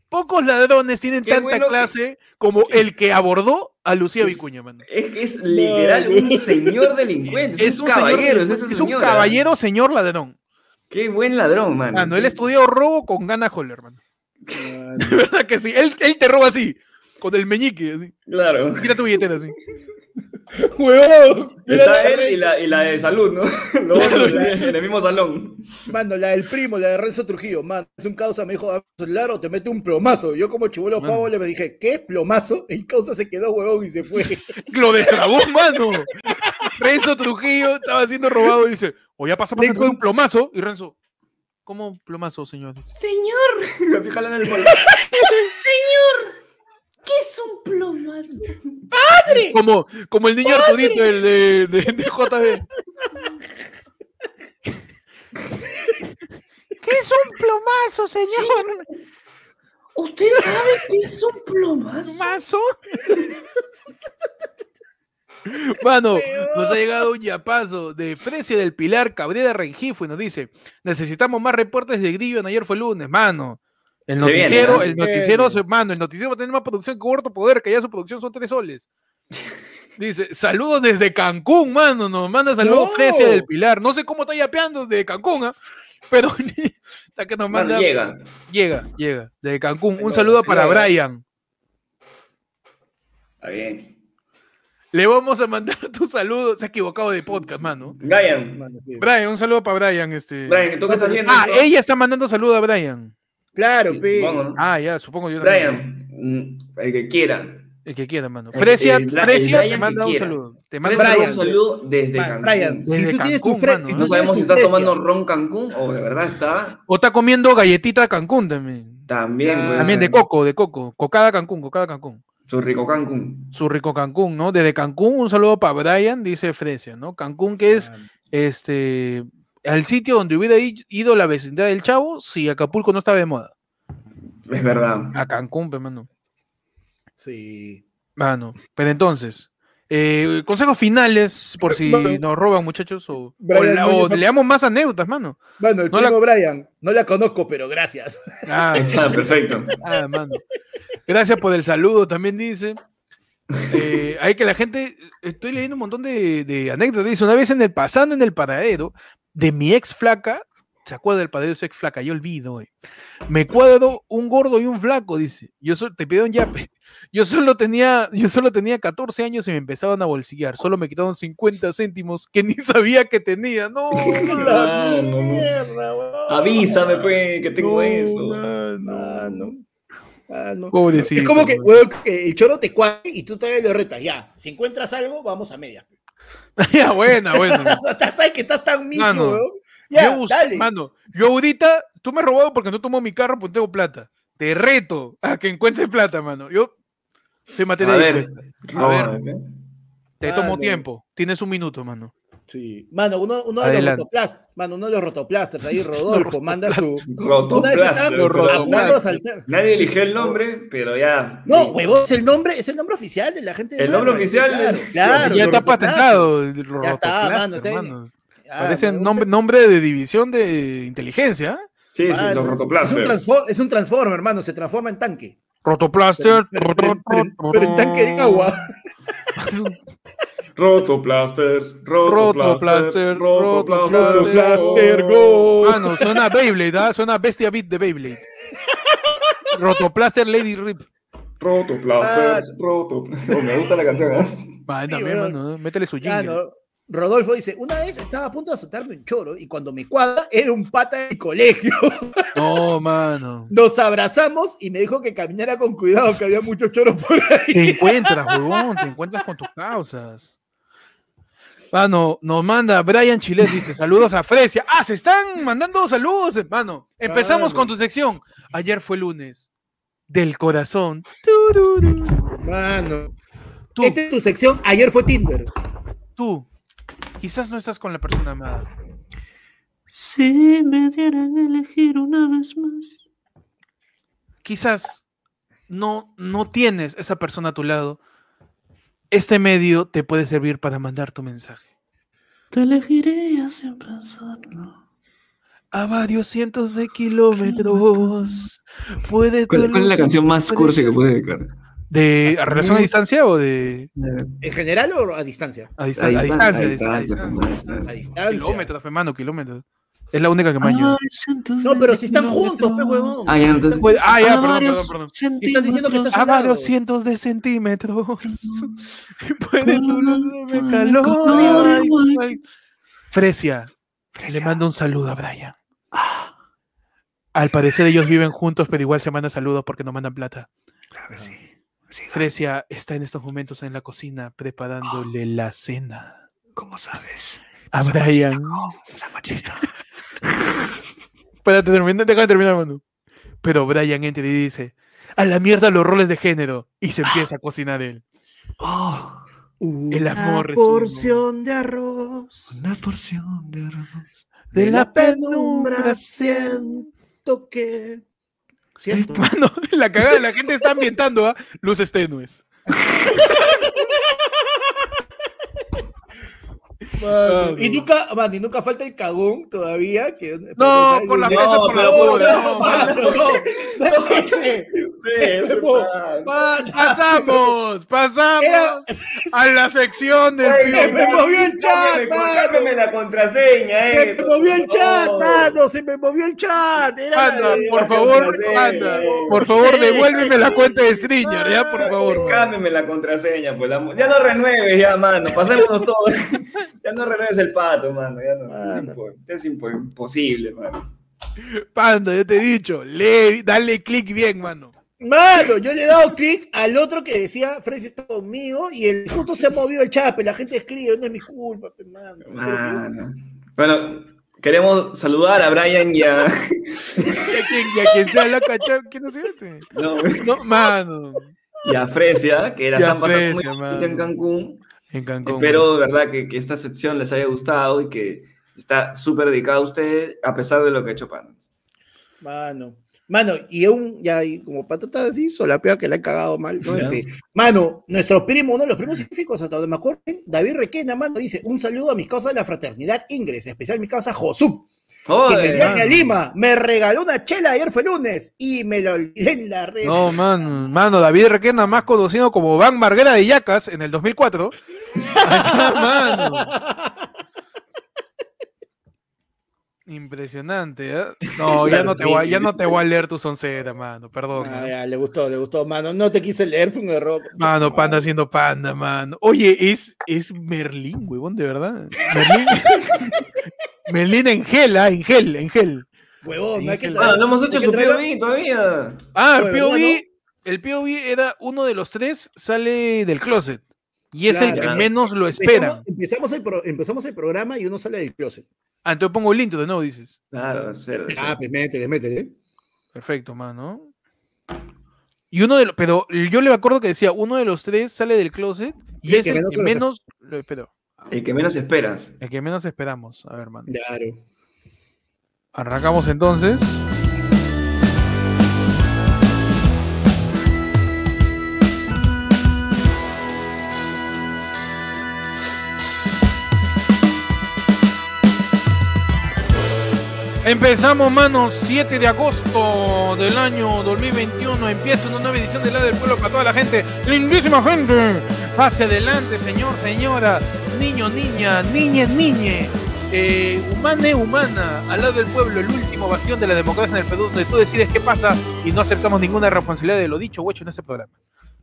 Speaker 1: Pocos ladrones tienen tanta
Speaker 2: bueno que-
Speaker 1: clase como el que abordó a Lucía
Speaker 2: Es-
Speaker 1: Vicuña, mano.
Speaker 2: Es que es literal un señor delincuente. Es, un, caballero. es,
Speaker 1: un
Speaker 2: señor,
Speaker 1: caballero señor ladrón.
Speaker 2: Qué buen ladrón, mano.
Speaker 1: Mano, él estudió robo con Gana Holler, mano. De verdad que sí. Él, él te roba así, con el meñique, así.
Speaker 2: Claro.
Speaker 1: Mira tu billetera así.
Speaker 3: Huevón.
Speaker 2: Está él y la, y la de salud, ¿no? Los dos en el mismo salón.
Speaker 3: Mano, la del primo, la de Renzo Trujillo, man, es un causa, me dijo, celular o te mete un plomazo. Yo como chivolo
Speaker 1: Mano.
Speaker 3: pavo le me dije, ¿qué? ¿Plomazo? El causa se quedó huevón y se fue.
Speaker 1: Lo destrabó, mano. Renzo Trujillo estaba siendo robado y dice, o ya pasa, con un plomazo. Y Renzo, ¿cómo plomazo, señor?
Speaker 2: Así jalan el polo. ¿Qué es un plomazo?
Speaker 1: Como, como el niño Arturito el de, de, de JB. ¿Qué es un plomazo, señor?
Speaker 2: ¿Usted sabe qué es un plomazo?
Speaker 1: ¿Mazo? Mano, nos ha llegado un yapazo de Fresia del Pilar Cabrera Rengifo y nos dice: Necesitamos más reportes de Grillo en ayer fue lunes, mano. El
Speaker 2: Se viene,
Speaker 1: noticiero, el noticiero, se- mano, el noticiero va a tener más producción que Huerto Poder, que ya su producción son tres soles. Dice, saludos desde Cancún, mano. Nos manda saludos
Speaker 3: No.
Speaker 1: Fresia del Pilar. No sé cómo está yapeando desde Cancún, ¿ah? pero hasta que nos manda.
Speaker 2: llega.
Speaker 1: Llega, llega, desde Cancún. Un saludo
Speaker 3: sí,
Speaker 1: para. Brian.
Speaker 2: Está bien.
Speaker 1: Le vamos a mandar tu saludo. Se ha equivocado de podcast, mano.
Speaker 2: Brian.
Speaker 1: Brian, un saludo para Brian. Este...
Speaker 2: Brian, ¿tú qué estás viendo?
Speaker 1: Ah, ella está mandando saludo a Brian.
Speaker 3: Claro,
Speaker 2: Sí,
Speaker 3: pe.
Speaker 2: supongo, ¿no?
Speaker 1: Ah, ya, supongo yo también.
Speaker 2: Brian, mm, el que quiera.
Speaker 1: El que quiera, mano.
Speaker 2: El-
Speaker 1: Fresia,
Speaker 2: el Bra- el
Speaker 1: Fresia te manda un saludo. Te manda
Speaker 2: Brian,
Speaker 1: un
Speaker 3: Brian.
Speaker 2: un
Speaker 1: saludo.
Speaker 2: desde Cancún.
Speaker 3: Brian, si
Speaker 1: Desde
Speaker 3: tú tienes tu
Speaker 1: Cancún,
Speaker 3: fre-
Speaker 1: mano,
Speaker 3: si
Speaker 1: ¿no?
Speaker 2: sabemos si está
Speaker 3: Fresia,
Speaker 2: tomando ron Cancún o de verdad está
Speaker 1: O está comiendo galletita Cancún también.
Speaker 2: también.
Speaker 3: Ah,
Speaker 2: puede
Speaker 1: También de coco, de coco. Cocada Cancún, cocada Cancún.
Speaker 2: Su rico Cancún.
Speaker 1: Su rico Cancún, ¿no? Desde Cancún, un saludo para Brian, dice Fresia, ¿no? Cancún, que es este al sitio donde hubiera ido la vecindad del Chavo si Acapulco no estaba de moda.
Speaker 2: Es verdad.
Speaker 1: A Cancún, pe, mano.
Speaker 3: Sí.
Speaker 1: Mano. Pero entonces, eh, consejos finales, por si
Speaker 3: Bueno.
Speaker 1: nos roban, muchachos, o, o
Speaker 3: Brian
Speaker 1: la-
Speaker 3: Núñez
Speaker 1: o
Speaker 3: ha-
Speaker 1: le damos más anécdotas, mano.
Speaker 3: Bueno, el
Speaker 1: No la-
Speaker 3: primo Brian, no la conozco, pero gracias.
Speaker 1: Ah,
Speaker 2: Está perfecto.
Speaker 1: ah, mano. Gracias por el saludo, también dice. Eh, hay que la gente, estoy leyendo un montón de, de anécdotas. Dice, una vez en el pasando en el paradero de mi ex flaca, ¿se acuerda del paradero de su ex flaca? Yo olvido hoy. Me cuadro un gordo y un flaco, dice. Yo so- te pido un yape. Yo solo tenía, yo solo tenía 14 años y me empezaban a bolsillar. Solo me quitaron 50 céntimos que ni sabía que tenía. No,
Speaker 2: Ah, no, no.
Speaker 3: mierda, weón.
Speaker 2: Avísame, pues, que tengo
Speaker 1: no,
Speaker 2: eso.
Speaker 3: Ah, no. Ah, no.
Speaker 1: Pobrecito.
Speaker 3: Es como que el choro te cuadre y tú todavía lo retas. Ya, si encuentras algo, vamos a media.
Speaker 1: ya, buena, buena.
Speaker 3: Sabes que estás tan misio,
Speaker 1: Mano,
Speaker 3: weón. Ya,
Speaker 1: yo, bus-
Speaker 3: dale.
Speaker 1: Mano, yo ahorita, tú me has robado porque no tomo mi carro porque tengo plata. Te reto a que encuentres plata, mano. Yo soy materia
Speaker 2: A
Speaker 1: de
Speaker 2: ver.
Speaker 1: A ver,
Speaker 2: ver.
Speaker 1: te tomo tiempo. Tienes un minuto, mano.
Speaker 3: Sí. Mano, uno, uno de los
Speaker 1: Adelante.
Speaker 3: rotoplast, mano, uno de los rotoplasters, ahí Rodolfo manda su.
Speaker 2: Roto
Speaker 3: Una vez estaba
Speaker 2: Plaster,
Speaker 1: Los
Speaker 2: pero-
Speaker 1: Roto
Speaker 3: a punto de saltar.
Speaker 2: Nadie eligió el nombre, pero ya.
Speaker 3: No, huevón, es el nombre, es el nombre oficial de la gente. de
Speaker 2: El nombre
Speaker 3: Marvel,
Speaker 2: oficial
Speaker 3: claro,
Speaker 2: del-
Speaker 3: claro,
Speaker 1: ya está
Speaker 3: rotoplasters.
Speaker 1: patentado. el
Speaker 3: Ya está,
Speaker 1: Rotoplaster,
Speaker 3: mano, está bien.
Speaker 1: mano.
Speaker 3: Ah,
Speaker 1: Parece nombre, nombre de división de inteligencia. ¿eh?
Speaker 2: Sí, sí, los
Speaker 3: es-
Speaker 2: Rotoplaster.
Speaker 3: Es un, transfor- es un transformer, hermano, se transforma en tanque.
Speaker 1: Rotoplaster.
Speaker 3: Pero, pero- pero- pero en tanque de agua.
Speaker 2: Rotoplasters,
Speaker 1: Rotoplaster,
Speaker 2: Rotoplaster,
Speaker 1: Rotoplaster,
Speaker 3: Rotoplaster, go.
Speaker 1: Mano, suena Beyblade, ¿ah? Suena Bestia Beat de Beyblade. Rotoplaster Lady Rip.
Speaker 2: Rotoplaster, Rotoplaster. Oh, me gusta la canción, ¿eh?
Speaker 3: Sí,
Speaker 1: también,
Speaker 3: weón.
Speaker 1: mano, métele su
Speaker 3: Ah,
Speaker 1: jingle.
Speaker 3: no. Rodolfo dice, una vez estaba a punto de azotarme un choro y cuando me cuadra era un pata de mi colegio.
Speaker 1: No, mano.
Speaker 3: Nos abrazamos y me dijo que caminara con cuidado, que había muchos choros por ahí.
Speaker 1: Te encuentras, huevón, te encuentras con tus causas. Mano, nos manda Brian Chilet, dice, saludos a Fresia. Ah, se están mandando saludos, hermano. Empezamos
Speaker 3: Mano.
Speaker 1: con tu sección. Ayer fue lunes. Del corazón. Tururú.
Speaker 3: Mano.
Speaker 1: Tú,
Speaker 3: Esta es tu sección, ayer fue Tinder.
Speaker 1: tú, quizás no estás con la persona amada.
Speaker 5: Si me dieran a elegir una vez más.
Speaker 1: Quizás no, no tienes esa persona a tu lado. Este medio te puede servir para mandar tu mensaje.
Speaker 5: Te elegiría sin pensarlo.
Speaker 1: A varios cientos de kilómetros. Puede
Speaker 6: ¿Cuál, cuál es la canción más
Speaker 1: puede-
Speaker 6: cursi que puede dedicar?
Speaker 1: ¿De a relación a distancia o de
Speaker 3: ¿En general o a distancia?
Speaker 1: a, distan- a
Speaker 6: A
Speaker 1: distancia?
Speaker 6: distancia,
Speaker 1: a
Speaker 6: a
Speaker 1: distancia,
Speaker 6: distancia,
Speaker 1: a
Speaker 6: a
Speaker 1: distancia.
Speaker 3: A distancia.
Speaker 1: Kilómetros, hermano, kilómetros. Es la única que me añade.
Speaker 3: No, pero si están juntos, pe huevón.
Speaker 6: Ah, ya, entonces-
Speaker 1: Puede- Ah, ya,
Speaker 5: A
Speaker 1: perdón, perdón, perdón.
Speaker 3: Y están diciendo que
Speaker 5: centímetros.
Speaker 3: estás
Speaker 1: A varios cientos de centímetros. Puede
Speaker 5: Con
Speaker 1: calor. Fresia, le mando un saludo a Brian. Al parecer ellos viven juntos, pero igual se mandan saludos porque no mandan plata.
Speaker 6: Claro que sí. Sí,
Speaker 1: Fresia está en estos momentos en la cocina preparándole la cena
Speaker 6: ¿Cómo sabes?
Speaker 1: a Brian.
Speaker 6: Machista.
Speaker 1: Espérate, termina, deja de terminar, mano. Pero Brian entra y dice: a la mierda los roles de género. Y se empieza a cocinar él.
Speaker 6: Oh,
Speaker 1: El amor
Speaker 3: Una
Speaker 1: es uno.
Speaker 3: porción de arroz.
Speaker 6: una porción de arroz.
Speaker 3: De la penumbra siento que. Siento.
Speaker 1: Mano, la cagada de la gente está ambientando a luces tenues.
Speaker 3: Mano, y nunca, man, y nunca falta el cagón todavía. Que,
Speaker 1: No, por la
Speaker 3: No,
Speaker 1: mesa, por la
Speaker 3: no,
Speaker 1: Pasamos, pasamos
Speaker 3: Era-
Speaker 1: a la sección del
Speaker 2: Ey,
Speaker 3: Se me movió el chat, mano.
Speaker 2: La contraseña,
Speaker 3: Se
Speaker 2: eh.
Speaker 3: me movió el chat, mano. Se me movió el chat. Era
Speaker 1: Anda,
Speaker 2: Ay,
Speaker 1: por favor, anda, por favor, devuélveme la cuenta de Stringer, ya, por favor.
Speaker 2: Cámbiame la contraseña, pues. la- Ya no renueves, ya, mano. Pasémonos todos. ya no renueves el pato, mano. Ya no.
Speaker 3: Mano.
Speaker 2: Es, impo- es impo- imposible, mano.
Speaker 1: Panda, ya te he dicho, lee, dale clic bien, mano.
Speaker 3: Mano, yo le he dado clic al otro que decía Freddy está conmigo y el justo se ha movido el chat, pero la gente escribe, no es mi culpa, mano.
Speaker 2: Mano. Bueno, queremos saludar a Brian y a.
Speaker 1: Y a quien, y a quien sea la cacha, ¿quién no se mete?
Speaker 2: no,
Speaker 1: No, mano,
Speaker 2: y a Fresia, que la están pasando muy en. Cancún.
Speaker 1: En Cancún.
Speaker 2: Espero de verdad que, que esta sección les haya gustado y que está súper dedicada a ustedes, a pesar de lo que ha hecho Pan.
Speaker 3: Mano. Mano, y aún, ya, y como patata así, solapea que la he cagado mal, ¿no? Este, mano, nuestro primo, uno de los primos científicos, hasta donde me acuerdo, David Requena, mano, dice, un saludo a mis causas de la fraternidad Ingres, en especial mi causa Josup, que en el viaje a
Speaker 1: mano.
Speaker 3: Lima me regaló una chela, ayer fue lunes, y me lo olvidé en la red.
Speaker 1: No, mano, mano, David Requena, más conocido como Van Marguera de Yacas en el 2004. mano. Impresionante, ¿eh? No, ya no, te voy, a- ya no te voy a leer tu soncera, mano, perdón.
Speaker 3: Ah, ya, le gustó, le gustó, mano. No te quise leer, fue un error.
Speaker 1: Mano, panda haciendo panda, mano. Oye, es, es Merlín, huevón, de verdad. Merlín, Merlín en gel, ah, en gel, en gel.
Speaker 3: Huevón, no hay que traer-
Speaker 2: no hemos hecho su POV todavía.
Speaker 1: Ah, el
Speaker 3: Oye, ¿verdad,
Speaker 1: POV, el POV era uno de los tres, sale del closet. Y es el que
Speaker 3: Claro.
Speaker 1: menos lo
Speaker 3: Empezamos,
Speaker 1: esperan.
Speaker 3: empezamos el pro- empezamos el programa y uno sale del closet.
Speaker 1: Ah, entonces pongo el intro de nuevo, dices.
Speaker 2: Claro, cero, cero.
Speaker 3: Ah, pues métele, métele.
Speaker 1: Perfecto, mano. Y uno de los, pero yo le acuerdo que decía, uno de los tres sale del closet y
Speaker 3: Sí,
Speaker 1: es
Speaker 3: que
Speaker 1: el
Speaker 3: menos
Speaker 1: que
Speaker 3: lo
Speaker 1: menos lo esperó.
Speaker 2: El que menos esperas.
Speaker 1: El que menos esperamos. A ver, mano.
Speaker 3: Claro.
Speaker 1: Arrancamos entonces. Empezamos, manos, 7 de agosto del año 2021. Empieza una nueva edición del lado del pueblo para toda la gente. Lindísima gente. Pase adelante, señor, señora, niño, niña, niñe, niñe. Eh, humane, humana, al lado del pueblo, el último bastión de la democracia en el Perú, donde tú decides qué pasa y no aceptamos ninguna responsabilidad de lo dicho o hecho en este programa.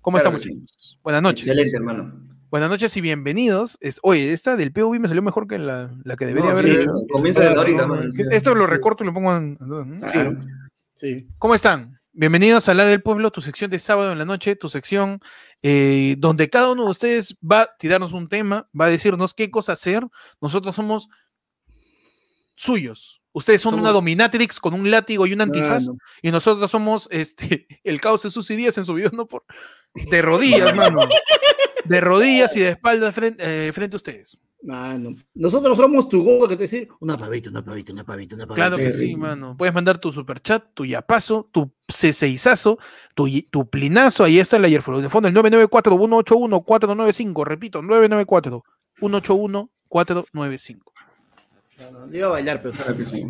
Speaker 1: ¿Cómo
Speaker 2: Claro
Speaker 1: estamos, chicos? Buenas noches.
Speaker 2: Excelente, hermano.
Speaker 1: Buenas noches y bienvenidos. Es- oye, esta del POV me salió mejor que la, la que debería
Speaker 2: No,
Speaker 1: haber
Speaker 2: sí, comienza
Speaker 3: Ah,
Speaker 2: desde
Speaker 3: sí,
Speaker 2: ahorita,
Speaker 1: Esto lo recorto y lo pongo en...
Speaker 3: Sí.
Speaker 2: Claro.
Speaker 3: Sí.
Speaker 1: ¿Cómo están? Bienvenidos a La del Pueblo, tu sección de sábado en la noche, tu sección eh, donde cada uno de ustedes va a tirarnos un tema, va a decirnos qué cosa hacer. Nosotros somos suyos. Ustedes son
Speaker 2: Somos-
Speaker 1: una dominatrix con un látigo y un antifaz
Speaker 3: Mano.
Speaker 1: y nosotros somos este el caos de sus ideas en su video, no por de rodillas, mano. De rodillas y de espaldas frente, eh, frente a ustedes.
Speaker 3: Mano. Nosotros somos tu gogo que te dice una pavita, una pavita, una pavita, una pavita.
Speaker 1: Claro que sí, mano. Puedes mandar tu superchat, tu yapazo, tu C6azo, tu, tu plinazo. Ahí está el ayer De fondo, el 994-181-495. Repito, 994-181-495.
Speaker 3: Mano, le iba a bailar, pero
Speaker 2: Claro que sí.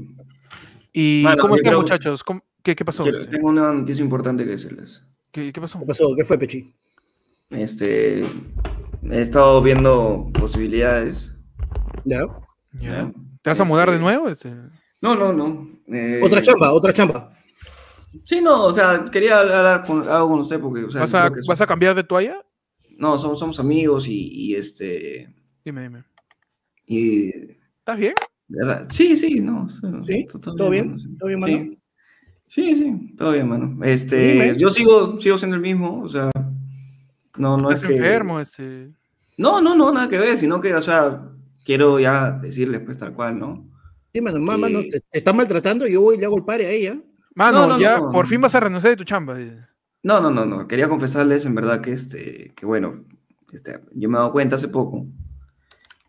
Speaker 1: ¿Y cómo están,
Speaker 2: creo-
Speaker 1: muchachos? ¿Cómo- qué, qué pasó?
Speaker 2: Quiero-? Tengo una noticia importante que decirles.
Speaker 1: ¿Qué, qué pasó?
Speaker 3: ¿Qué pasó? ¿Qué fue, Pechi?
Speaker 2: Este, he estado viendo posibilidades.
Speaker 3: ¿Ya?
Speaker 1: Ya. ¿Te vas a mudar de
Speaker 2: Este,
Speaker 1: nuevo? Este?
Speaker 2: No, no, no. Eh,
Speaker 3: Otra chamba, otra chamba.
Speaker 2: Sí, no, o sea, quería hablar con, algo con usted porque, o sea,
Speaker 1: ¿Vas, a,
Speaker 2: que
Speaker 1: ¿Vas a cambiar de toalla?
Speaker 2: No, somos, somos amigos y, y este,
Speaker 1: Dime, dime.
Speaker 2: y,
Speaker 1: ¿Estás bien?
Speaker 2: ¿Verdad? Sí, sí, no.
Speaker 3: ¿Sí? ¿Todo bien? ¿Todo bien, mano?
Speaker 2: Sí. Sí, sí, todo bien, mano. Este,
Speaker 3: Dime.
Speaker 2: yo sigo, sigo siendo el mismo, o sea, no, no es
Speaker 1: ¿Estás
Speaker 2: que...
Speaker 1: enfermo? Este...
Speaker 2: No, no, no, nada que ver, sino que, o sea, quiero ya decirles, pues, tal cual, ¿no?
Speaker 3: Sí, mano, mamá,
Speaker 2: Sí.
Speaker 3: mano, te, te está maltratando, yo voy y le hago el pare a ella.
Speaker 1: Mano,
Speaker 2: No, no,
Speaker 1: ya
Speaker 2: no.
Speaker 1: por fin vas a renunciar de tu chamba. dice.
Speaker 2: No, no, no, no. Quería confesarles en verdad que, este, que bueno, este, yo me he dado cuenta hace poco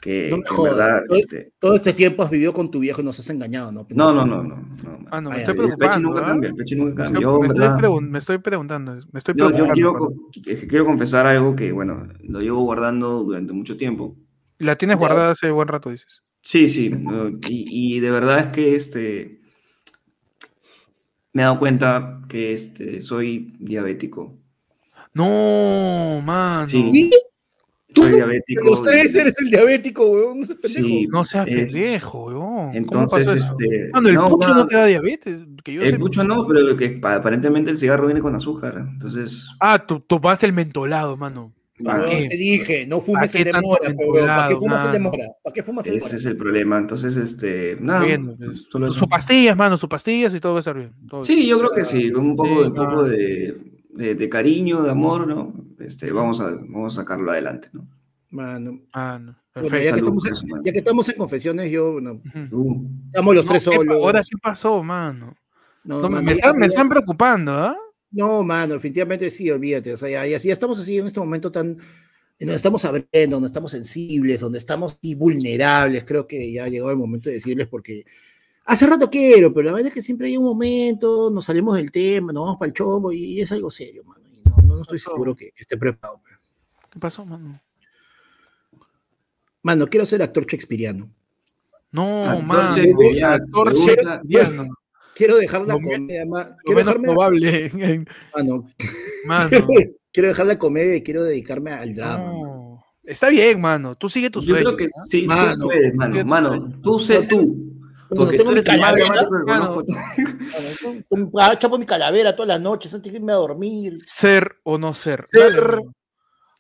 Speaker 2: que,
Speaker 3: No me
Speaker 2: que verdad,
Speaker 3: todo-
Speaker 2: este,
Speaker 3: Todo este tiempo has vivido con tu viejo y nos has engañado, ¿no?
Speaker 2: no, no, no, no. no,
Speaker 1: Ah, no, me
Speaker 3: Ay,
Speaker 1: estoy preocupando.
Speaker 2: nunca
Speaker 1: ¿ah?
Speaker 2: cambia, el Pechi nunca
Speaker 1: Me
Speaker 2: cambia.
Speaker 1: estoy,
Speaker 2: Yo,
Speaker 1: me
Speaker 2: en
Speaker 1: estoy
Speaker 2: verdad,
Speaker 1: pregun- me estoy preguntando, me estoy
Speaker 2: yo, quiero,
Speaker 1: mano.
Speaker 2: co- es que quiero confesar algo que, bueno, lo llevo guardando durante mucho tiempo.
Speaker 1: La tienes guardada hace buen rato, dices.
Speaker 2: Sí, sí, y, y de verdad es que este, me he dado cuenta que este, soy diabético.
Speaker 1: No, mano.
Speaker 2: Sí. Soy diabético.
Speaker 3: Los tres eres el diabético, weón. No seas pendejo.
Speaker 2: Sí,
Speaker 1: No seas pendejo, weón. ¿Cómo
Speaker 2: Entonces, este.
Speaker 1: Mano, el
Speaker 2: no,
Speaker 1: pucho no te da diabetes. Que yo
Speaker 2: El pucho no, pero que pa- aparentemente el cigarro viene con azúcar. Entonces,
Speaker 1: Ah, tú tomaste el mentolado, mano.
Speaker 3: Weón,
Speaker 1: qué?
Speaker 3: te dije, no fumes el de
Speaker 1: tanto
Speaker 3: mora, pero, weón. ¿Para qué fumas el de
Speaker 1: mano?
Speaker 3: mora? ¿Para qué fumas el de
Speaker 2: ese es el problema. Entonces, este. Nada,
Speaker 1: Bueno, pues,
Speaker 2: solo
Speaker 1: sus
Speaker 2: eso.
Speaker 1: pastillas, mano, sus pastillas y todo va a estar bien. todo bien.
Speaker 2: Sí, yo creo que sí, con un poco,
Speaker 1: Sí,
Speaker 2: un poco de, de- de cariño, de amor, ¿no? Este, vamos, a, vamos a sacarlo adelante, ¿no?
Speaker 3: Mano.
Speaker 1: Ah, no.
Speaker 3: Bueno,
Speaker 1: Perfecto.
Speaker 3: ya, que estamos en, ya que estamos en confesiones, yo, bueno.
Speaker 2: Uh,
Speaker 3: estamos los
Speaker 1: No,
Speaker 3: tres
Speaker 1: ¿qué pa-
Speaker 3: solos.
Speaker 1: Ahora, ¿qué pasó, mano?
Speaker 3: No,
Speaker 1: No, me,
Speaker 3: mano,
Speaker 1: me están, me están preocupando, ¿ah?
Speaker 3: No, mano, definitivamente sí, olvídate. O sea, ya, ya- ya estamos así en este momento tan. en donde estamos abriendo, donde estamos sensibles, donde estamos y vulnerables. Creo que ya ha llegado el momento de decirles porque. Hace rato quiero, pero la verdad es que siempre hay un momento, nos salimos del tema, nos vamos para el chombo y es algo serio, mano. Y no, no, no estoy seguro que, que esté preparado. pero-
Speaker 1: ¿Qué pasó, mano?
Speaker 3: Mano, quiero ser actor shakespeariano.
Speaker 1: No,
Speaker 2: Actor
Speaker 1: mano. Actor shakespeariano.
Speaker 3: Quiero dejar la comedia, ma-
Speaker 1: Lo
Speaker 3: quiero dejarme,
Speaker 1: probable.
Speaker 3: mano,
Speaker 1: Mano.
Speaker 3: quiero dejar la comedia y quiero dedicarme al drama. mano.
Speaker 1: no. Está bien, mano. Tú sigue tu
Speaker 2: yo
Speaker 1: sueño.
Speaker 2: creo que sí,
Speaker 3: Mano,
Speaker 2: tú puedes, mano. Mano, tú sé tú. Porque
Speaker 3: tengo
Speaker 2: tú
Speaker 3: mi
Speaker 2: eres
Speaker 3: calavera, chapo mi calavera todas las noches antes de irme a dormir.
Speaker 1: Ser o no ser.
Speaker 3: Ser
Speaker 1: Dale.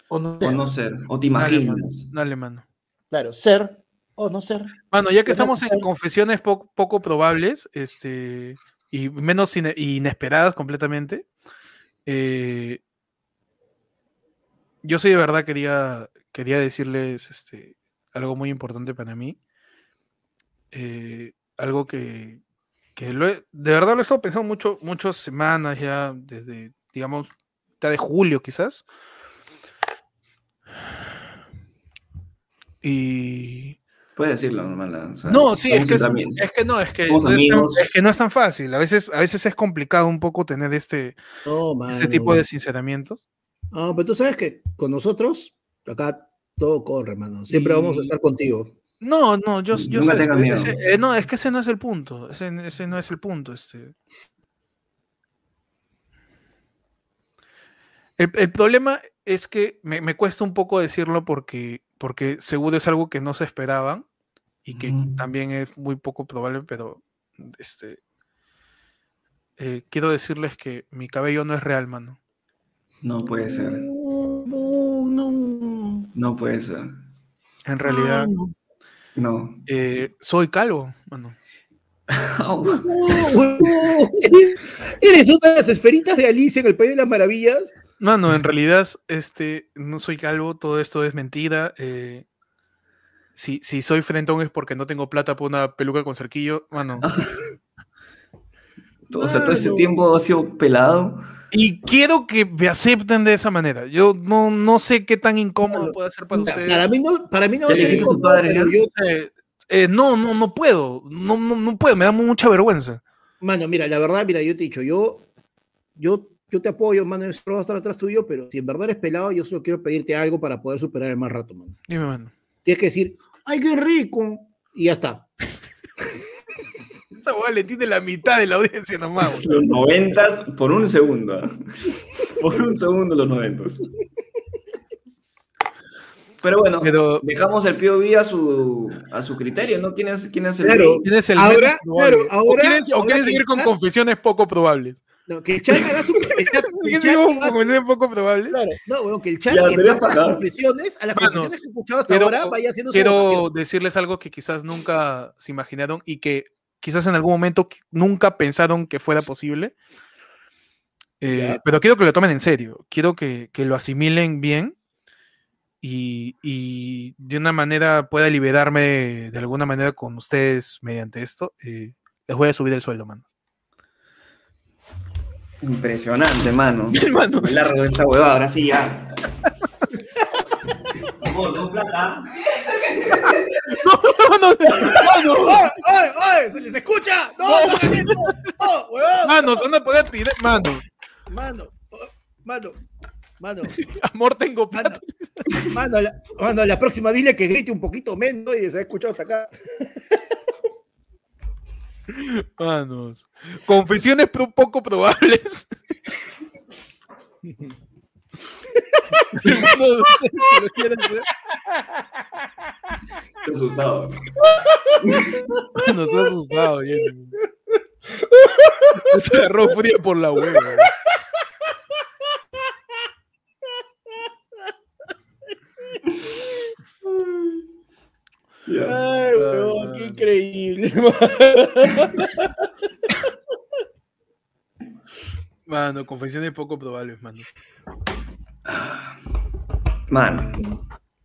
Speaker 3: O no
Speaker 2: O
Speaker 3: ser.
Speaker 2: no ser, o te imaginas.
Speaker 1: Dale, mano.
Speaker 3: Claro, ser o no ser.
Speaker 1: Mano, ya que estamos en confesiones po- poco probables, este, y menos ine- inesperadas completamente, eh, yo sí de verdad quería, quería decirles este, algo muy importante para mí. Eh, algo que, que lo he- de verdad lo he estado pensando mucho, muchas semanas ya, desde, digamos, ya de julio quizás. Y,
Speaker 2: Puedes decirlo, normal. o sea,
Speaker 1: no, sí, es que, es, que no, es que, no es, tan, es que no es tan fácil. A veces, a veces es complicado un poco tener este,
Speaker 3: No, mano.
Speaker 1: este tipo de sinceramientos.
Speaker 3: No, pero tú sabes que con nosotros, acá todo corre, mano. Siempre vamos a estar contigo.
Speaker 1: No, no, yo, yo
Speaker 2: Nunca
Speaker 1: sé,
Speaker 2: tengas
Speaker 1: ese-
Speaker 2: miedo.
Speaker 1: ese- eh, no, es que ese no es el punto. Ese, ese no es el punto. Este. El, el problema es que me, me cuesta un poco decirlo porque, porque seguro es algo que no se esperaban y que también es muy poco probable, pero este, eh, quiero decirles que mi cabello no es real, mano.
Speaker 2: No puede ser.
Speaker 3: No, no, no.
Speaker 2: No puede ser.
Speaker 1: En realidad,
Speaker 3: No,
Speaker 2: No.
Speaker 1: eh, soy calvo, mano.
Speaker 3: no, no. Eres una de las esferitas de Alicia en el País de las Maravillas.
Speaker 1: Mano, en realidad, este, no soy calvo, todo esto es mentira. eh, si, si soy frentón es porque no tengo plata por una peluca con cerquillo, mano.
Speaker 2: O sea, todo ese tiempo ha sido pelado.
Speaker 1: Y quiero que me acepten de esa manera. Yo no, no sé qué tan incómodo puede ser para
Speaker 3: Para,
Speaker 1: ustedes.
Speaker 3: mí no, para mí no va a
Speaker 2: ¿Te
Speaker 3: ser incómodo,
Speaker 2: padre,
Speaker 3: pero yo,
Speaker 1: Eh, eh, no, no, no puedo. No, no, no puedo, me da mucha vergüenza.
Speaker 3: mano, mira, la verdad, mira, yo te he dicho, yo, yo, yo te apoyo, mano, yo voy a estar atrás tuyo, pero si en verdad eres pelado, yo solo quiero pedirte algo para poder superar el más rato, mano.
Speaker 1: Dime, mano.
Speaker 3: Tienes que decir, ¡ay, qué rico! Y ya está.
Speaker 1: Esa hueá le entiende la mitad de la audiencia nomás. güey.
Speaker 2: Los noventas por un segundo. Por un segundo los noventas. Pero bueno,
Speaker 1: Pero
Speaker 2: dejamos el POV a su, a su criterio, ¿no? ¿Quién es, quién es el
Speaker 3: Claro.
Speaker 1: ¿quién es el
Speaker 3: Ahora,
Speaker 1: probable?
Speaker 3: claro, ahora-
Speaker 1: ¿O quieren, o
Speaker 3: ahora
Speaker 1: quieren
Speaker 3: que
Speaker 1: seguir con
Speaker 3: está-
Speaker 1: confesiones poco probables?
Speaker 3: No, que el chat haga su. el chat- el
Speaker 1: ¿Quieren
Speaker 3: chat
Speaker 1: seguir con
Speaker 3: haga su-
Speaker 1: confesiones poco probables?
Speaker 3: Claro, no, bueno, que el chat en
Speaker 2: sería
Speaker 3: base a las confesiones, a las
Speaker 1: Manos,
Speaker 3: confesiones que he escuchado hasta
Speaker 1: quiero-
Speaker 3: ahora, vaya haciendo su
Speaker 1: quiero decirles algo que quizás nunca se imaginaron y que quizás en algún momento nunca pensaron que fuera posible. Eh, pero quiero que lo tomen en serio. Quiero que, que lo asimilen bien y, y de una manera pueda liberarme de alguna manera con ustedes mediante esto. eh, les voy a subir el sueldo, mano.
Speaker 2: Impresionante, mano.
Speaker 1: Mano.
Speaker 2: Largo de esta huevada, ahora sí ya. No plata.
Speaker 1: Mano, mano,
Speaker 3: ¡Ay, ay, ay! ¡Se les escucha! ¡No, no! ¡No, huevón!
Speaker 1: mano, van a poder tirar. Mano,
Speaker 3: Mano, oh, mano, mano,
Speaker 1: amor, tengo plata.
Speaker 3: mano, mano, la, mano, la próxima dile que grite un poquito menos y se ha escuchado hasta acá.
Speaker 1: Manos. Confesiones pro- poco probables. ¿Alguno de ustedes que lo hacer?
Speaker 2: Estoy asustado.
Speaker 1: Nos ha asustado, Jenny. Se agarró fría por la hueva.
Speaker 2: Ya.
Speaker 3: Ay, huevón, qué increíble.
Speaker 1: Mano, confesiones poco probables, mano.
Speaker 2: Mano.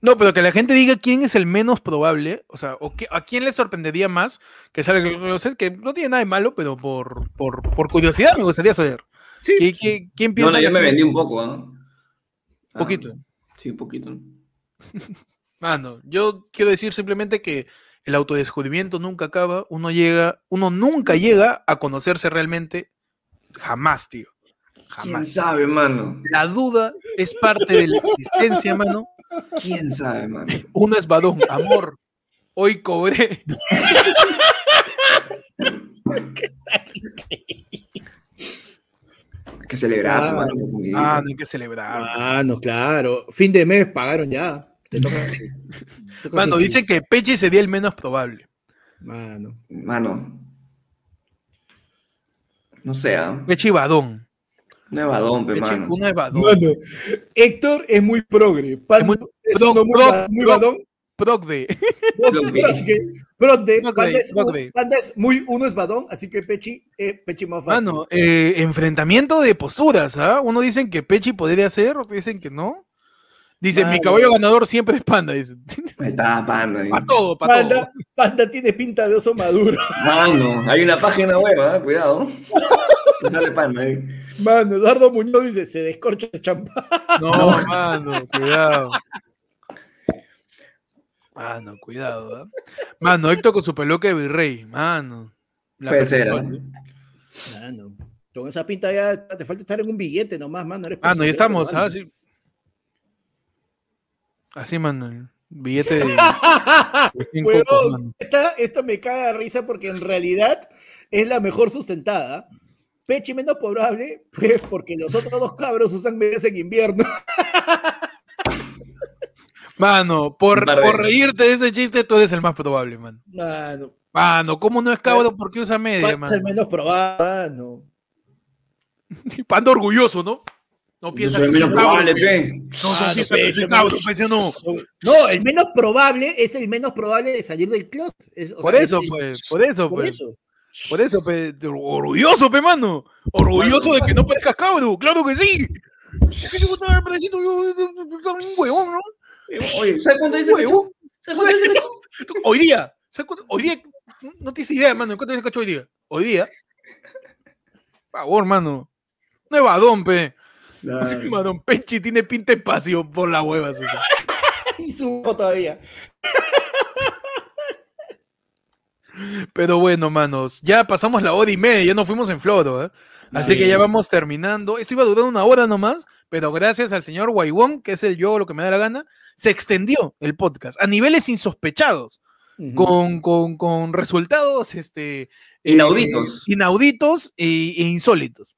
Speaker 1: No, pero que la gente diga quién es el menos probable, o sea, o qué- a quién le sorprendería más que salga que no tiene nada de malo, pero por, por, por curiosidad me gustaría saber.
Speaker 3: Sí,
Speaker 1: ¿Qui- qui- ¿Quién
Speaker 2: No,
Speaker 1: piensa?
Speaker 2: no, yo me vendí un poco, ¿no? Ah,
Speaker 1: Poquito.
Speaker 2: Sí, un poquito.
Speaker 1: Mano, yo quiero decir simplemente que el autodescubrimiento nunca acaba, uno llega, uno nunca llega a conocerse realmente, jamás, tío.
Speaker 2: ¿Quién sabe, mano?
Speaker 1: La duda es parte de la existencia, mano.
Speaker 2: ¿Quién sabe, mano?
Speaker 1: Uno es badón, amor. Hoy cobré.
Speaker 2: Hay que celebrar,
Speaker 3: Ah,
Speaker 2: mano.
Speaker 1: Ah, no hay que celebrar.
Speaker 3: Ah, no, claro. Fin de mes pagaron ya. Te toca. te toca
Speaker 1: Mano, dice que Peche sería el menos probable.
Speaker 3: Mano.
Speaker 2: Mano. No sé, ¿ah?
Speaker 1: Peche y badón.
Speaker 2: No es badón, pe, mano.
Speaker 1: uno es badón.
Speaker 3: Mano, Héctor es muy progre. Pando
Speaker 1: muy-
Speaker 3: es
Speaker 1: pro-
Speaker 3: muy,
Speaker 1: pro-
Speaker 3: ba- muy
Speaker 1: pro-
Speaker 3: badón.
Speaker 2: Progre.
Speaker 3: Progre, Panda es, es muy uno es badón, así que Pechi, eh, Pechi más fácil.
Speaker 1: Mano, eh, enfrentamiento de posturas, ¿ah? Uno dicen que Pechi podría ser, otros dicen que no. Dicen, mi
Speaker 3: Mano.
Speaker 1: caballo ganador siempre es panda, dicen.
Speaker 2: Ahí está, panda.
Speaker 1: Para todo, para todo.
Speaker 3: Panda, Panda tiene pinta de oso maduro.
Speaker 2: Mano, hay una página web, ¿ah? Cuidado. Sale panda ahí.
Speaker 3: Mano, Eduardo Muñoz dice, se descorcha el champán.
Speaker 1: No, mano, cuidado. Mano, cuidado, ¿ah? Mano, Héctor con su peluca de virrey, mano. La
Speaker 2: Puede ser, ¿ah?
Speaker 1: ¿eh?
Speaker 3: Mano, con esa pinta ya te falta estar en un billete nomás, mano. eres
Speaker 1: Mano, ya
Speaker 3: presidente,
Speaker 1: estamos,
Speaker 3: mano.
Speaker 1: ¿ah? Así, así, mano, billete de...
Speaker 3: esta, esta me caga de risa porque en realidad es la mejor sustentada. Pechi menos probable, pues porque los otros dos cabros usan medias en invierno.
Speaker 1: Mano, por, por reírte de ese chiste, tú eres el más probable, mano.
Speaker 3: Mano,
Speaker 1: Mano, ¿cómo no es cabro? ¿Por qué usa media,
Speaker 3: ¿cuál es el menos probable? Mano.
Speaker 1: Panda orgulloso, ¿no? No piensa
Speaker 2: el menos probable.
Speaker 1: No, no
Speaker 3: el menos probable es el menos probable de salir del closet. Es- o
Speaker 1: Por
Speaker 3: sea,
Speaker 1: eso,
Speaker 3: es-
Speaker 1: pues, por eso,
Speaker 3: por
Speaker 1: pues.
Speaker 3: eso.
Speaker 1: Por eso, pe, orgulloso, pe, mano. Orgulloso de que no parezcas cabro, claro que sí. Es que yo estaba pareciendo yo, yo- yo- yo estaba un huevón, ¿no?
Speaker 2: Oye, ¿sabes cuánto dice cachú? ¿Sabes cuánto dice cachú?
Speaker 1: Hoy día, ¿sabes cuánto? Hoy día, no tienes idea, mano, ¿cuánto dice el cacho hoy día? Hoy día. Por favor, mano. No es badón, pe. Madón Pechi tiene pinta de espacio por la hueva.
Speaker 3: Y subo todavía.
Speaker 1: Pero bueno, manos, ya pasamos la hora y media, ya nos fuimos en floro, ¿eh? Así que ya vamos terminando. Esto iba a durar una hora nomás, pero gracias al señor Guaywón, que es el yo lo que me da la gana, se extendió el podcast a niveles insospechados, con, con- con resultados este, eh,
Speaker 2: Inauditos.
Speaker 1: inauditos e, e insólitos.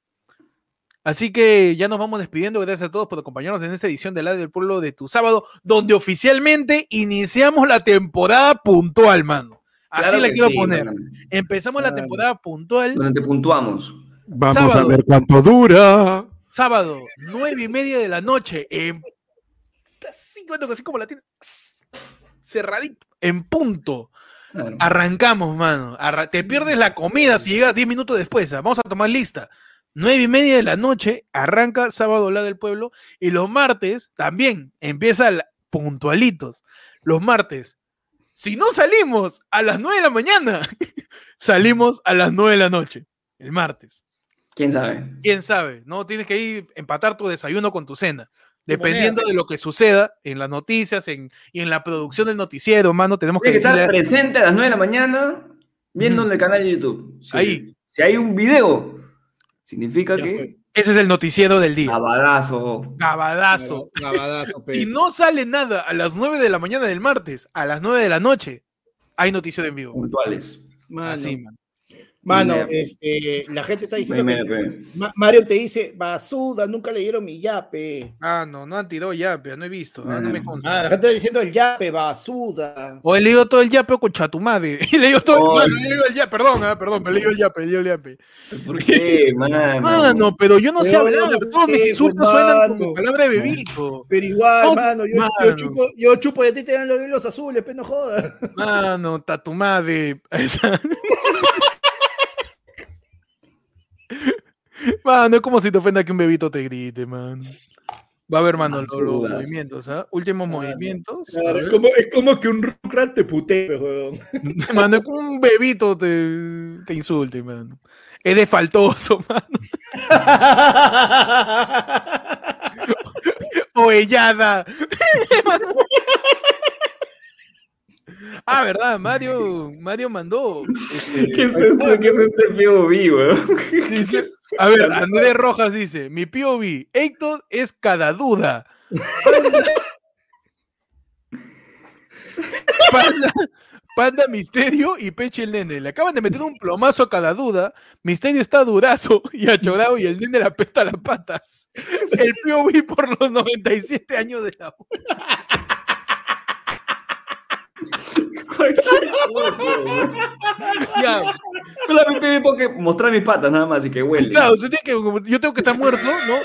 Speaker 1: Así que ya nos vamos despidiendo. Gracias a todos por acompañarnos en esta edición de La del Pueblo de tu sábado, donde oficialmente iniciamos la temporada puntual, mano. Así
Speaker 2: Claro
Speaker 1: la quiero
Speaker 2: sí,
Speaker 1: poner. Empezamos la temporada puntual,
Speaker 2: Donde puntuamos.
Speaker 4: Vamos
Speaker 1: Sábado.
Speaker 4: a ver cuánto dura.
Speaker 1: sábado, nueve y media de la noche, en así, así como la tiene cerradito, en punto.
Speaker 2: Claro.
Speaker 1: Arrancamos, mano. Arra- te pierdes la comida si llegas 10 minutos después. ¿ah? Vamos a tomar lista. Nueve y media de la noche, arranca sábado la del pueblo. Y los martes también empieza puntualitos. Los martes. Si no salimos a las 9 de la mañana, salimos a las 9 de la noche. El martes.
Speaker 2: ¿Quién sabe?
Speaker 1: quién sabe, ¿no? Tienes que ir empatar tu desayuno con tu cena. Dependiendo de lo que suceda en las noticias en, y en la producción del noticiero, mano, tenemos que
Speaker 2: Tiene que estar
Speaker 1: decirle,
Speaker 2: presente a las 9 de la mañana viendo en el canal de YouTube. Si,
Speaker 1: Ahí.
Speaker 2: Si hay un video, significa
Speaker 3: Ya
Speaker 2: que.
Speaker 3: fue.
Speaker 1: Ese es el noticiero del día.
Speaker 2: Abadazo.
Speaker 1: Gabadazo.
Speaker 3: Gabadazo, pe.
Speaker 1: Si no sale nada a las 9 de la mañana del martes, a las 9 de la noche, hay noticiero en vivo.
Speaker 2: Puntuales.
Speaker 3: Mano,
Speaker 1: Así, man.
Speaker 3: Mano, este, la gente está diciendo que Mario te dice, basuda, nunca leyeron mi yape.
Speaker 1: Ah, no, no han tirado yape, no he visto, ah, no me
Speaker 2: Mm.
Speaker 1: consta.
Speaker 3: Ah, la gente está diciendo el yape, basuda.
Speaker 1: O he leído todo el yape con chatumade. He leído todo
Speaker 2: Oh.
Speaker 1: el, no, he leído el yape, perdón, ah, perdón, me he leído el yape, he leído el yape.
Speaker 2: ¿Por qué, mano?
Speaker 1: Mano, pero yo no sé
Speaker 3: Pero
Speaker 1: hablar,
Speaker 3: no
Speaker 1: todos mis
Speaker 3: sé,
Speaker 1: insultos
Speaker 3: pues,
Speaker 1: suenan
Speaker 3: mano.
Speaker 1: como palabra de bebito.
Speaker 3: Pero igual,
Speaker 1: No,
Speaker 3: mano, yo, yo
Speaker 1: mano.
Speaker 3: chupo, yo chupo y a ti te dan los hilos azules, pero no jodas.
Speaker 1: Mano, tatumade. Mano, es como si te ofenda que un bebito te grite, mano. Va a ver, mano, lo- los,
Speaker 2: Basuras.
Speaker 1: movimientos, ¿ah? Últimos movimientos.
Speaker 3: Claro, es, como, es como que un Rugrats te putee, weón.
Speaker 1: Mano, es como un bebito te, te insulte, mano. Es de faltoso, mano. O ellada. Ah, ¿verdad? Mario, Mario mandó. este,
Speaker 2: ¿Qué es esto? ¿Qué es este POV, weón?
Speaker 1: dice- a ver, Andrés Rojas dice: Mi POV, Héctor es cada duda. Panda, Panda Misterio y Peche el nene. Le acaban de meter un plomazo a cada duda. Misterio está durazo y achorado y el nene le apesta las patas. El POV por los 97 años de la Ya,
Speaker 2: Solamente tengo que mostrar mis patas nada más y que huele.
Speaker 1: claro, tú tienes que, yo tengo que estar muerto, ¿no?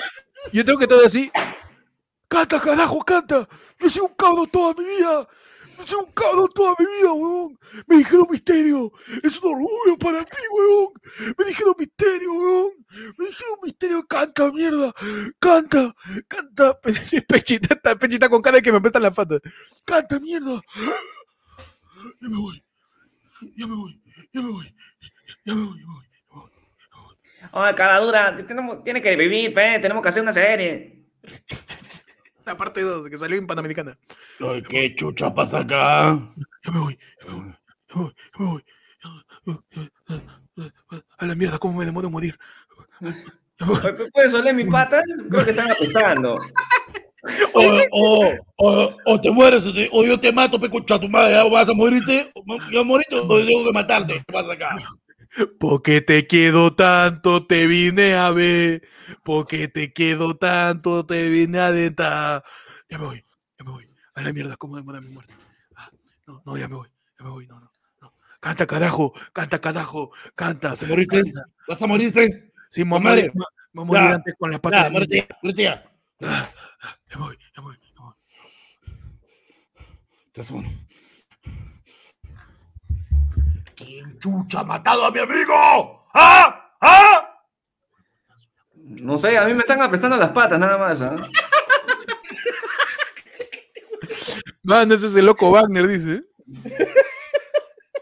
Speaker 1: Yo tengo que estar así. Canta, carajo, canta. Yo soy un cabrón toda mi vida. Yo soy un cabrón toda mi vida, weón. Me dijeron misterio. Es un orgullo para mí, weón. Me dijeron misterio, weón. Me dijeron misterio. Canta, mierda. Canta, canta. Pechita, pechita con cara de que me apestan las patas. Canta, mierda. Ya me voy. Ya me voy. Ya me voy. Ya me voy. Ya me voy.
Speaker 2: Oye, cada dura, tenemos, tiene que vivir, pe, tenemos que hacer una serie.
Speaker 1: La parte 2 que salió en Panamericana.
Speaker 3: Ay, ¿Qué chucha pasa acá?
Speaker 1: Ya me voy, ya me voy, ya me voy, ya me voy. A la mierda, cómo me demoro morir. Ya me voy.
Speaker 2: Oye, ¿Puedes oler mis patas? Creo que están apestando.
Speaker 3: O, o, o, o te mueres, o yo te mato, pe concha tu madre, ¿ya vas a morirte, yo morirte o tengo que matarte, ¿qué pasa acá?
Speaker 1: Porque te quiero tanto, te vine a ver. Porque te quiero tanto, te vine a dentar. Ya me voy, ya me voy. A la mierda, cómo demora mi muerte. Ah, no, no, ya me voy, ya me voy, no, no. no. Canta carajo, canta carajo, canta.
Speaker 3: ¿Vas a morirte?
Speaker 1: canta.
Speaker 3: ¿Vas a morirte?
Speaker 1: Sí, morir
Speaker 3: Ya,
Speaker 1: antes con las patas.
Speaker 3: Ya, ya, muérete ya.
Speaker 1: Ya me voy, ya me voy, ya me voy.
Speaker 3: Te vas a morir. ¿Quién chucha ha matado a mi amigo? ¡Ah! ¡Ah!
Speaker 2: No sé, a mí me están apestando las patas nada más. ¿ah?
Speaker 1: Mano, ese es el loco Wagner, dice.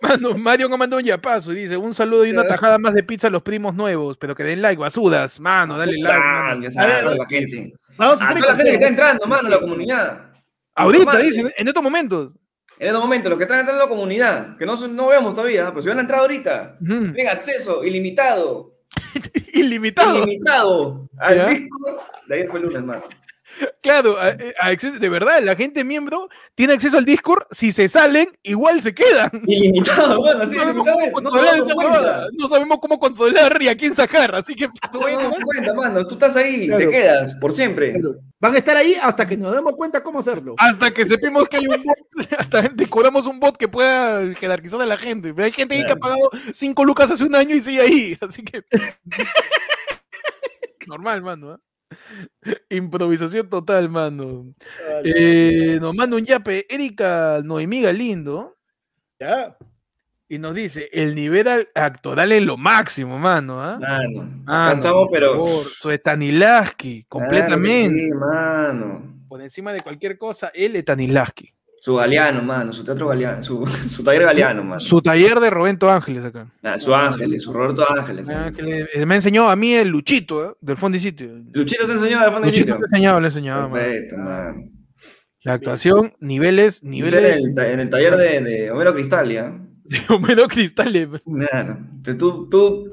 Speaker 1: Mano, Mario me mandó un yapazo y dice: Un saludo y una tajada más de pizza a los primos nuevos, pero que den like, basudas. Mano, dale like.
Speaker 2: Ah,
Speaker 1: mano.
Speaker 2: ya sabes,
Speaker 3: A ver,
Speaker 2: toda la gente.
Speaker 3: Vamos a
Speaker 2: A
Speaker 3: hacer
Speaker 2: toda la gente que está entrando, mano, la comunidad.
Speaker 1: Ahorita,
Speaker 2: Madre.
Speaker 1: dice, en estos momentos.
Speaker 2: En estos momentos, los que están entrando en la comunidad, que no, no vemos todavía, pero si van a entrar ahorita,
Speaker 1: Ujú.
Speaker 2: tienen acceso ilimitado.
Speaker 1: Ilimitado.
Speaker 2: Ilimitado al. Discord. De ayer fue el lunes, mano.
Speaker 1: Claro, a- a acceso- de verdad, la gente miembro tiene acceso al Discord. Si se salen, igual se quedan.
Speaker 2: Ilimitado, mano,
Speaker 1: No sabemos
Speaker 2: ilimitado.
Speaker 1: cómo
Speaker 2: No
Speaker 1: controlar esa. No sabemos cómo controlar y a quién sacar. Así que tú
Speaker 2: No das cuenta, mano. Tú estás ahí,
Speaker 3: Claro.
Speaker 2: te quedas por siempre.
Speaker 3: Claro. Van a estar ahí hasta que nos demos cuenta cómo hacerlo.
Speaker 1: Hasta que sepamos que hay un bot, hasta descubramos un bot que pueda jerarquizar a la gente. Pero hay gente ahí que ha pagado 5 lucas hace un año y sigue ahí. Así que. Normal, mano. ¿ah? Improvisación total, mano. Eh, nos manda un yape, Erika Noemí Galindo,
Speaker 3: Ya.
Speaker 1: y nos dice: el nivel al- actoral es lo máximo, mano. ¿ah?
Speaker 2: Mano, acá estamos, pero.
Speaker 1: favor, Su completamente.
Speaker 2: Claro Sí, mano.
Speaker 1: Por encima de cualquier cosa, él es Stanislaski.
Speaker 2: Su galeano, mano, su teatro galeano, su, su taller galeano, mano.
Speaker 1: Su taller de Roberto Ángeles acá.
Speaker 2: Ah, su Ángeles, su Roberto Ángeles.
Speaker 1: Ángeles, eh, me enseñó a mí el Luchito, ¿eh? del Fondo y Sitio.
Speaker 2: Luchito te enseñó de fondo y
Speaker 1: Luchito te enseñaba, le enseñaba.
Speaker 2: Perfecto, mano.
Speaker 1: La actuación, niveles, niveles
Speaker 2: En el, ta- en el taller de, de Homero Cristal, ¿ya?
Speaker 1: de Homero Cristales.
Speaker 2: Claro. Tú, tú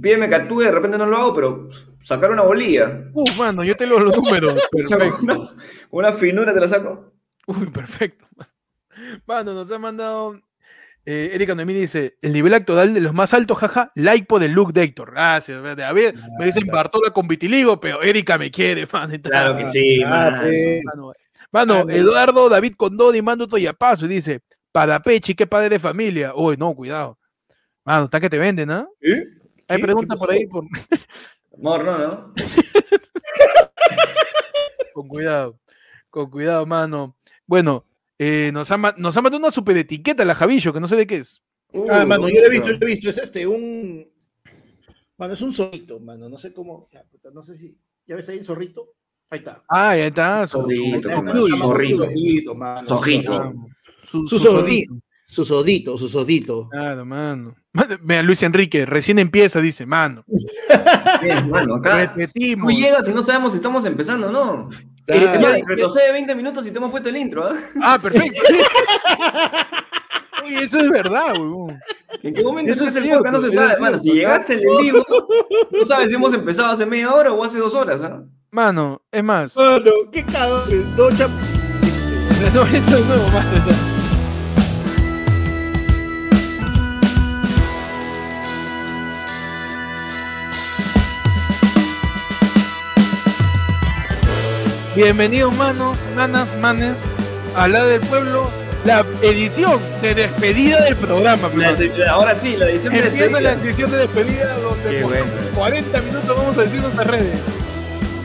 Speaker 2: pídeme que actúe, de repente no lo hago, pero sacar una bolilla.
Speaker 1: Uf, mano, yo te los, los números.
Speaker 2: Una, una finura te la saco.
Speaker 1: Uy, perfecto. Mano, nos ha mandado. Eh, Erika Noemí dice: el nivel actual de los más altos, jaja, like por el look de Héctor. Gracias. A ver, me dicen Bartola con vitiligo, pero Erika me quiere, man.
Speaker 2: Claro que sí,
Speaker 3: Ah,
Speaker 2: mano.
Speaker 3: pe.
Speaker 1: Mano,
Speaker 3: no.
Speaker 1: Eduardo David Condoni manda otro yapazo y dice: para Pechi, qué padre de familia. Uy, no, cuidado. Mano, está que te venden, ¿no?
Speaker 3: ¿Eh?
Speaker 1: Hay
Speaker 3: ¿Qué?
Speaker 1: pregunta
Speaker 3: ¿Qué
Speaker 1: por ahí, por-
Speaker 2: Amor, no, ¿no?
Speaker 1: con cuidado. Con cuidado, mano. Bueno, eh, nos, ha, nos ha mandado una super etiqueta la Javillo, que no sé de qué es.
Speaker 3: Ah,
Speaker 2: Uh,
Speaker 3: mano, yo lo he visto, yo lo he visto. Es este, un. Mano, es un zorrito, mano. No sé cómo. ya, puta, no sé si. ¿Ya ves ahí el zorrito? Ahí está.
Speaker 1: Ah, ya está.
Speaker 2: Zorrito,
Speaker 1: su-
Speaker 2: mano,
Speaker 1: su-
Speaker 2: zorrito.
Speaker 3: Zorrito, mano.
Speaker 2: Sojito.
Speaker 1: Ah, su-
Speaker 3: Su
Speaker 1: su
Speaker 3: sordito.
Speaker 1: sodito.
Speaker 3: Su sodito, su sodito.
Speaker 1: Claro, mano. Mano, Mira, Luis Enrique, recién empieza, dice, mano.
Speaker 2: Acá. Tú
Speaker 1: Repetimos.
Speaker 2: llegas y no sabemos si estamos empezando o no.
Speaker 3: Claro.
Speaker 2: Más, retrocede 20 minutos y te hemos puesto el intro, ¿ah?
Speaker 1: Ah, perfecto. Oye, eso es verdad, huevón.
Speaker 2: ¿En qué momento
Speaker 1: Eso es
Speaker 2: el podcast? No se sabe,
Speaker 1: es
Speaker 2: mano. Si llegaste en el vivo, no sabes si hemos empezado hace media hora o hace dos horas, ¿ah?
Speaker 1: Mano, es más.
Speaker 3: Mano, qué cagón. No, chap-
Speaker 1: No, esto es nuevo, mano. Bienvenidos, manos, nanas, manes, a la del pueblo, la edición de despedida del programa.
Speaker 2: La- ahora sí, la edición de
Speaker 1: Empieza la
Speaker 2: despedida.
Speaker 1: edición de despedida donde por
Speaker 2: bueno.
Speaker 1: 40 minutos vamos a decir nuestras redes.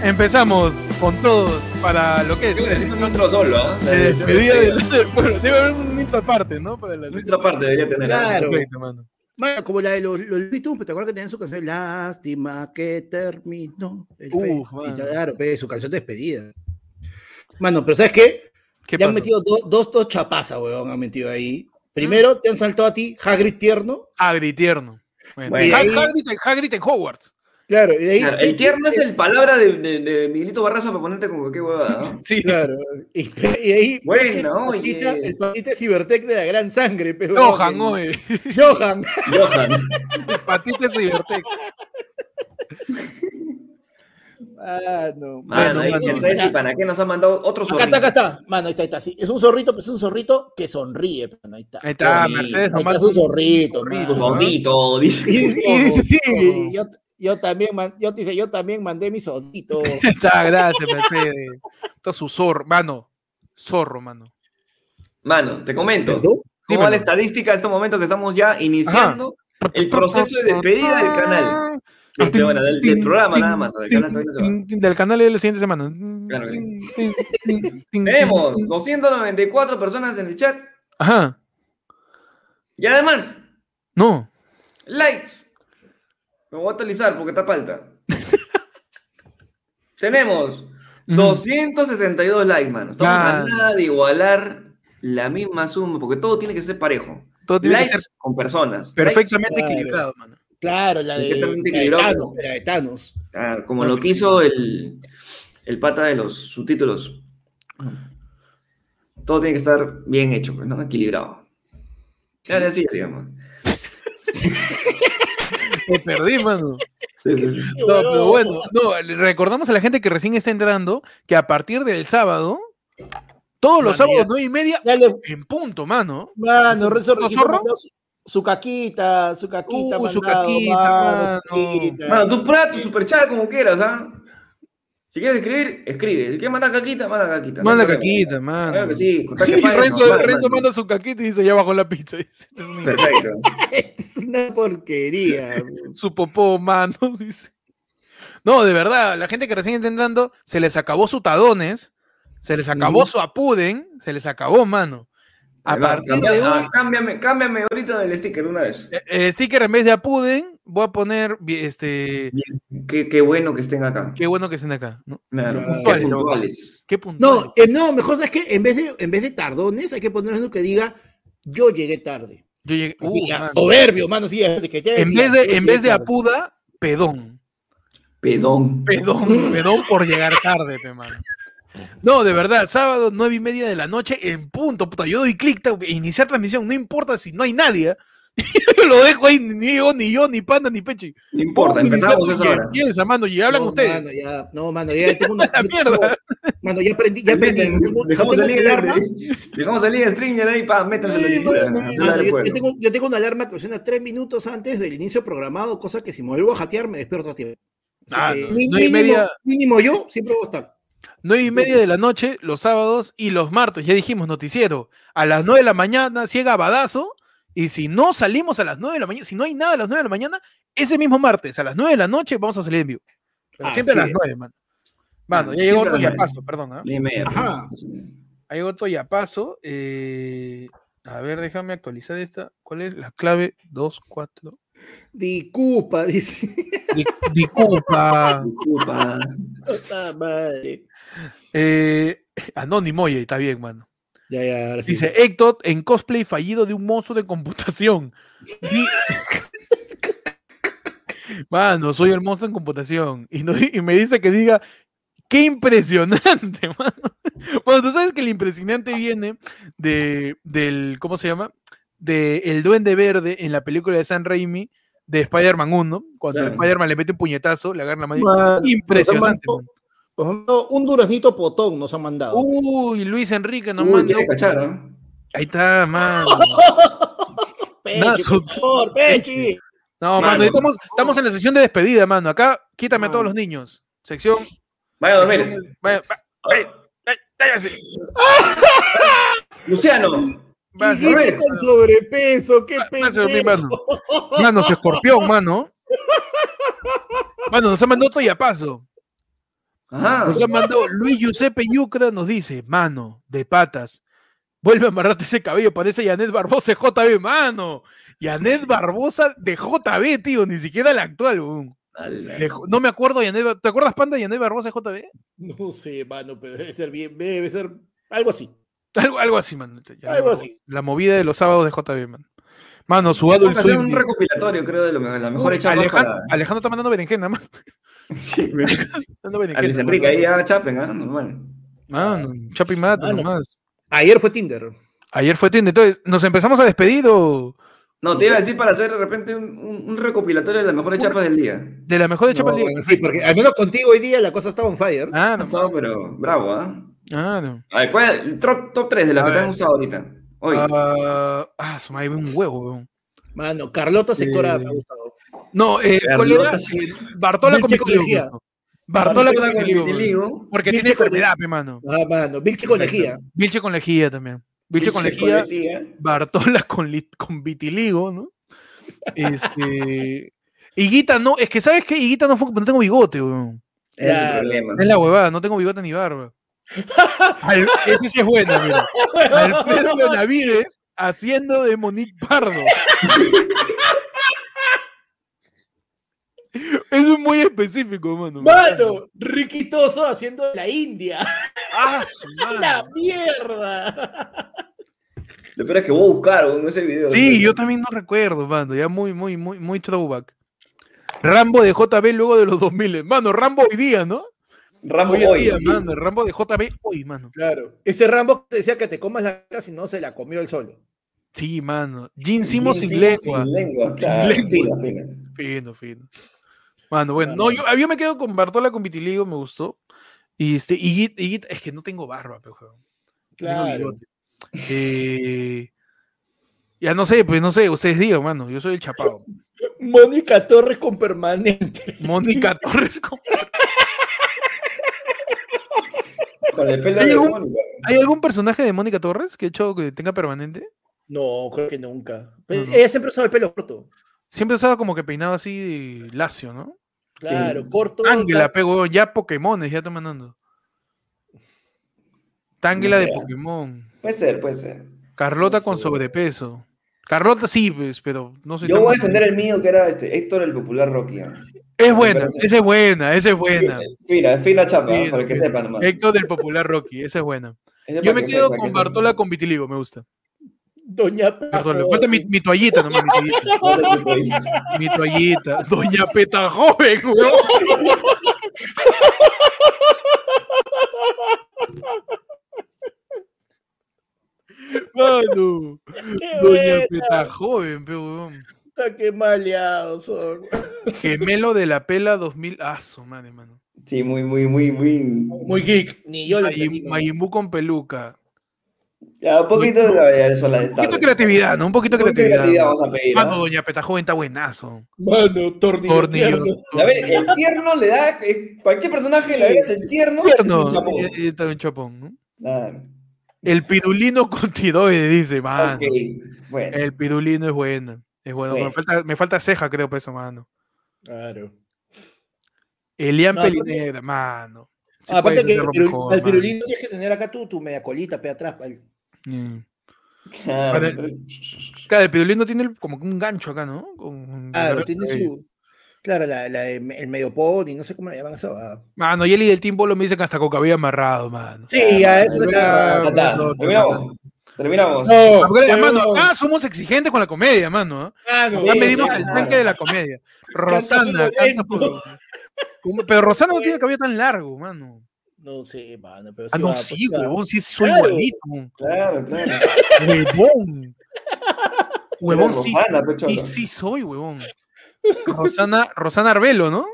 Speaker 1: Empezamos con todos para lo que es.
Speaker 2: Yo un intro solo, ¿ah? La
Speaker 1: despedida del,
Speaker 2: despedida.
Speaker 1: del pueblo. Debe haber un intro aparte, ¿no? Para la
Speaker 2: Nuestra parte debería tener.
Speaker 3: Claro.
Speaker 1: Perfecto, mano.
Speaker 3: Mano, como la de los, los Looney Tunes, ¿te acuerdas que tenían su canción? Lástima que terminó el
Speaker 1: Uf,
Speaker 3: festival"?
Speaker 1: mano.
Speaker 3: Claro, pe, su canción de despedida. Mano, pero ¿sabes qué?
Speaker 1: ¿Qué
Speaker 3: Ya han metido do- dos, dos chapazas, weón, han metido ahí. Primero, te han saltado a ti Hagrid tierno.
Speaker 1: Agri tierno. Bueno,
Speaker 2: Bueno.
Speaker 1: Hagrid, Hagrid en Hogwarts.
Speaker 3: Claro, y de ahí.
Speaker 2: Claro, el tierno es el palabra de, de, de Miguelito Barraza para ponerte con cualquier huevada, ¿no?
Speaker 1: Sí.
Speaker 3: Claro, y, ahí.
Speaker 2: Bueno,
Speaker 3: es el patita-
Speaker 2: oye.
Speaker 3: El patita es Cibertec de la gran sangre, pero.
Speaker 1: Johan, oye.
Speaker 3: Johan.
Speaker 2: Johan.
Speaker 1: Patita Cibertec.
Speaker 3: Ah, no.
Speaker 2: Mano, ahí
Speaker 1: mano.
Speaker 2: quién sabe si para qué nos han mandado otro
Speaker 3: Acá está, acá
Speaker 2: zorrito.
Speaker 3: está. Mano, ahí está, ahí está. Sí, es un zorrito, pero es un zorrito que sonríe. Mano, ahí está.
Speaker 1: Ahí está. Mercedes
Speaker 3: Ahí está su zorrito.
Speaker 1: Zorrito,
Speaker 3: mano.
Speaker 2: Zorrito, dice.
Speaker 3: Y, y dice, sí, yo, yo también, man- yo, dice, yo también mandé mi sodito.
Speaker 1: Está, gracias, Mercedes. Todo su zorro, mano. Zorro, mano.
Speaker 2: Mano, te comento. ¿Cómo va la
Speaker 1: Dímelo.
Speaker 2: estadística en estos momentos que estamos ya iniciando el proceso de despedida del canal? Este, bueno, del, del programa nada más. Del canal todavía no se va.
Speaker 1: Del canal de la siguiente semana.
Speaker 2: Claro que Tenemos 294 personas en el chat
Speaker 1: Ajá.
Speaker 2: y además
Speaker 1: No.
Speaker 2: likes. Me voy a actualizar porque está falta. Tenemos 262 likes, mano. Estamos
Speaker 1: Claro.
Speaker 2: a nada de igualar la misma suma porque todo tiene que ser parejo.
Speaker 1: Todo tiene
Speaker 2: likes
Speaker 1: que ser
Speaker 2: con personas.
Speaker 1: perfectamente
Speaker 3: Claro.
Speaker 1: equilibrado, mano.
Speaker 3: Claro, la de,
Speaker 2: Perfectamente
Speaker 3: la de
Speaker 2: equilibrado.
Speaker 3: Thanos, la de Thanos.
Speaker 2: Likes, claro, como
Speaker 1: Claro
Speaker 2: lo
Speaker 1: que sí.
Speaker 2: hizo el, el pata de los subtítulos. Todo tiene que estar bien hecho, pues, ¿no? Equilibrado. Ya, sí, digamos.
Speaker 1: Me perdí, mano.
Speaker 2: Sí, sí, sí.
Speaker 1: No, pero bueno, no, recordamos a la gente que recién está entrando que a partir del sábado, todos los
Speaker 3: Mano,
Speaker 1: sábados, nueve y media, en punto, mano.
Speaker 3: Mano, mandó su, caquita, su caquita,
Speaker 1: Uh, su caquita,
Speaker 3: mano, su caquita.
Speaker 2: Mano, tú prueba tu superchat como quieras, ¿ah? Si quieres escribir, escribe. Si quieres mandar caquita, manda caquita. no
Speaker 1: Manda caquita, mano.
Speaker 2: Claro que sí,
Speaker 1: Y Renzo,
Speaker 2: manda,
Speaker 1: Renzo manda su caquita y dice, ya bajó la pizza. dice. Es un-
Speaker 2: Perfecto.
Speaker 3: Es una porquería.
Speaker 1: su popó, mano, dice. No, de verdad, la gente que recién está entrando, se les acabó su tadones, se les acabó su apuden, se les acabó, mano. A partir
Speaker 2: cambia-
Speaker 1: de
Speaker 2: ah,
Speaker 1: hoy,
Speaker 2: cámbiame, cámbiame ahorita del sticker de una vez.
Speaker 1: eh, el sticker en vez de apuden voy a poner, este,
Speaker 2: Qué, qué bueno que estén acá.
Speaker 1: qué bueno que estén acá, ¿no?
Speaker 2: Claro,
Speaker 3: Qué
Speaker 2: qué
Speaker 1: puntuales, ¿no?
Speaker 2: puntuales.
Speaker 3: Eh, no, mejor es que en vez de, en vez de tardones, hay que poner uno que diga, yo llegué tarde.
Speaker 1: Yo llegué,
Speaker 3: Así,
Speaker 1: uh, mano.
Speaker 3: soberbio, mano, sí, de que te
Speaker 1: en vez de, en vez de
Speaker 3: tarde.
Speaker 1: apuda, pedón.
Speaker 2: Pedón.
Speaker 1: Pedón, pedón por llegar tarde, pe, mano. No, de verdad, sábado, nueve y media de la noche, en punto, puta, yo doy clic, iniciar transmisión, no importa si no hay nadie, ¿ah? Yo lo dejo ahí, ni yo, ni yo, ni Panda, ni Pechi.
Speaker 2: No importa, empezamos esa hora.
Speaker 1: mano, y hablan
Speaker 3: no,
Speaker 1: ustedes.
Speaker 3: Mano, ya, no, mano, ya tengo una.
Speaker 1: La mierda.
Speaker 3: tengo- Mano, ya aprendí, ya aprendí. Tengo-
Speaker 2: Dejamos
Speaker 3: tengo
Speaker 2: el
Speaker 3: alarma.
Speaker 2: link, dejamos el link de Stringer ahí para métanse la lectura.
Speaker 3: Mano, yo, yo tengo, yo tengo una alarma que suena tres minutos antes del inicio programado, cosa que si me vuelvo a jatear me despierto a tiempo. Así
Speaker 1: Ah,
Speaker 3: que
Speaker 1: no,
Speaker 3: mínimo,
Speaker 1: media-
Speaker 3: mínimo yo siempre voy a estar.
Speaker 1: Nueve y
Speaker 3: Sí,
Speaker 1: media
Speaker 3: sí.
Speaker 1: de la noche, los sábados y los martes, ya dijimos, noticiero. A las nueve de la mañana, ciega badazo. Y si no salimos a las nueve de la mañana, si no hay nada a las nueve de la mañana, ese mismo martes, a las nueve de la noche, vamos a salir en vivo. Pero
Speaker 3: Ah,
Speaker 1: siempre a las
Speaker 3: sí.
Speaker 1: nueve, mano. Mano,
Speaker 2: Ah,
Speaker 1: ya llegó otro ya paso, perdón.
Speaker 2: media.
Speaker 3: Ajá.
Speaker 1: Ahí otro ya paso. eh, a ver, déjame actualizar esta. ¿Cuál es la clave? 2, 4.
Speaker 3: Disculpa, dice.
Speaker 1: Disculpa.
Speaker 2: Disculpa.
Speaker 3: Madre.
Speaker 1: Eh, anónimo, oye, está bien, mano.
Speaker 3: Ya, ya, ahora sí.
Speaker 1: Dice Héctor en cosplay fallido de un monstruo de computación. Di- Mano, soy el monstruo en computación. Y, no y me dice que diga, qué impresionante, mano. Bueno, tú sabes que el impresionante viene de, del, ¿cómo se llama? De El Duende Verde en la película de San Raimi de Spider-Man 1, cuando
Speaker 2: Claro.
Speaker 1: Spider-Man le mete un puñetazo, le agarra la mano. Impresionante.
Speaker 3: mandado- Un duraznito potón nos han mandado.
Speaker 1: Uy, Luis Enrique nos
Speaker 2: Uy,
Speaker 1: mandó.
Speaker 2: cachar, ¿no?
Speaker 1: Ahí está, mano.
Speaker 3: Pechi, por favor, Pechi.
Speaker 1: No,
Speaker 2: Mano.
Speaker 1: mano, estamos, estamos en la sesión de despedida, mano. Acá, quítame a todos los niños. Sección.
Speaker 2: Vaya a dormir.
Speaker 1: vaya, va- vaya, vaya.
Speaker 2: Luciano. Dormir.
Speaker 3: con sobrepeso, qué
Speaker 1: a
Speaker 3: pendejo.
Speaker 1: mano. Mano, su escorpión, mano. Mano, nos ha mandado otro ya paso.
Speaker 2: Ajá.
Speaker 1: Nos ha mandado Luis Giuseppe Yucra, nos dice, mano, de patas. Vuelve a amarrarte ese cabello, parece Yanet Barbosa de JB, mano. Yanet Barbosa de JB, tío, ni siquiera la actual. De no me acuerdo, Yanet, ¿te acuerdas, Panda, Yanet Barbosa de JB?
Speaker 3: No sé, mano, pero debe ser bien, debe ser algo así.
Speaker 1: Algo, algo así, mano. Yanet
Speaker 3: Algo
Speaker 1: Barbosa.
Speaker 3: así.
Speaker 1: La movida de los sábados de JB, mano. Mano, su
Speaker 2: Tengo
Speaker 1: Adult
Speaker 2: que hacer un recopilatorio, creo, de lo, la mejor hecha
Speaker 1: Alejandro,
Speaker 2: para...
Speaker 1: Alejandro está mandando berenjena, mano.
Speaker 2: Sí,
Speaker 1: berenjena,
Speaker 2: Luis Enrique, ahí ya chapen, ¿ah? Normal.
Speaker 1: Mano, chapi mata
Speaker 3: Mano.
Speaker 1: nomás.
Speaker 3: Ayer fue Tinder.
Speaker 1: Ayer fue tienda, entonces, ¿nos empezamos a despedir o
Speaker 2: No, te iba a decir para hacer de repente un, recopilatorio de las mejores chapas del día.
Speaker 1: de la mejor de
Speaker 3: No,
Speaker 1: Chapa Liga?
Speaker 3: bueno, sí, porque al menos contigo hoy día la cosa estaba on fire.
Speaker 1: Ah, no,
Speaker 2: No, pero bravo, ¿ah?
Speaker 1: ah, no.
Speaker 2: A ver, ¿cuál es el top, top 3 de las
Speaker 1: A
Speaker 2: que te han
Speaker 1: ver.
Speaker 2: gustado ahorita? Hoy.
Speaker 1: Ah, ah, su madre, un huevo, weón.
Speaker 3: Mano, Carlota Secora
Speaker 1: Eh,
Speaker 3: me ha gustado.
Speaker 1: No, eh. Eh, Bartola con weón. Bartola con vitiligo. Porque
Speaker 3: Vilche
Speaker 1: tiene enfermedad, pe, mano.
Speaker 3: Ah, mano, Vilche con lejía.
Speaker 1: Vilche con lejía también. Vilche con
Speaker 2: Vilche
Speaker 1: lejía,
Speaker 2: lejía.
Speaker 1: Bartola con, con vitiligo, ¿no? Este. Higuita no, es que ¿sabes qué? Higuita no fue no tengo bigote, weón.
Speaker 2: Ese es el
Speaker 3: Claro.
Speaker 2: problema.
Speaker 1: Es la huevada, no tengo bigote ni barba. Al, ese sí es bueno, mira. Alfredo Benavides haciendo de Monique Pardo. Eso es muy específico, mano.
Speaker 3: Mano, Riquitoso haciendo la India.
Speaker 1: ¡Ah, su madre!
Speaker 3: ¡La mierda!
Speaker 2: Lo peor es que voy a buscar weón, ese video.
Speaker 1: Sí, yo también no recuerdo, mano. Ya muy, muy, muy, muy throwback. Rambo de JB luego de los 2000. Mano, Rambo hoy día, ¿no?
Speaker 2: Rambo
Speaker 1: Hoy en
Speaker 2: hoy.
Speaker 1: día, mano. el Rambo de JB hoy, mano.
Speaker 3: Claro. Ese Rambo que decía que te comas la cara si no se la comió él solo.
Speaker 1: Sí, mano. Gene Simmons sin
Speaker 2: Sin
Speaker 1: lengua.
Speaker 2: Sin lengua, claro.
Speaker 1: Fino, fino. Mano, bueno, no, yo, yo me quedo con Bartola con vitiligo, me gustó. Y este, y, Git- y Git- es que no tengo barba, pero
Speaker 3: Claro.
Speaker 1: Eh, ya no sé, pues no sé, ustedes digan, mano, yo soy el chapado.
Speaker 3: Mónica Torres con permanente.
Speaker 1: Mónica Torres. con-
Speaker 2: pelo
Speaker 1: ¿Hay algún-. ¿Hay algún personaje de Mónica Torres que he hecho que tenga permanente?
Speaker 3: No, creo que nunca. Pues. Ella siempre usaba el pelo corto.
Speaker 1: Siempre estaba como que peinado así de lacio, ¿no?
Speaker 3: Claro,
Speaker 2: Sí.
Speaker 3: corto.
Speaker 1: Ángela, pego, ya Pokémones, ya está mandando. Tángela de. Pokémon.
Speaker 2: Puede ser, puede ser.
Speaker 1: Carlota con sobrepeso. Carlota sí, pues, pero no sé.
Speaker 2: Yo voy a defender el mío, que era este, Héctor el Popular Rocky.
Speaker 1: Es buena, esa es buena, esa es buena.
Speaker 2: Fina, fina chapa,
Speaker 1: Sí,
Speaker 2: para que sepan nomás.
Speaker 1: Héctor del Popular Rocky, esa es buena. Yo me
Speaker 2: que
Speaker 1: quedo con
Speaker 2: que
Speaker 1: Bartola con vitiligo, me gusta.
Speaker 3: Doña
Speaker 1: Perdón, le
Speaker 3: Pajo.
Speaker 1: falta mi, mi toallita nomás, mi toallita. Mi toallita. Doña Peta joven, weón. Mano, Doña Peta joven, pe, weón.
Speaker 3: puta, qué maleados son.
Speaker 1: Gemelo de la pela 2000. Ah, su madre, mano.
Speaker 2: Sí, muy, muy, muy, muy.
Speaker 3: Muy geek, ni yo lo.
Speaker 1: Mayimbu con peluca.
Speaker 2: Ya, un poquito de la de eso, la de
Speaker 1: Un poquito de creatividad, ¿no? Un poquito de creatividad.
Speaker 2: creatividad vamos a pedir.
Speaker 1: Mano,
Speaker 2: ¿ah?
Speaker 1: Doña Peta joven está buenazo.
Speaker 3: Mano, tornillo,
Speaker 1: Tornillo.
Speaker 3: tierno.
Speaker 2: A ver, el tierno le da. eh, Cualquier personaje le veas el tierno.
Speaker 1: Tierno.
Speaker 2: es un chapón.
Speaker 1: un ¿no?
Speaker 2: Claro.
Speaker 1: El pirulino con tiroides, dice, mano.
Speaker 2: Bueno.
Speaker 1: El pirulino es bueno. Es bueno.
Speaker 2: Bueno.
Speaker 1: Me, falta, me falta ceja, creo, por eso, mano.
Speaker 3: Claro.
Speaker 1: Elian
Speaker 3: No,
Speaker 1: Pelinera, mano. Sí
Speaker 3: Ah, aparte que el,
Speaker 1: mejor,
Speaker 3: pirulino tienes que tener acá tu, tu media colita, pe atrás. pa-
Speaker 1: Mm.
Speaker 2: Claro,
Speaker 1: Para-
Speaker 2: pero-
Speaker 1: Claro, el pirulino tiene el- como que un gancho acá, ¿no? Con-
Speaker 3: Claro,
Speaker 1: con-
Speaker 3: tiene su. Claro, la, la de- el medio pony, no sé cómo le llaman eso. ah.
Speaker 1: Mano, y el del Team Bolo me dicen que hasta con cabello amarrado, mano.
Speaker 3: Sí, a eso
Speaker 1: no, no,
Speaker 2: Terminamos. Terminamos.
Speaker 1: Ah, porque, mano, acá somos exigentes con la comedia, mano. ¿ah?
Speaker 3: Ah, no,
Speaker 1: Acá
Speaker 2: Sí,
Speaker 1: medimos
Speaker 2: sí,
Speaker 1: el
Speaker 2: claro.
Speaker 1: tanque de la comedia. Rosana, canta por- Pero Rosana no tiene cabello tan largo, mano.
Speaker 3: No sé, mano, pero
Speaker 1: Ah,
Speaker 3: sí
Speaker 1: no,
Speaker 3: va,
Speaker 1: sí, huevón, sí soy
Speaker 3: Claro.
Speaker 1: igualito.
Speaker 2: Claro, claro.
Speaker 1: Huevón. Huevón, sí,
Speaker 2: pe,
Speaker 1: sí, soy, huevón. Rosana, Rosana Arbelo, ¿no?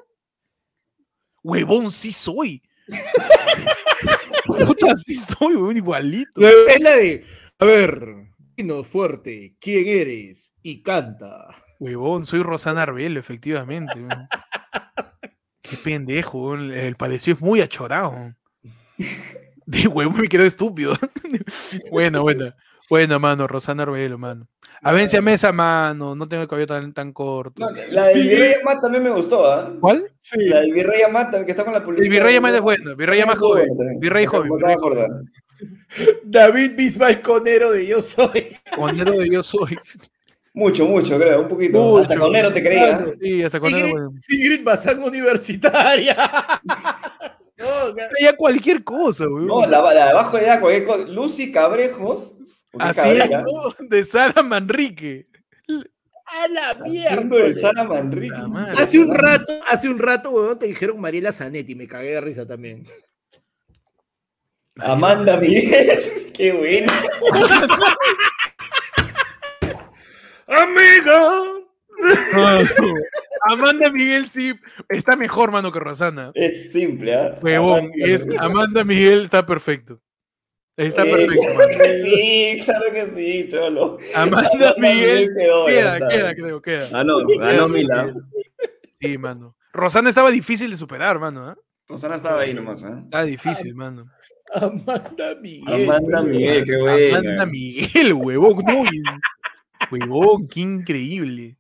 Speaker 1: Huevón, sí soy. Puta, sí soy, huevón, igualito.
Speaker 3: Es la de. A ver, dinos fuerte, ¿quién eres? Y canta.
Speaker 1: Huevón, soy Rosana Arbelo, efectivamente. Qué pendejo, el parecido es muy achorado. De huevón me quedó estúpido. buena, buena. Buena, mano, Rosana Arbelo, mano. Avencia Mesa, mano, no tengo el cabello tan, tan corto.
Speaker 2: No, la del
Speaker 3: Sí.
Speaker 2: Virrey Amat también me gustó, ¿ah?
Speaker 1: ¿Cuál?
Speaker 3: Sí.
Speaker 2: La del Virrey Amat, que está con la publicidad.
Speaker 1: El Virrey Amado es bueno, Virrey más joven. Virrey joven, Virrey
Speaker 2: acordar.
Speaker 3: David Bisbal Conero de Yo Soy.
Speaker 1: Conero de yo soy.
Speaker 2: Mucho, mucho, creo, un poquito.
Speaker 1: Mucho.
Speaker 2: Hasta Conero te creía.
Speaker 3: Claro.
Speaker 1: Sí, hasta Conero,
Speaker 3: Sigrid,
Speaker 1: bueno.
Speaker 3: Sigrid Bazán Universitaria.
Speaker 1: Ya cualquier cosa, weón.
Speaker 2: No, la, la de abajo ya cualquier cosa. Lucy Cabrejos.
Speaker 1: Así es, de Sara Manrique.
Speaker 3: a la
Speaker 2: haciendo de
Speaker 3: mierda.
Speaker 2: Sara Manrique.
Speaker 1: La.
Speaker 3: Hace un rato, hace un rato, weón, te dijeron Mariela Zanetti, me cagué de risa también.
Speaker 2: Amanda Miguel. Qué bueno.
Speaker 3: ¡Amiga!
Speaker 1: No. Amanda Miguel sí está mejor, mano, que Rosana.
Speaker 2: Es simple, ¿ah?
Speaker 1: Huevón,
Speaker 2: Amanda
Speaker 1: es,
Speaker 2: Miguel.
Speaker 1: Amanda Miguel está perfecto. Está
Speaker 2: Sí,
Speaker 1: perfecto,
Speaker 2: claro
Speaker 1: mano.
Speaker 2: que sí, claro que sí, cholo.
Speaker 1: Amanda Miguel
Speaker 2: quedó, ya
Speaker 1: Queda, queda, creo, queda.
Speaker 2: Ganó, ganó Mila.
Speaker 1: Sí, mano. Rosana estaba difícil de superar, mano. ¿ah?
Speaker 2: Rosana estaba ahí nomás, ¿ah?
Speaker 1: Estaba difícil, mano.
Speaker 3: Amanda Miguel.
Speaker 2: Amanda. Miguel, qué buena.
Speaker 1: Amanda Miguel, huevón. No, huevón, qué increíble.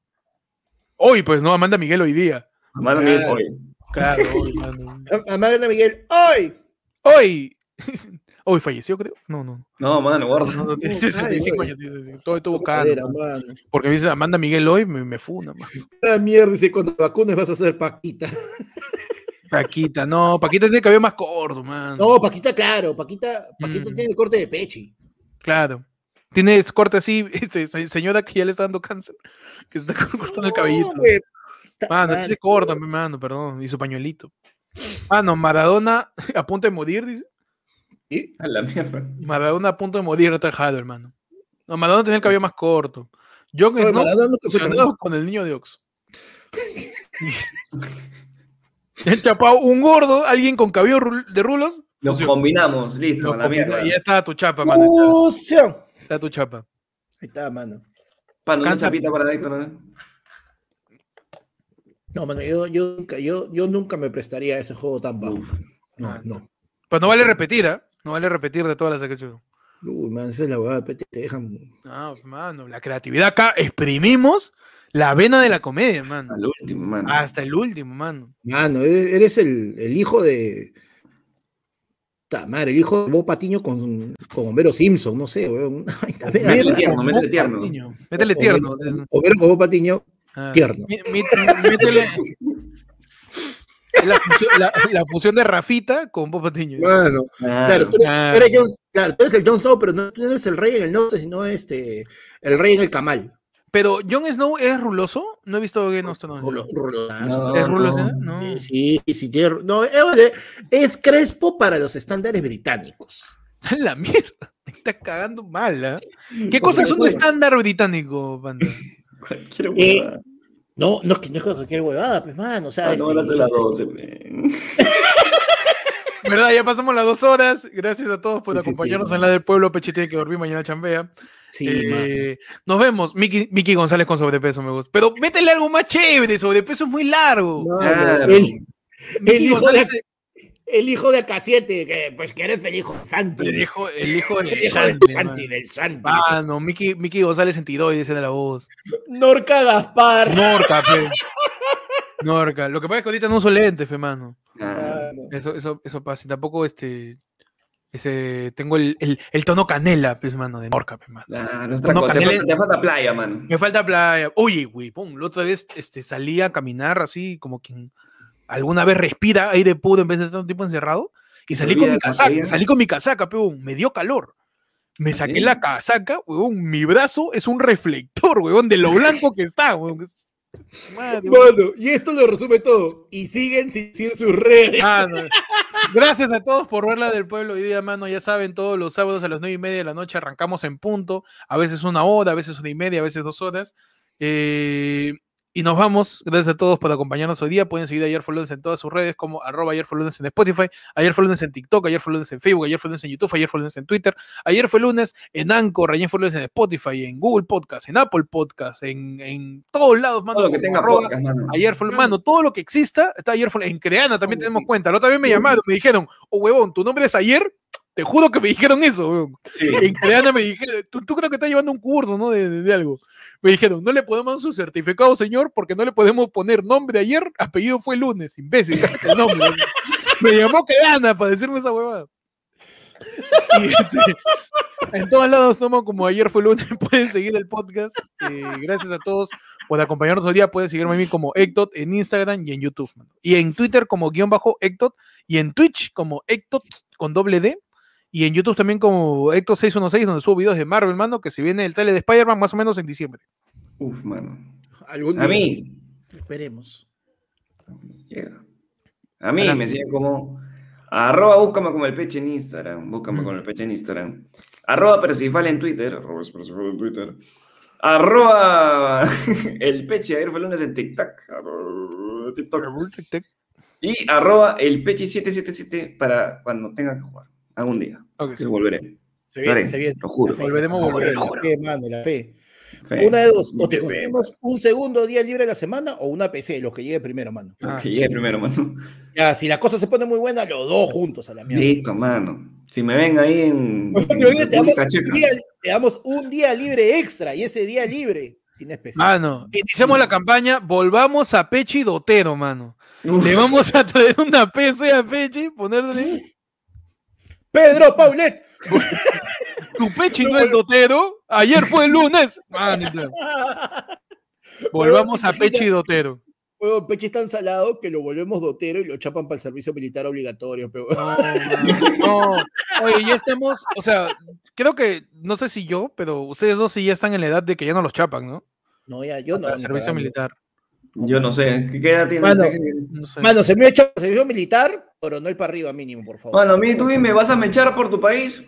Speaker 1: Hoy, pues, no, Amanda Miguel hoy día.
Speaker 2: Amanda Miguel, oye.
Speaker 1: Claro, hoy, mano.
Speaker 3: Amanda Miguel, ¡hoy!
Speaker 1: Hoy. Hoy falleció, creo. No, no.
Speaker 2: No, mano, guarda.
Speaker 1: No, no, tiene
Speaker 3: No,
Speaker 1: 65
Speaker 3: nadie,
Speaker 1: años. Todo estuvo
Speaker 3: mano.
Speaker 1: Porque me dice Amanda Miguel hoy, me, me funa, man.
Speaker 3: La mierda, dice, cuando vacunes vas a ser Paquita.
Speaker 1: Paquita, no, Paquita tiene cabello más corto, man.
Speaker 3: No, Paquita, claro, Paquita, Paquita
Speaker 1: Mm.
Speaker 3: tiene el corte de pechi.
Speaker 1: Claro. Tiene corte así, este, se- señora que ya le está dando cáncer, que se está cortando el cabellito. Mano,
Speaker 3: man,
Speaker 1: ese se corta, mi mano, perdón. Y su pañuelito. Mano, Maradona a punto de morir, dice.
Speaker 3: ¿Sí?
Speaker 2: A la mierda.
Speaker 1: Maradona a punto de morir, no está dejado, hermano. No, Maradona tenía el cabello más corto. Fusionado con el niño de Ox. El chapao, un gordo, alguien con cabello de rulos. Fusión.
Speaker 2: combinamos, listo, a la mierda.
Speaker 1: Y ya está tu chapa, mano. Está tu chapa.
Speaker 3: Ahí está, mano.
Speaker 2: Pan, una chapita para Héctor, ¿no?
Speaker 3: No, mano, yo, yo, nunca, yo, yo nunca me prestaría a ese juego tan bajo. No,
Speaker 1: Ah.
Speaker 3: no.
Speaker 1: Pues no vale repetir, ¿ah? No vale repetir de todas las que he hecho.
Speaker 3: Uy, man, esa es la huevada, te te dejan.
Speaker 1: No, mano, la creatividad acá exprimimos la vena de la comedia, mano.
Speaker 2: Al último, mano.
Speaker 1: Hasta el último, mano.
Speaker 3: Mano, eres eres el, el hijo de. Madre, el hijo de Bob Patiño con, con Homero Simpson, no sé, weón. Ay, a ver,
Speaker 2: Métele tierno, métele tierno.
Speaker 1: Métele tierno.
Speaker 3: Homero, con Bob Patiño,
Speaker 1: Ah,
Speaker 3: tierno.
Speaker 1: Métele. La fusión, la- la fusión de Rafita con Bob Patiño.
Speaker 3: Claro, claro, tú, eres-
Speaker 1: Ah.
Speaker 3: tú eres Jon- claro, tú eres el Jon Snow, pero no, tú no eres el rey en el norte, sino este, el rey en el Camal.
Speaker 1: Pero Jon Snow es ruloso. No he visto Game of Thrones.
Speaker 3: Rulo-.
Speaker 2: No,
Speaker 1: ¿Es ruloso?
Speaker 2: no.
Speaker 1: No.
Speaker 3: Sí, sí, tiene- no, es, es crespo para los estándares británicos.
Speaker 1: La mierda. Me está cagando mal, ¿ah? ¿Qué cosas son de estándar británico, panda?
Speaker 2: Cualquier
Speaker 3: Eh,
Speaker 2: huevada.
Speaker 3: No, no es que no es cualquier huevada, pues, mano. O sea,
Speaker 2: Ah, no
Speaker 3: este,
Speaker 2: a ser las
Speaker 3: este,
Speaker 2: 12, men.
Speaker 1: ¿Verdad? Ya pasamos las dos horas. Gracias a todos por
Speaker 3: Sí, sí, sí,
Speaker 1: acompañarnos en la del pueblo. Peche tiene que dormir, mañana chambea.
Speaker 3: Sí,
Speaker 1: Eh, nos vemos. Miki, Miki González con sobrepeso, me gusta. Pero métele algo más chévere. Sobrepeso es muy largo.
Speaker 2: Claro.
Speaker 3: El, hijo
Speaker 1: González
Speaker 3: de- el hijo de AK7, que pues que eres el hijo de Santi.
Speaker 1: el hijo, el hijo
Speaker 3: El
Speaker 1: del
Speaker 3: hijo del Santi,
Speaker 1: man.
Speaker 3: del Santi.
Speaker 1: Ah, no, Miki, Miki González en tiroides de la voz.
Speaker 3: Norca Gaspar.
Speaker 1: Norca, pe. Norca. Lo que pasa es que ahorita no uso lentes, fe, mano.
Speaker 2: Ah,
Speaker 3: Mano.
Speaker 1: Eso, eso, eso pasa. Y tampoco este. Ese, tengo el, el, el tono canela, pues, mano, de Norca, pe, mano.
Speaker 2: ah, nuestra
Speaker 1: No,
Speaker 2: cosa. Te
Speaker 1: Canela-
Speaker 2: falta, te falta playa, mano.
Speaker 1: Me falta playa. Oye, güey, pum, la otra vez este, salí a caminar así, como quien alguna vez respira aire puro en vez de tanto tiempo encerrado. Y salí con mi casaca, salí con mi casaca, peón, me dio calor. Me
Speaker 2: ¿Ah,
Speaker 1: saqué
Speaker 2: sí?
Speaker 1: la casaca, weón, mi brazo es un reflector, weón, de lo blanco que está, weón. Es- Madre.
Speaker 3: Mano, y esto lo resume todo. Y siguen sin decir sus redes.
Speaker 1: Ah, no. Gracias a todos por verla del pueblo hoy día, mano. Ya saben, todos los sábados a las nueve y media de la noche arrancamos en punto. A veces una hora, a veces una y media, a veces dos horas. Eh, y nos vamos. Gracias a todos por acompañarnos hoy día. Pueden seguir Ayer fue lunes en todas sus redes, como arroba ayer fue lunes en Spotify, ayer fue lunes en TikTok, ayer fue lunes en Facebook, ayer fue lunes en YouTube, ayer fue lunes en Twitter, ayer fue lunes en Anchor, ayer fue lunes en Spotify, en Google Podcast, en Apple Podcast, en, en todos lados, mano.
Speaker 2: Todo lo que tenga
Speaker 1: arroba
Speaker 2: podcast, mano.
Speaker 1: Ayer fue,
Speaker 3: Mano.
Speaker 1: todo lo que exista está ayer fue. En Creana también tenemos
Speaker 3: sí.
Speaker 1: cuenta. La otra vez me llamaron, me dijeron, oh huevón, tu nombre es ayer. Te juro que me dijeron eso.
Speaker 2: Sí.
Speaker 1: En Creana me dijeron, tú, tú creo que estás llevando un curso, ¿no? De, de- de algo. Me dijeron, no le podemos dar su certificado, señor, porque no le podemos poner nombre ayer, apellido fue lunes, imbécil. el nombre. me llamó Creana para decirme esa huevada. Y, este, en todos lados tomo como ayer fue lunes, pueden seguir el podcast. Eh, gracias a todos por acompañarnos hoy día. Pueden seguirme a mí como Ectot en Instagram y en YouTube. Y en Twitter como guion bajo Ectot. Y en Twitch como Ectot con doble D. Y en YouTube también como Ectot616, donde subo videos de Marvel, mano, que se viene el trailer de Spider-Man más o menos en diciembre.
Speaker 2: Uf, mano.
Speaker 3: Algún
Speaker 2: A
Speaker 3: día.
Speaker 2: mí.
Speaker 3: Esperemos.
Speaker 2: A mí me siguen como. Arroba, búscame como el peche en Instagram. Búscame con el peche en Instagram. Arroba Percifal en Twitter. Arroba Percifal en Twitter. Arroba el peche. Ayer fue lunes en TikTok. Arroba TikTok. Y arroba el peche 777 para cuando tenga que jugar. Algún día.
Speaker 1: Ok, sí.
Speaker 2: Volveré.
Speaker 3: Se viene, se viene.
Speaker 2: lo juro.
Speaker 3: La fe,
Speaker 1: Volveremos, volveremos.
Speaker 3: La fe, mano, la fe.
Speaker 2: Fe.
Speaker 3: Una de dos. O te conseguimos un segundo día libre a la semana o una PC, los que llegue primero, mano.
Speaker 1: Ah.
Speaker 2: Que llegue primero, mano.
Speaker 3: Ya, si la cosa se pone muy buena, los dos juntos a la mierda.
Speaker 2: Listo, mano. Si me ven ahí en.
Speaker 3: Te damos,
Speaker 2: en
Speaker 3: te damos un día, te damos un día libre extra y ese día libre tiene PC.
Speaker 1: Mano, iniciamos la campaña, volvamos a Pechi Dotero, mano.
Speaker 2: Uf.
Speaker 1: Le vamos a traer una PC a Pechi, ponerle.
Speaker 3: Pedro Paulet.
Speaker 1: Tu Pechi no es Dotero. Ayer fue el lunes. Manito. Volvamos a Pechi Dotero.
Speaker 3: Huevón, Peche es tan salado que lo volvemos dotero y lo chapan para el servicio militar obligatorio, pero
Speaker 1: No, no. Oye, ya estamos, o sea, creo que, no sé si yo, pero ustedes dos sí ya están en la edad de que ya no los chapan, ¿no?
Speaker 3: no, ya, yo no.
Speaker 1: Para el
Speaker 3: ni
Speaker 1: servicio militar.
Speaker 2: Yo no sé. ¿Qué edad tiene?
Speaker 3: Mano.
Speaker 2: usted?
Speaker 1: No sé.
Speaker 3: Mano, se me ha hecho servicio militar, pero no el para arriba mínimo, por favor.
Speaker 2: Mano, a mí tú dime, ¿vas a me echar por tu país?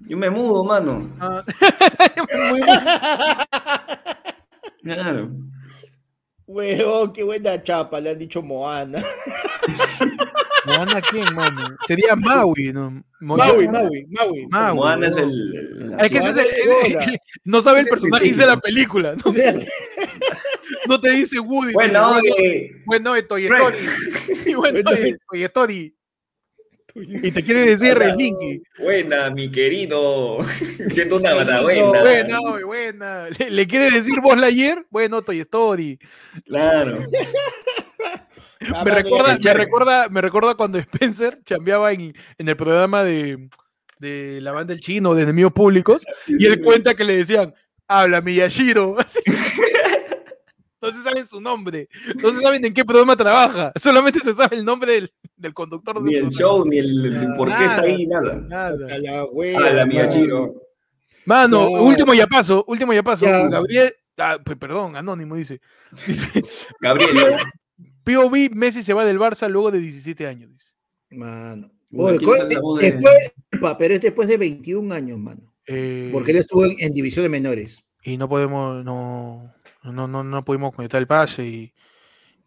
Speaker 2: Yo me mudo, mano.
Speaker 1: Ah, muy bien.
Speaker 2: Claro.
Speaker 3: Huevón, qué buena chapa, le han dicho Moana.
Speaker 1: ¿Moana quién, mano? Sería Maui, ¿no? Mo-
Speaker 3: Maui, Maui, Maui.
Speaker 1: Maui.
Speaker 2: Moana es el. el-
Speaker 1: Es que ese es el- ese- no sabe el
Speaker 2: el
Speaker 1: personaje, dice
Speaker 2: suicidio.
Speaker 1: la película. No,
Speaker 3: O sea,
Speaker 1: no te dice Woody.
Speaker 2: Bueno,
Speaker 1: dice,
Speaker 2: oye.
Speaker 1: bueno, de Toy
Speaker 2: Shrek.
Speaker 1: Story. Y bueno,
Speaker 3: Bueno,
Speaker 1: de Toy Story. Y te quiere decir. Relinky.
Speaker 2: Buena, mi querido. Siento una bata
Speaker 1: No,
Speaker 2: buena.
Speaker 1: buena, buena. Le, le quiere decir vos ayer? Bueno, Toy Story.
Speaker 2: Claro.
Speaker 1: Me recuerda, me recuerda, me recuerda cuando Spencer chambeaba en, en el programa de, de la banda del chino, de enemigos públicos, y él cuenta que le decían, habla Miyashiro. Así. No se saben su nombre, no se saben en qué programa trabaja, solamente se sabe el nombre del, del conductor
Speaker 2: Ni
Speaker 1: del
Speaker 2: el
Speaker 1: programa.
Speaker 2: show, ni el, el por qué está ahí, nada.
Speaker 1: Nada.
Speaker 3: A la hueva,
Speaker 2: A la
Speaker 3: mano.
Speaker 2: Miyashiro.
Speaker 1: Mano, último ya paso, último ya paso.
Speaker 3: Ya.
Speaker 1: Gabriel, ah, pe- perdón, anónimo dice. Dice,
Speaker 2: Gabriel.
Speaker 1: POV, Messi se va del Barça luego de 17 años. Dice.
Speaker 3: Mano. Oye,
Speaker 2: de-
Speaker 3: después, pa, pero es después de 21 años, mano.
Speaker 1: Eh,
Speaker 3: Porque él estuvo en, en división de menores.
Speaker 1: y no podemos, no, no, no, no pudimos conectar el pase y,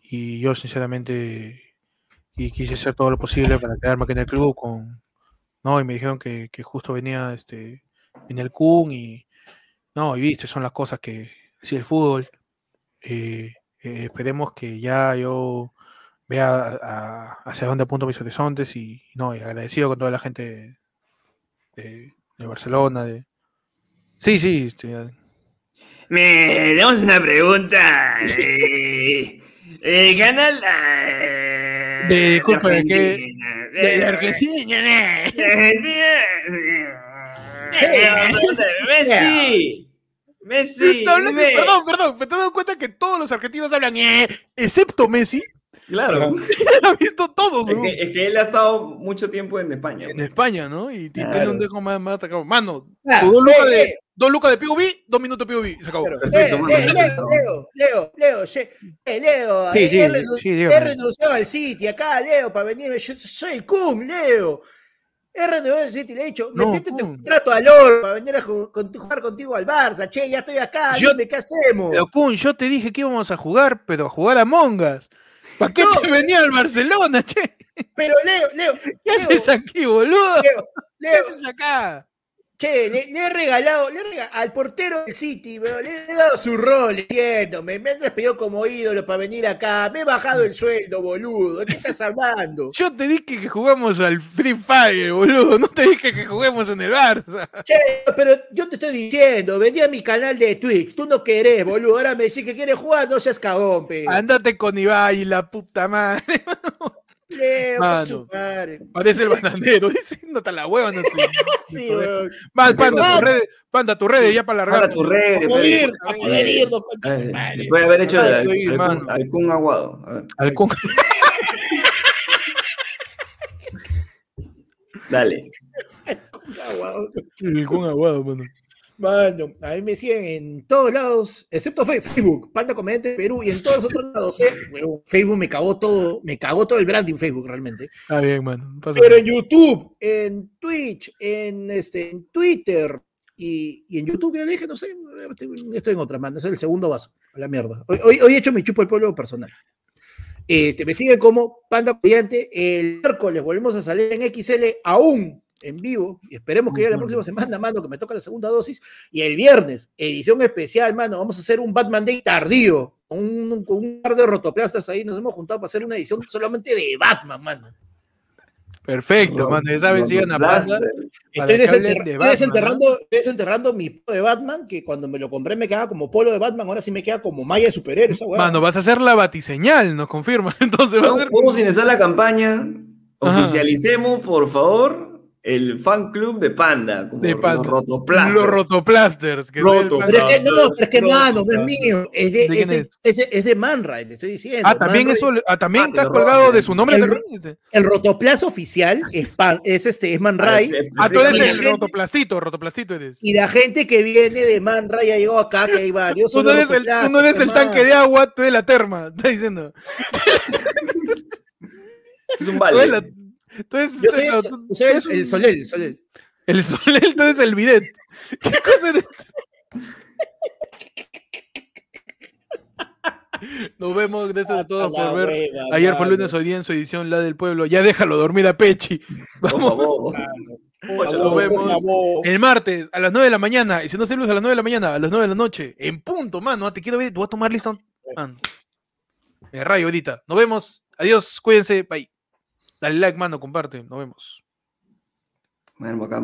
Speaker 1: y yo sinceramente y quise hacer todo lo posible para quedarme aquí en el club con no y me dijeron que, que justo venía este en el Kun y no y viste son las cosas que si el fútbol eh, eh, esperemos que ya yo vea a- hacia dónde apunto mis horizontes y, no y agradecido con toda la gente de, Barcelona de sí sí este,
Speaker 5: Me damos una pregunta. Eh, el canal. eh,
Speaker 1: De- disculpa, ¿de qué?
Speaker 5: Argentina.
Speaker 1: de-
Speaker 5: Eh,
Speaker 1: Argentina,
Speaker 5: de Argentina. Eh, Messi. Messi.
Speaker 1: Perdón, perdón, me te he dado cuenta que todos los argentinos hablan, eh, excepto Messi.
Speaker 2: Claro.
Speaker 1: Ha visto todos,
Speaker 2: Es que, es que él ha estado mucho tiempo en España.
Speaker 1: En España, ¿no? Y tiene
Speaker 2: Claro.
Speaker 1: un dejo más, más atacado. Mano,
Speaker 3: Ah,
Speaker 1: dos lucas de,
Speaker 3: eh,
Speaker 1: dos lucas de POV, dos minutos de POV. Se acabó.
Speaker 3: Pero,
Speaker 2: Perfecto,
Speaker 3: eh,
Speaker 2: mano,
Speaker 3: eh. Leo, Leo, Leo, Leo, che, eh, Leo,
Speaker 1: Sí,
Speaker 3: eh,
Speaker 1: sí,
Speaker 3: he,
Speaker 1: sí,
Speaker 3: renunciado al City acá, Leo, para venir. Yo soy el Kun, Leo. He renunciado al City, le he dicho,
Speaker 1: No,
Speaker 3: metete tu contrato al Oro para venir a jugar contigo al Barça. Che, ya estoy acá,
Speaker 1: Yo-
Speaker 3: dime qué hacemos.
Speaker 1: Pero Kun, yo te dije que íbamos a jugar, pero a jugar a Mongas. ¿Para qué
Speaker 3: No.
Speaker 1: te venía al Barcelona, che?
Speaker 3: Pero Leo, Leo,
Speaker 1: ¿Qué
Speaker 3: Leo,
Speaker 1: haces aquí, boludo?
Speaker 3: Leo,
Speaker 1: ¿Qué haces acá?
Speaker 3: Che, le, le he regalado, le he rega- al portero del City, bro, le he dado su rol, entiéndome, me han despedido como ídolo para venir acá, me he bajado el sueldo, boludo, ¿de qué estás hablando?
Speaker 1: Yo te dije que jugamos al Free Fire, boludo. No te dije que juguemos en el Barça.
Speaker 3: Che, pero yo te estoy diciendo, vení a mi canal de Twitch, tú no querés, boludo, ahora me decís que quieres jugar, no seas cagón, pe.
Speaker 1: Andate con Ibai, la puta madre.
Speaker 3: Leo,
Speaker 1: Mano. Parece el bananero. Dice, no te la hueva, no te-
Speaker 3: Sí.
Speaker 1: Mal, panda, tu red, panda, tu red, ya para
Speaker 2: Para
Speaker 1: largar.
Speaker 2: tu red.
Speaker 3: A poder ir, a poder ir, no,
Speaker 2: Eh,
Speaker 3: madre.
Speaker 2: Después de haber hecho
Speaker 1: Ay,
Speaker 2: al,
Speaker 1: oye,
Speaker 2: al,
Speaker 1: mano.
Speaker 2: Kun- al Kun Aguado. A ver,
Speaker 1: Al Kun.
Speaker 2: dale.
Speaker 1: El Kun aguado, mano.
Speaker 3: Mano, a mí me siguen en todos lados, excepto Facebook, Panda Comediante Perú, y en todos los otros lados. ¿eh? Facebook me cagó todo, me cagó todo el branding Facebook realmente.
Speaker 1: Está bien, mano.
Speaker 3: Pero en YouTube, en Twitch, en, este, en Twitter y, y en YouTube, ya le dije, no sé, estoy, estoy en otra, mano. Es el segundo vaso, a la mierda. Hoy, hoy, hoy he hecho mi chupo el pueblo personal. Este, me sigue como Panda Comediante. El miércoles volvemos a salir en XL aún en vivo y esperemos que ya la próxima semana, mano, que me toca la segunda dosis. Y el viernes, edición especial, mano, vamos a hacer un Batman Day tardío. Con un, con un par de rotoplastas ahí nos hemos juntado para hacer una edición solamente de Batman, mano.
Speaker 1: Perfecto, mano. Ya saben, sigan a
Speaker 3: Estoy, desenterra-
Speaker 1: de
Speaker 3: desenterrando, estoy desenterrando mi polo de Batman, que cuando me lo compré me quedaba como polo de Batman, ahora sí me queda como malla de superhéroe. Esa hueá.
Speaker 1: Mano, vas a hacer la batiseñal, nos confirman. Entonces va a
Speaker 2: Vamos,
Speaker 1: ser.
Speaker 2: vamos a iniciar la campaña.
Speaker 1: Ajá.
Speaker 2: Oficialicemos, por favor, el fan club de Panda. Como
Speaker 1: De Panda.
Speaker 2: Los rotoplasters.
Speaker 1: Los rotoplasters. Que
Speaker 2: Roto.
Speaker 3: pero es que no,
Speaker 2: no,
Speaker 3: pero es que
Speaker 2: no,
Speaker 3: mano, no es mío, es de,
Speaker 1: ¿De
Speaker 3: es, de-
Speaker 1: es?
Speaker 3: es de- es de Man Ray, te estoy diciendo.
Speaker 1: Ah, también eso, ah, también
Speaker 2: Ah,
Speaker 1: está colgado de su nombre.
Speaker 3: El-. El rotoplazo oficial es, pan- es, este, es Man Ray.
Speaker 1: Ah, tú eres el
Speaker 3: gente-
Speaker 1: rotoplastito, rotoplastito eres.
Speaker 3: Y la gente que viene de Man Ray ya llegó acá, que hay varios.
Speaker 1: Tú no eres el, tú no eres el tanque de agua, tú eres la terma. Está diciendo.
Speaker 2: Es un vale.
Speaker 3: Yo soy,
Speaker 1: tú-
Speaker 3: el,
Speaker 1: tú-
Speaker 3: yo soy el- el Solel, el Solel.
Speaker 1: El Solel, tú eres el bidet. ¿Qué cosa eres? Nos vemos, gracias a todos por ver. Ayer fue lunes, hoy día en su edición La del Pueblo. Ya déjalo dormir a Pechi. Vamos. Nos vemos. El martes a las 9 de la mañana. Y si no se luz a las 9 de la mañana, a las 9 de la noche. En punto, mano. Te quiero ver. Te voy a tomar listo. Mano. Me rayo ahorita. Nos vemos. Adiós. Cuídense. Bye. Dale like, mano. Comparte. Nos vemos.
Speaker 2: Bueno, acá